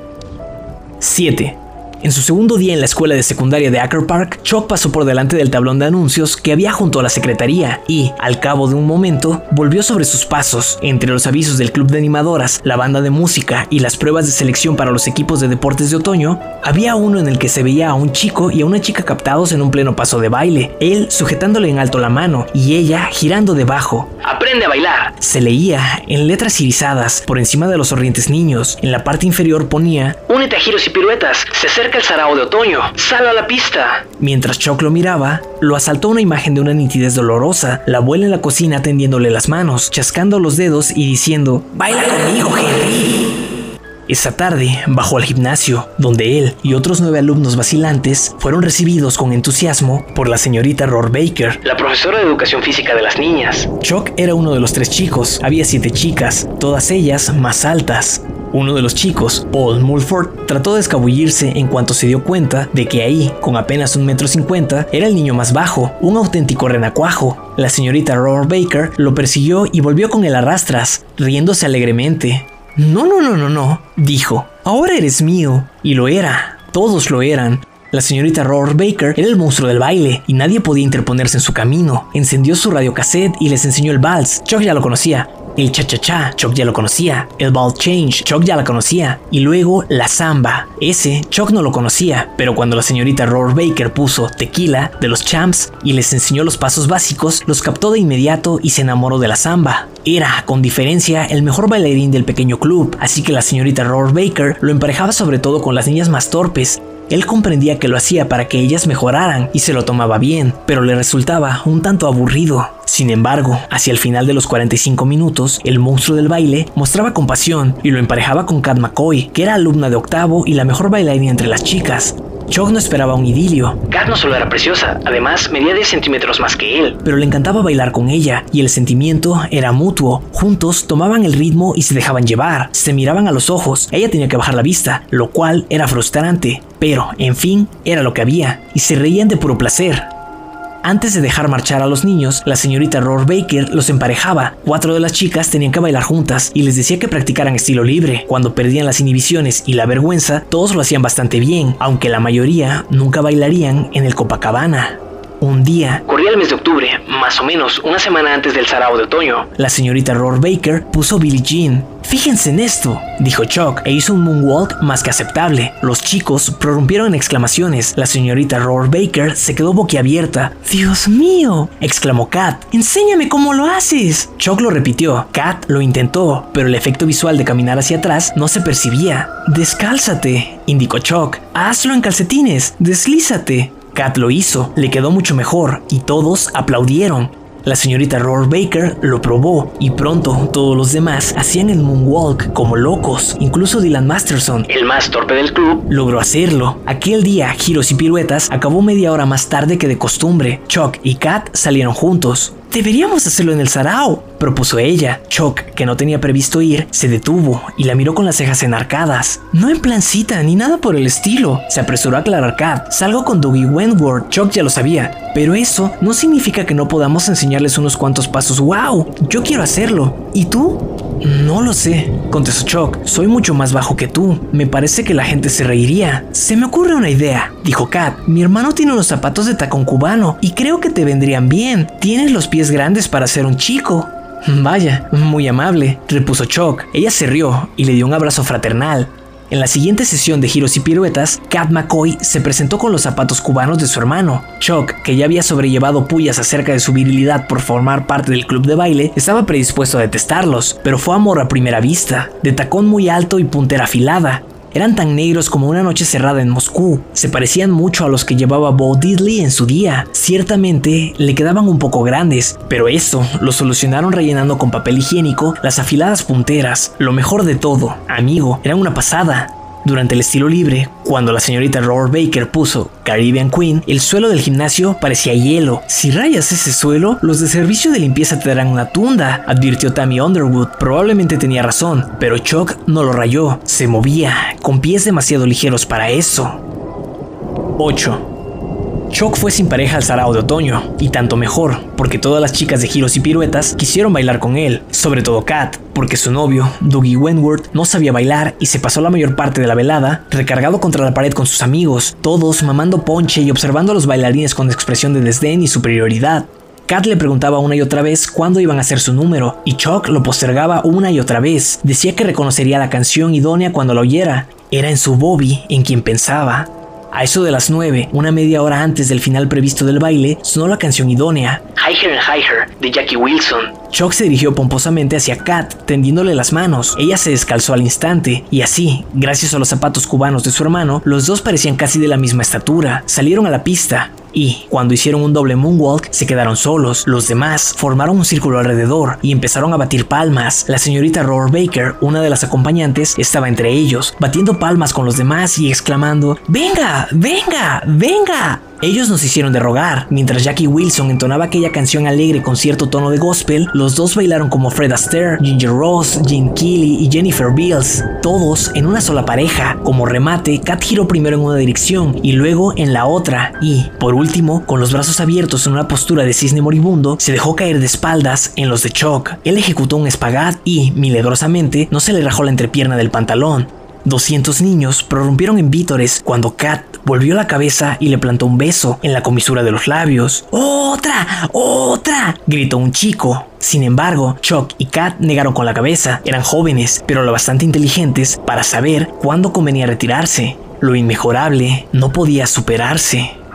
7. En su segundo día en la escuela de secundaria de Acker Park, Chuck pasó por delante del tablón de anuncios que había junto a la secretaría y, al cabo de un momento, volvió sobre sus pasos. Entre los avisos del club de animadoras, la banda de música y las pruebas de selección para los equipos de deportes de otoño, había uno en el que se veía a un chico y a una chica captados en un pleno paso de baile, él sujetándole en alto la mano y ella girando debajo. Aprende a bailar. Se leía en letras irisadas por encima de los sonrientes niños. En la parte inferior ponía Únete a giros y piruetas. Se acerca el sarao de otoño. Sal a la pista. Mientras Chuck lo miraba, lo asaltó una imagen de una nitidez dolorosa, la abuela en la cocina tendiéndole las manos, chascando los dedos y diciendo, Baila conmigo, Henry. Esa tarde bajó al gimnasio, donde él y otros nueve alumnos vacilantes fueron recibidos con entusiasmo por la señorita Roar Baker. La profesora de educación física de las niñas. Chuck era uno de los tres chicos, había siete chicas, todas ellas más altas. Uno de los chicos, Paul Mulford, trató de escabullirse en cuanto se dio cuenta de que ahí, con apenas un metro cincuenta, era el niño más bajo, un auténtico renacuajo. La señorita Roar Baker lo persiguió y volvió con el arrastras, riéndose alegremente. No, no, no, no, no, dijo. Ahora eres mío. Y lo era. Todos lo eran. La señorita Roar Baker era el monstruo del baile y nadie podía interponerse en su camino. Encendió su radiocassette y les enseñó el vals. Chuck ya lo conocía. El cha-cha-cha, Chuck ya lo conocía. El ball change, Chuck ya la conocía. Y luego la samba. Ese, Chuck no lo conocía. Pero cuando la señorita Roar Baker puso tequila de los champs y les enseñó los pasos básicos, los captó de inmediato y se enamoró de la samba. Era, con diferencia, el mejor bailarín del pequeño club, así que la señorita Roar Baker lo emparejaba sobre todo con las niñas más torpes él comprendía que lo hacía para que ellas mejoraran y se lo tomaba bien, pero le resultaba un tanto aburrido. Sin embargo, hacia el final de los 45 minutos, el monstruo del baile mostraba compasión y lo emparejaba con Kat McCoy, que era alumna de octavo y la mejor bailarina entre las chicas. Chuck no esperaba un idilio, Kat no solo era preciosa, además medía 10 centímetros más que él. pero le encantaba bailar con ella y el sentimiento era mutuo. Juntos tomaban el ritmo y se dejaban llevar, se miraban a los ojos, ella tenía que bajar la vista, lo cual era frustrante, pero, en fin, era lo que había, y se reían de puro placer. Antes de dejar marchar a los niños, la señorita Roar Baker los emparejaba. Cuatro de las chicas tenían que bailar juntas y les decía que practicaran estilo libre. Cuando perdían las inhibiciones y la vergüenza, todos lo hacían bastante bien, aunque la mayoría nunca bailarían en el Copacabana. Un día, Corría el mes de octubre, más o menos una semana antes del sarao de otoño. la señorita Roar Baker puso Billie Jean. Fíjense en esto, dijo Chuck, e hizo un moonwalk más que aceptable. Los chicos prorrumpieron en exclamaciones. La señorita Roar Baker se quedó boquiabierta. ¡Dios mío! exclamó Kat. ¡Enséñame cómo lo haces! Chuck lo repitió. Kat lo intentó, pero el efecto visual de caminar hacia atrás no se percibía. Descálzate, indicó Chuck. Hazlo en calcetines. Deslízate. Kat lo hizo, le quedó mucho mejor y todos aplaudieron. La señorita Roar Baker lo probó y pronto todos los demás hacían el moonwalk como locos, incluso Dylan Masterson. El más torpe del club, Logró hacerlo. Aquel día, giros y piruetas acabó media hora más tarde que de costumbre. Chuck y Kat salieron juntos. Deberíamos hacerlo en el Sarao, propuso ella. Chuck, que no tenía previsto ir, se detuvo y la miró con las cejas enarcadas. No en plan cita ni nada por el estilo. Se apresuró a aclarar Kat. Salgo con Dougie Wentworth. Chuck ya lo sabía. Pero eso no significa que no podamos enseñarles unos cuantos pasos. ¡Wow! Yo quiero hacerlo. ¿Y tú? No lo sé, contestó Chuck. Soy mucho más bajo que tú. Me parece que la gente se reiría. Se me ocurre una idea, dijo Kat. Mi hermano tiene unos zapatos de tacón cubano y creo que te vendrían bien. Tienes los pies grandes para ser un chico. Vaya, muy amable, repuso Chuck. Ella se rió y le dio un abrazo fraternal. En la siguiente sesión de giros y piruetas, Kat McCoy se presentó con los zapatos cubanos de su hermano. Chuck, que ya había sobrellevado pullas acerca de su virilidad por formar parte del club de baile, estaba predispuesto a detestarlos, pero fue amor a primera vista, de tacón muy alto y puntera afilada. Eran tan negros como una noche cerrada en Moscú. Se parecían mucho a los que llevaba Bo Diddley en su día. Ciertamente le quedaban un poco grandes, pero eso lo solucionaron rellenando con papel higiénico las afiladas punteras. Lo mejor de todo, amigo, era una pasada. Durante el estilo libre, cuando la señorita Robert Baker puso Caribbean Queen, el suelo del gimnasio parecía hielo. Si rayas ese suelo, los de servicio de limpieza te darán una tunda, advirtió Tammy Underwood. Probablemente tenía razón, pero Chuck no lo rayó. Se movía, con pies demasiado ligeros para eso. 8. Chuck fue sin pareja al sarao de otoño, y tanto mejor, porque todas las chicas de giros y piruetas quisieron bailar con él, sobre todo Kat, porque su novio, Dougie Wentworth, no sabía bailar y se pasó la mayor parte de la velada recargado contra la pared con sus amigos, todos mamando ponche y observando a los bailarines con expresión de desdén y superioridad. Kat le preguntaba una y otra vez cuándo iban a hacer su número, y Chuck lo postergaba una y otra vez. Decía que reconocería la canción idónea cuando la oyera. Era en su Bobby en quien pensaba. A eso de las 9, una media hora antes del final previsto del baile, sonó la canción idónea. Higher and Higher de Jackie Wilson. Chuck se dirigió pomposamente hacia Kat, tendiéndole las manos. Ella se descalzó al instante, y así, gracias a los zapatos cubanos de su hermano, los dos parecían casi de la misma estatura. Salieron a la pista, y cuando hicieron un doble moonwalk se quedaron solos. Los demás formaron un círculo alrededor y empezaron a batir palmas. La señorita Robert Baker, una de las acompañantes, estaba entre ellos, batiendo palmas con los demás y exclamando, ¡Venga! ¡Venga! ¡Venga! Ellos nos hicieron de rogar. Mientras Jackie Wilson entonaba aquella canción alegre con cierto tono de gospel, los dos bailaron como Fred Astaire, Ginger Ross, Jean Keighley y Jennifer Beals, todos en una sola pareja. Como remate, Kat giró primero en una dirección y luego en la otra, y, por último, con los brazos abiertos en una postura de cisne moribundo, se dejó caer de espaldas en los de Chuck. Él ejecutó un espagat y, milagrosamente, no se le rajó la entrepierna del pantalón. 200 niños prorrumpieron en vítores cuando Kat volvió la cabeza y le plantó un beso en la comisura de los labios. ¡Otra! ¡Otra! gritó un chico. Sin embargo, Chuck y Kat negaron con la cabeza. Eran jóvenes, pero lo bastante inteligentes para saber cuándo convenía retirarse. Lo inmejorable no podía superarse.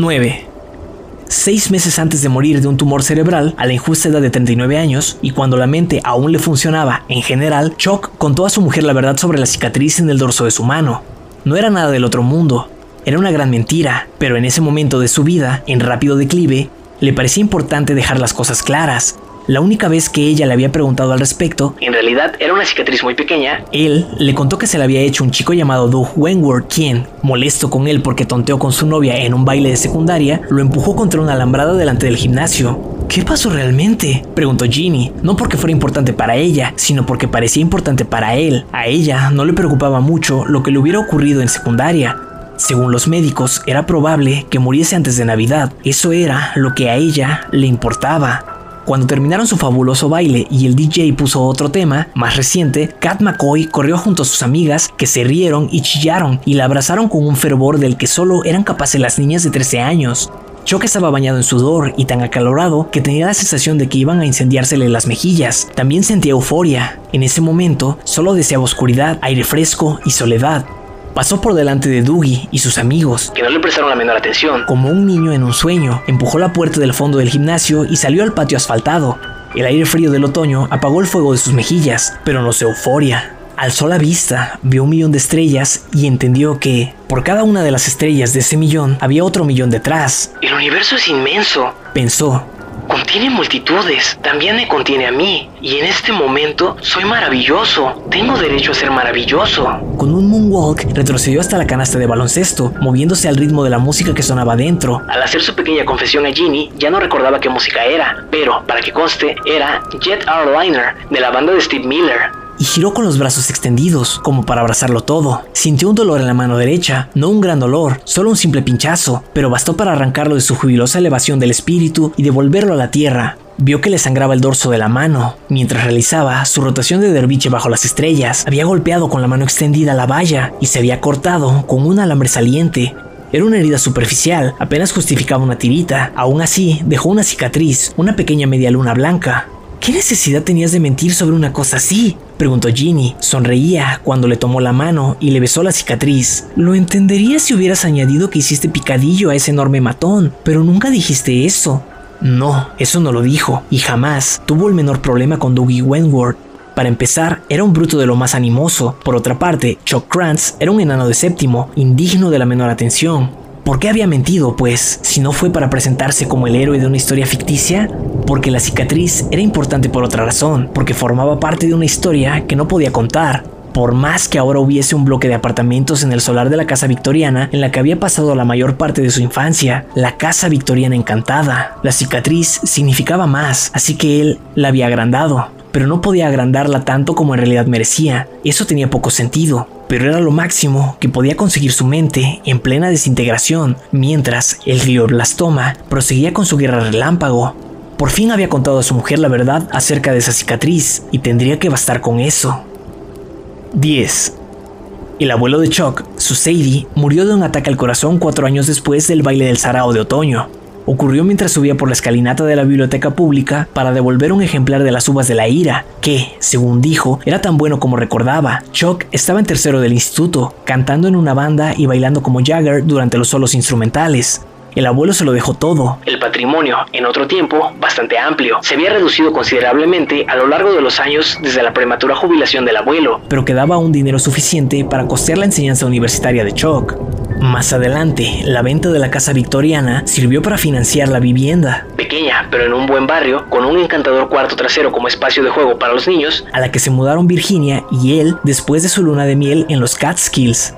9. Seis meses antes de morir de un tumor cerebral, a la injusta edad de 39 años, y cuando la mente aún le funcionaba en general, Chuck contó a su mujer la verdad sobre la cicatriz en el dorso de su mano. No era nada del otro mundo, era una gran mentira, pero en ese momento de su vida, en rápido declive, le parecía importante dejar las cosas claras. La única vez que ella le había preguntado al respecto, En realidad era una cicatriz muy pequeña. él le contó que se la había hecho un chico llamado Doug Wentworth, quien, molesto con él porque tonteó con su novia en un baile de secundaria, lo empujó contra una alambrada delante del gimnasio. ¿Qué pasó realmente? preguntó Ginny, no porque fuera importante para ella, sino porque parecía importante para él. A ella no le preocupaba mucho lo que le hubiera ocurrido en secundaria. Según los médicos, era probable que muriese antes de Navidad. Eso era lo que a ella le importaba. Cuando terminaron su fabuloso baile y el DJ puso otro tema, más reciente, Kat McCoy corrió junto a sus amigas que se rieron y chillaron y la abrazaron con un fervor del que solo eran capaces las niñas de 13 años. Chuck estaba bañado en sudor y tan acalorado que tenía la sensación de que iban a incendiársele las mejillas. También sentía euforia. En ese momento, solo deseaba oscuridad, aire fresco y soledad. Pasó por delante de Dougie y sus amigos. Que no le prestaron la menor atención. Como un niño en un sueño, empujó la puerta del fondo del gimnasio y salió al patio asfaltado. El aire frío del otoño apagó el fuego de sus mejillas, pero no su euforia. Alzó la vista, vio un millón de estrellas y entendió que, por cada una de las estrellas de ese millón, había otro millón detrás. El universo es inmenso. Pensó, contiene multitudes, también me contiene a mí. Y en este momento soy maravilloso. Tengo derecho a ser maravilloso. Con un moonwalk retrocedió hasta la canasta de baloncesto, moviéndose al ritmo de la música que sonaba dentro. Al hacer su pequeña confesión a Ginny, ya no recordaba qué música era, pero para que conste, era Jet Liner de la banda de Steve Miller y giró con los brazos extendidos, como para abrazarlo todo. Sintió un dolor en la mano derecha, no un gran dolor, solo un simple pinchazo, pero bastó para arrancarlo de su jubilosa elevación del espíritu y devolverlo a la tierra. Vio que le sangraba el dorso de la mano. Mientras realizaba su rotación de derviche bajo las estrellas, había golpeado con la mano extendida la valla y se había cortado con un alambre saliente. Era una herida superficial, apenas justificaba una tirita. Aún así, dejó una cicatriz, una pequeña media luna blanca. ¿Qué necesidad tenías de mentir sobre una cosa así? Preguntó Ginny. Sonreía cuando le tomó la mano y le besó la cicatriz. Lo entendería si hubieras añadido que hiciste picadillo a ese enorme matón, pero nunca dijiste eso. No, eso no lo dijo, y jamás tuvo el menor problema con Dougie Wentworth. Para empezar, era un bruto de lo más animoso. Por otra parte, Chuck Krantz era un enano de séptimo, indigno de la menor atención. ¿Por qué había mentido, pues, si no fue para presentarse como el héroe de una historia ficticia? Porque la cicatriz era importante por otra razón, porque formaba parte de una historia que no podía contar. Por más que ahora hubiese un bloque de apartamentos en el solar de la casa victoriana en la que había pasado la mayor parte de su infancia, la casa victoriana encantada, la cicatriz significaba más, así que él la había agrandado, pero no podía agrandarla tanto como en realidad merecía. Eso tenía poco sentido pero era lo máximo que podía conseguir su mente en plena desintegración, mientras el glioblastoma proseguía con su guerra relámpago. Por fin había contado a su mujer la verdad acerca de esa cicatriz y tendría que bastar con eso. 10. El abuelo de Chuck, su Sadie, murió de un ataque al corazón cuatro años después del baile del Sarao de otoño ocurrió mientras subía por la escalinata de la biblioteca pública para devolver un ejemplar de las uvas de la ira, que, según dijo, era tan bueno como recordaba. Chuck estaba en tercero del instituto, cantando en una banda y bailando como Jagger durante los solos instrumentales. El abuelo se lo dejó todo. El patrimonio, en otro tiempo, bastante amplio, se había reducido considerablemente a lo largo de los años desde la prematura jubilación del abuelo, pero quedaba un dinero suficiente para costear la enseñanza universitaria de Chuck. Más adelante, la venta de la casa victoriana sirvió para financiar la vivienda. Pequeña, pero en un buen barrio, con un encantador cuarto trasero como espacio de juego para los niños, a la que se mudaron Virginia y él después de su luna de miel en los Catskills.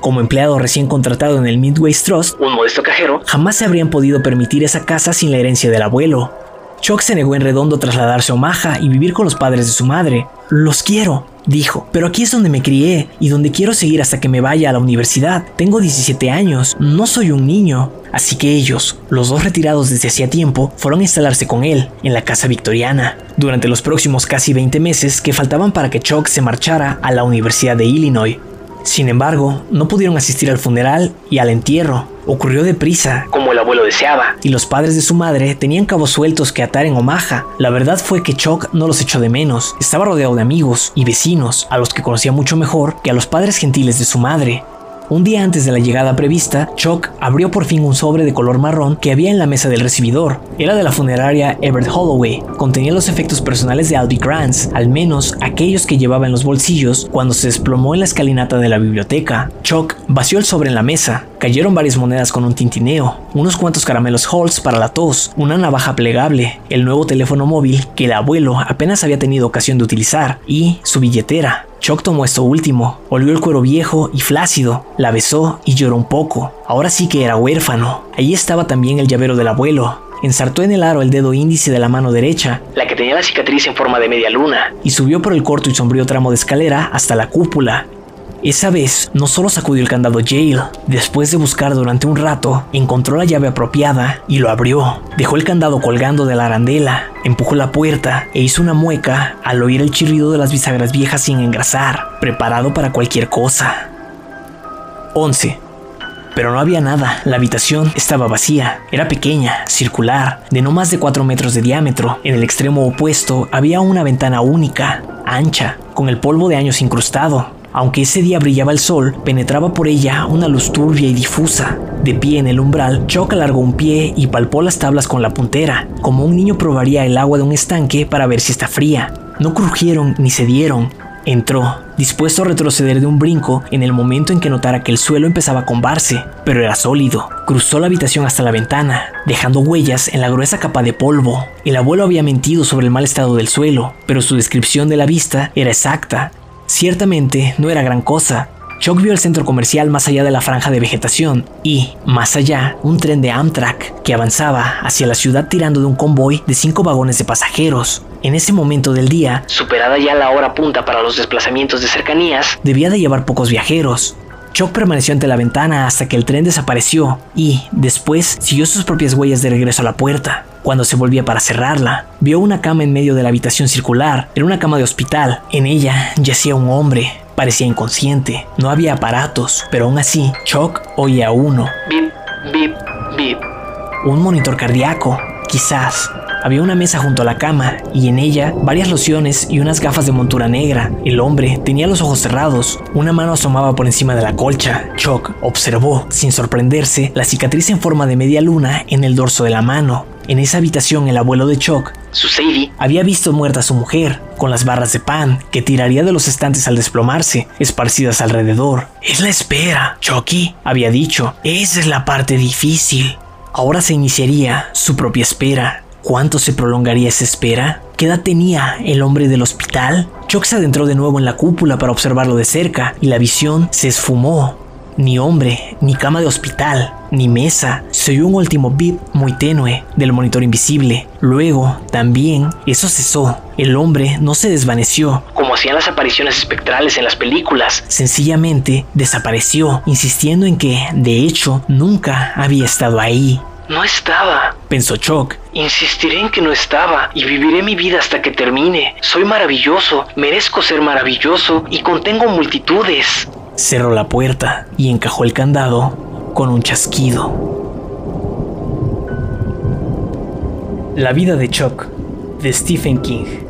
Como empleado recién contratado en el Midway Trust, un modesto cajero, jamás se habrían podido permitir esa casa sin la herencia del abuelo. Chuck se negó en redondo a trasladarse a Omaha y vivir con los padres de su madre. Los quiero, dijo, pero aquí es donde me crié y donde quiero seguir hasta que me vaya a la universidad. Tengo 17 años, no soy un niño. Así que ellos, los dos retirados desde hacía tiempo, fueron a instalarse con él en la casa victoriana. Durante los próximos casi 20 meses que faltaban para que Chuck se marchara a la Universidad de Illinois, sin embargo, no pudieron asistir al funeral y al entierro. Ocurrió deprisa, como el abuelo deseaba, y los padres de su madre tenían cabos sueltos que atar en Omaha. La verdad fue que Chuck no los echó de menos. Estaba rodeado de amigos y vecinos, a los que conocía mucho mejor que a los padres gentiles de su madre. Un día antes de la llegada prevista, Chuck abrió por fin un sobre de color marrón que había en la mesa del recibidor. Era de la funeraria Everett Holloway. Contenía los efectos personales de Albie Grants, al menos aquellos que llevaba en los bolsillos cuando se desplomó en la escalinata de la biblioteca. Chuck vació el sobre en la mesa. Cayeron varias monedas con un tintineo, unos cuantos caramelos Halls para la tos, una navaja plegable, el nuevo teléfono móvil que el abuelo apenas había tenido ocasión de utilizar y su billetera. Chuck tomó esto último, olió el cuero viejo y flácido, la besó y lloró un poco. Ahora sí que era huérfano. Allí estaba también el llavero del abuelo. Ensartó en el aro el dedo índice de la mano derecha, la que tenía la cicatriz en forma de media luna, y subió por el corto y sombrío tramo de escalera hasta la cúpula, esa vez no solo sacudió el candado Jail, después de buscar durante un rato, encontró la llave apropiada y lo abrió. Dejó el candado colgando de la arandela, empujó la puerta e hizo una mueca al oír el chirrido de las bisagras viejas sin engrasar, preparado para cualquier cosa. 11. Pero no había nada, la habitación estaba vacía, era pequeña, circular, de no más de 4 metros de diámetro. En el extremo opuesto había una ventana única, ancha, con el polvo de años incrustado, aunque ese día brillaba el sol, penetraba por ella una luz turbia y difusa. De pie en el umbral, Chuck alargó un pie y palpó las tablas con la puntera, como un niño probaría el agua de un estanque para ver si está fría. No crujieron ni cedieron. Entró, dispuesto a retroceder de un brinco en el momento en que notara que el suelo empezaba a combarse, pero era sólido. Cruzó la habitación hasta la ventana, dejando huellas en la gruesa capa de polvo. El abuelo había mentido sobre el mal estado del suelo, pero su descripción de la vista era exacta. Ciertamente no era gran cosa, Chuck vio el centro comercial más allá de la franja de vegetación y, más allá, un tren de Amtrak que avanzaba hacia la ciudad tirando de un convoy de cinco vagones de pasajeros. En ese momento del día, superada ya la hora punta para los desplazamientos de cercanías, debía de llevar pocos viajeros. Chuck permaneció ante la ventana hasta que el tren desapareció y, después, siguió sus propias huellas de regreso a la puerta. Cuando se volvía para cerrarla, vio una cama en medio de la habitación circular. Era una cama de hospital. En ella yacía un hombre, Parecía inconsciente, no había aparatos, pero aún así, Chuck oía uno. Bip, bip, bip. Un monitor cardíaco, quizás. Había una mesa junto a la cama y en ella varias lociones y unas gafas de montura negra. El hombre tenía los ojos cerrados, una mano asomaba por encima de la colcha. Chuck observó, sin sorprenderse, la cicatriz en forma de media luna en el dorso de la mano. En esa habitación el abuelo de Chuck, su Sadie, había visto muerta a su mujer, con las barras de pan que tiraría de los estantes al desplomarse, esparcidas alrededor. Es la espera, Chucky, había dicho. Esa es la parte difícil. Ahora se iniciaría su propia espera. ¿Cuánto se prolongaría esa espera? ¿Qué edad tenía el hombre del hospital? Chuck se adentró de nuevo en la cúpula para observarlo de cerca y la visión se esfumó. Ni hombre, ni cama de hospital, ni mesa. Se oyó un último bip muy tenue del monitor invisible. Luego, también, eso cesó. El hombre no se desvaneció. Como hacían las apariciones espectrales en las películas. Sencillamente desapareció, insistiendo en que, de hecho, nunca había estado ahí. No estaba, pensó Chuck. Insistiré en que no estaba y viviré mi vida hasta que termine. Soy maravilloso, merezco ser maravilloso y contengo multitudes cerró la puerta y encajó el candado con un chasquido. La vida de Chuck, de Stephen King.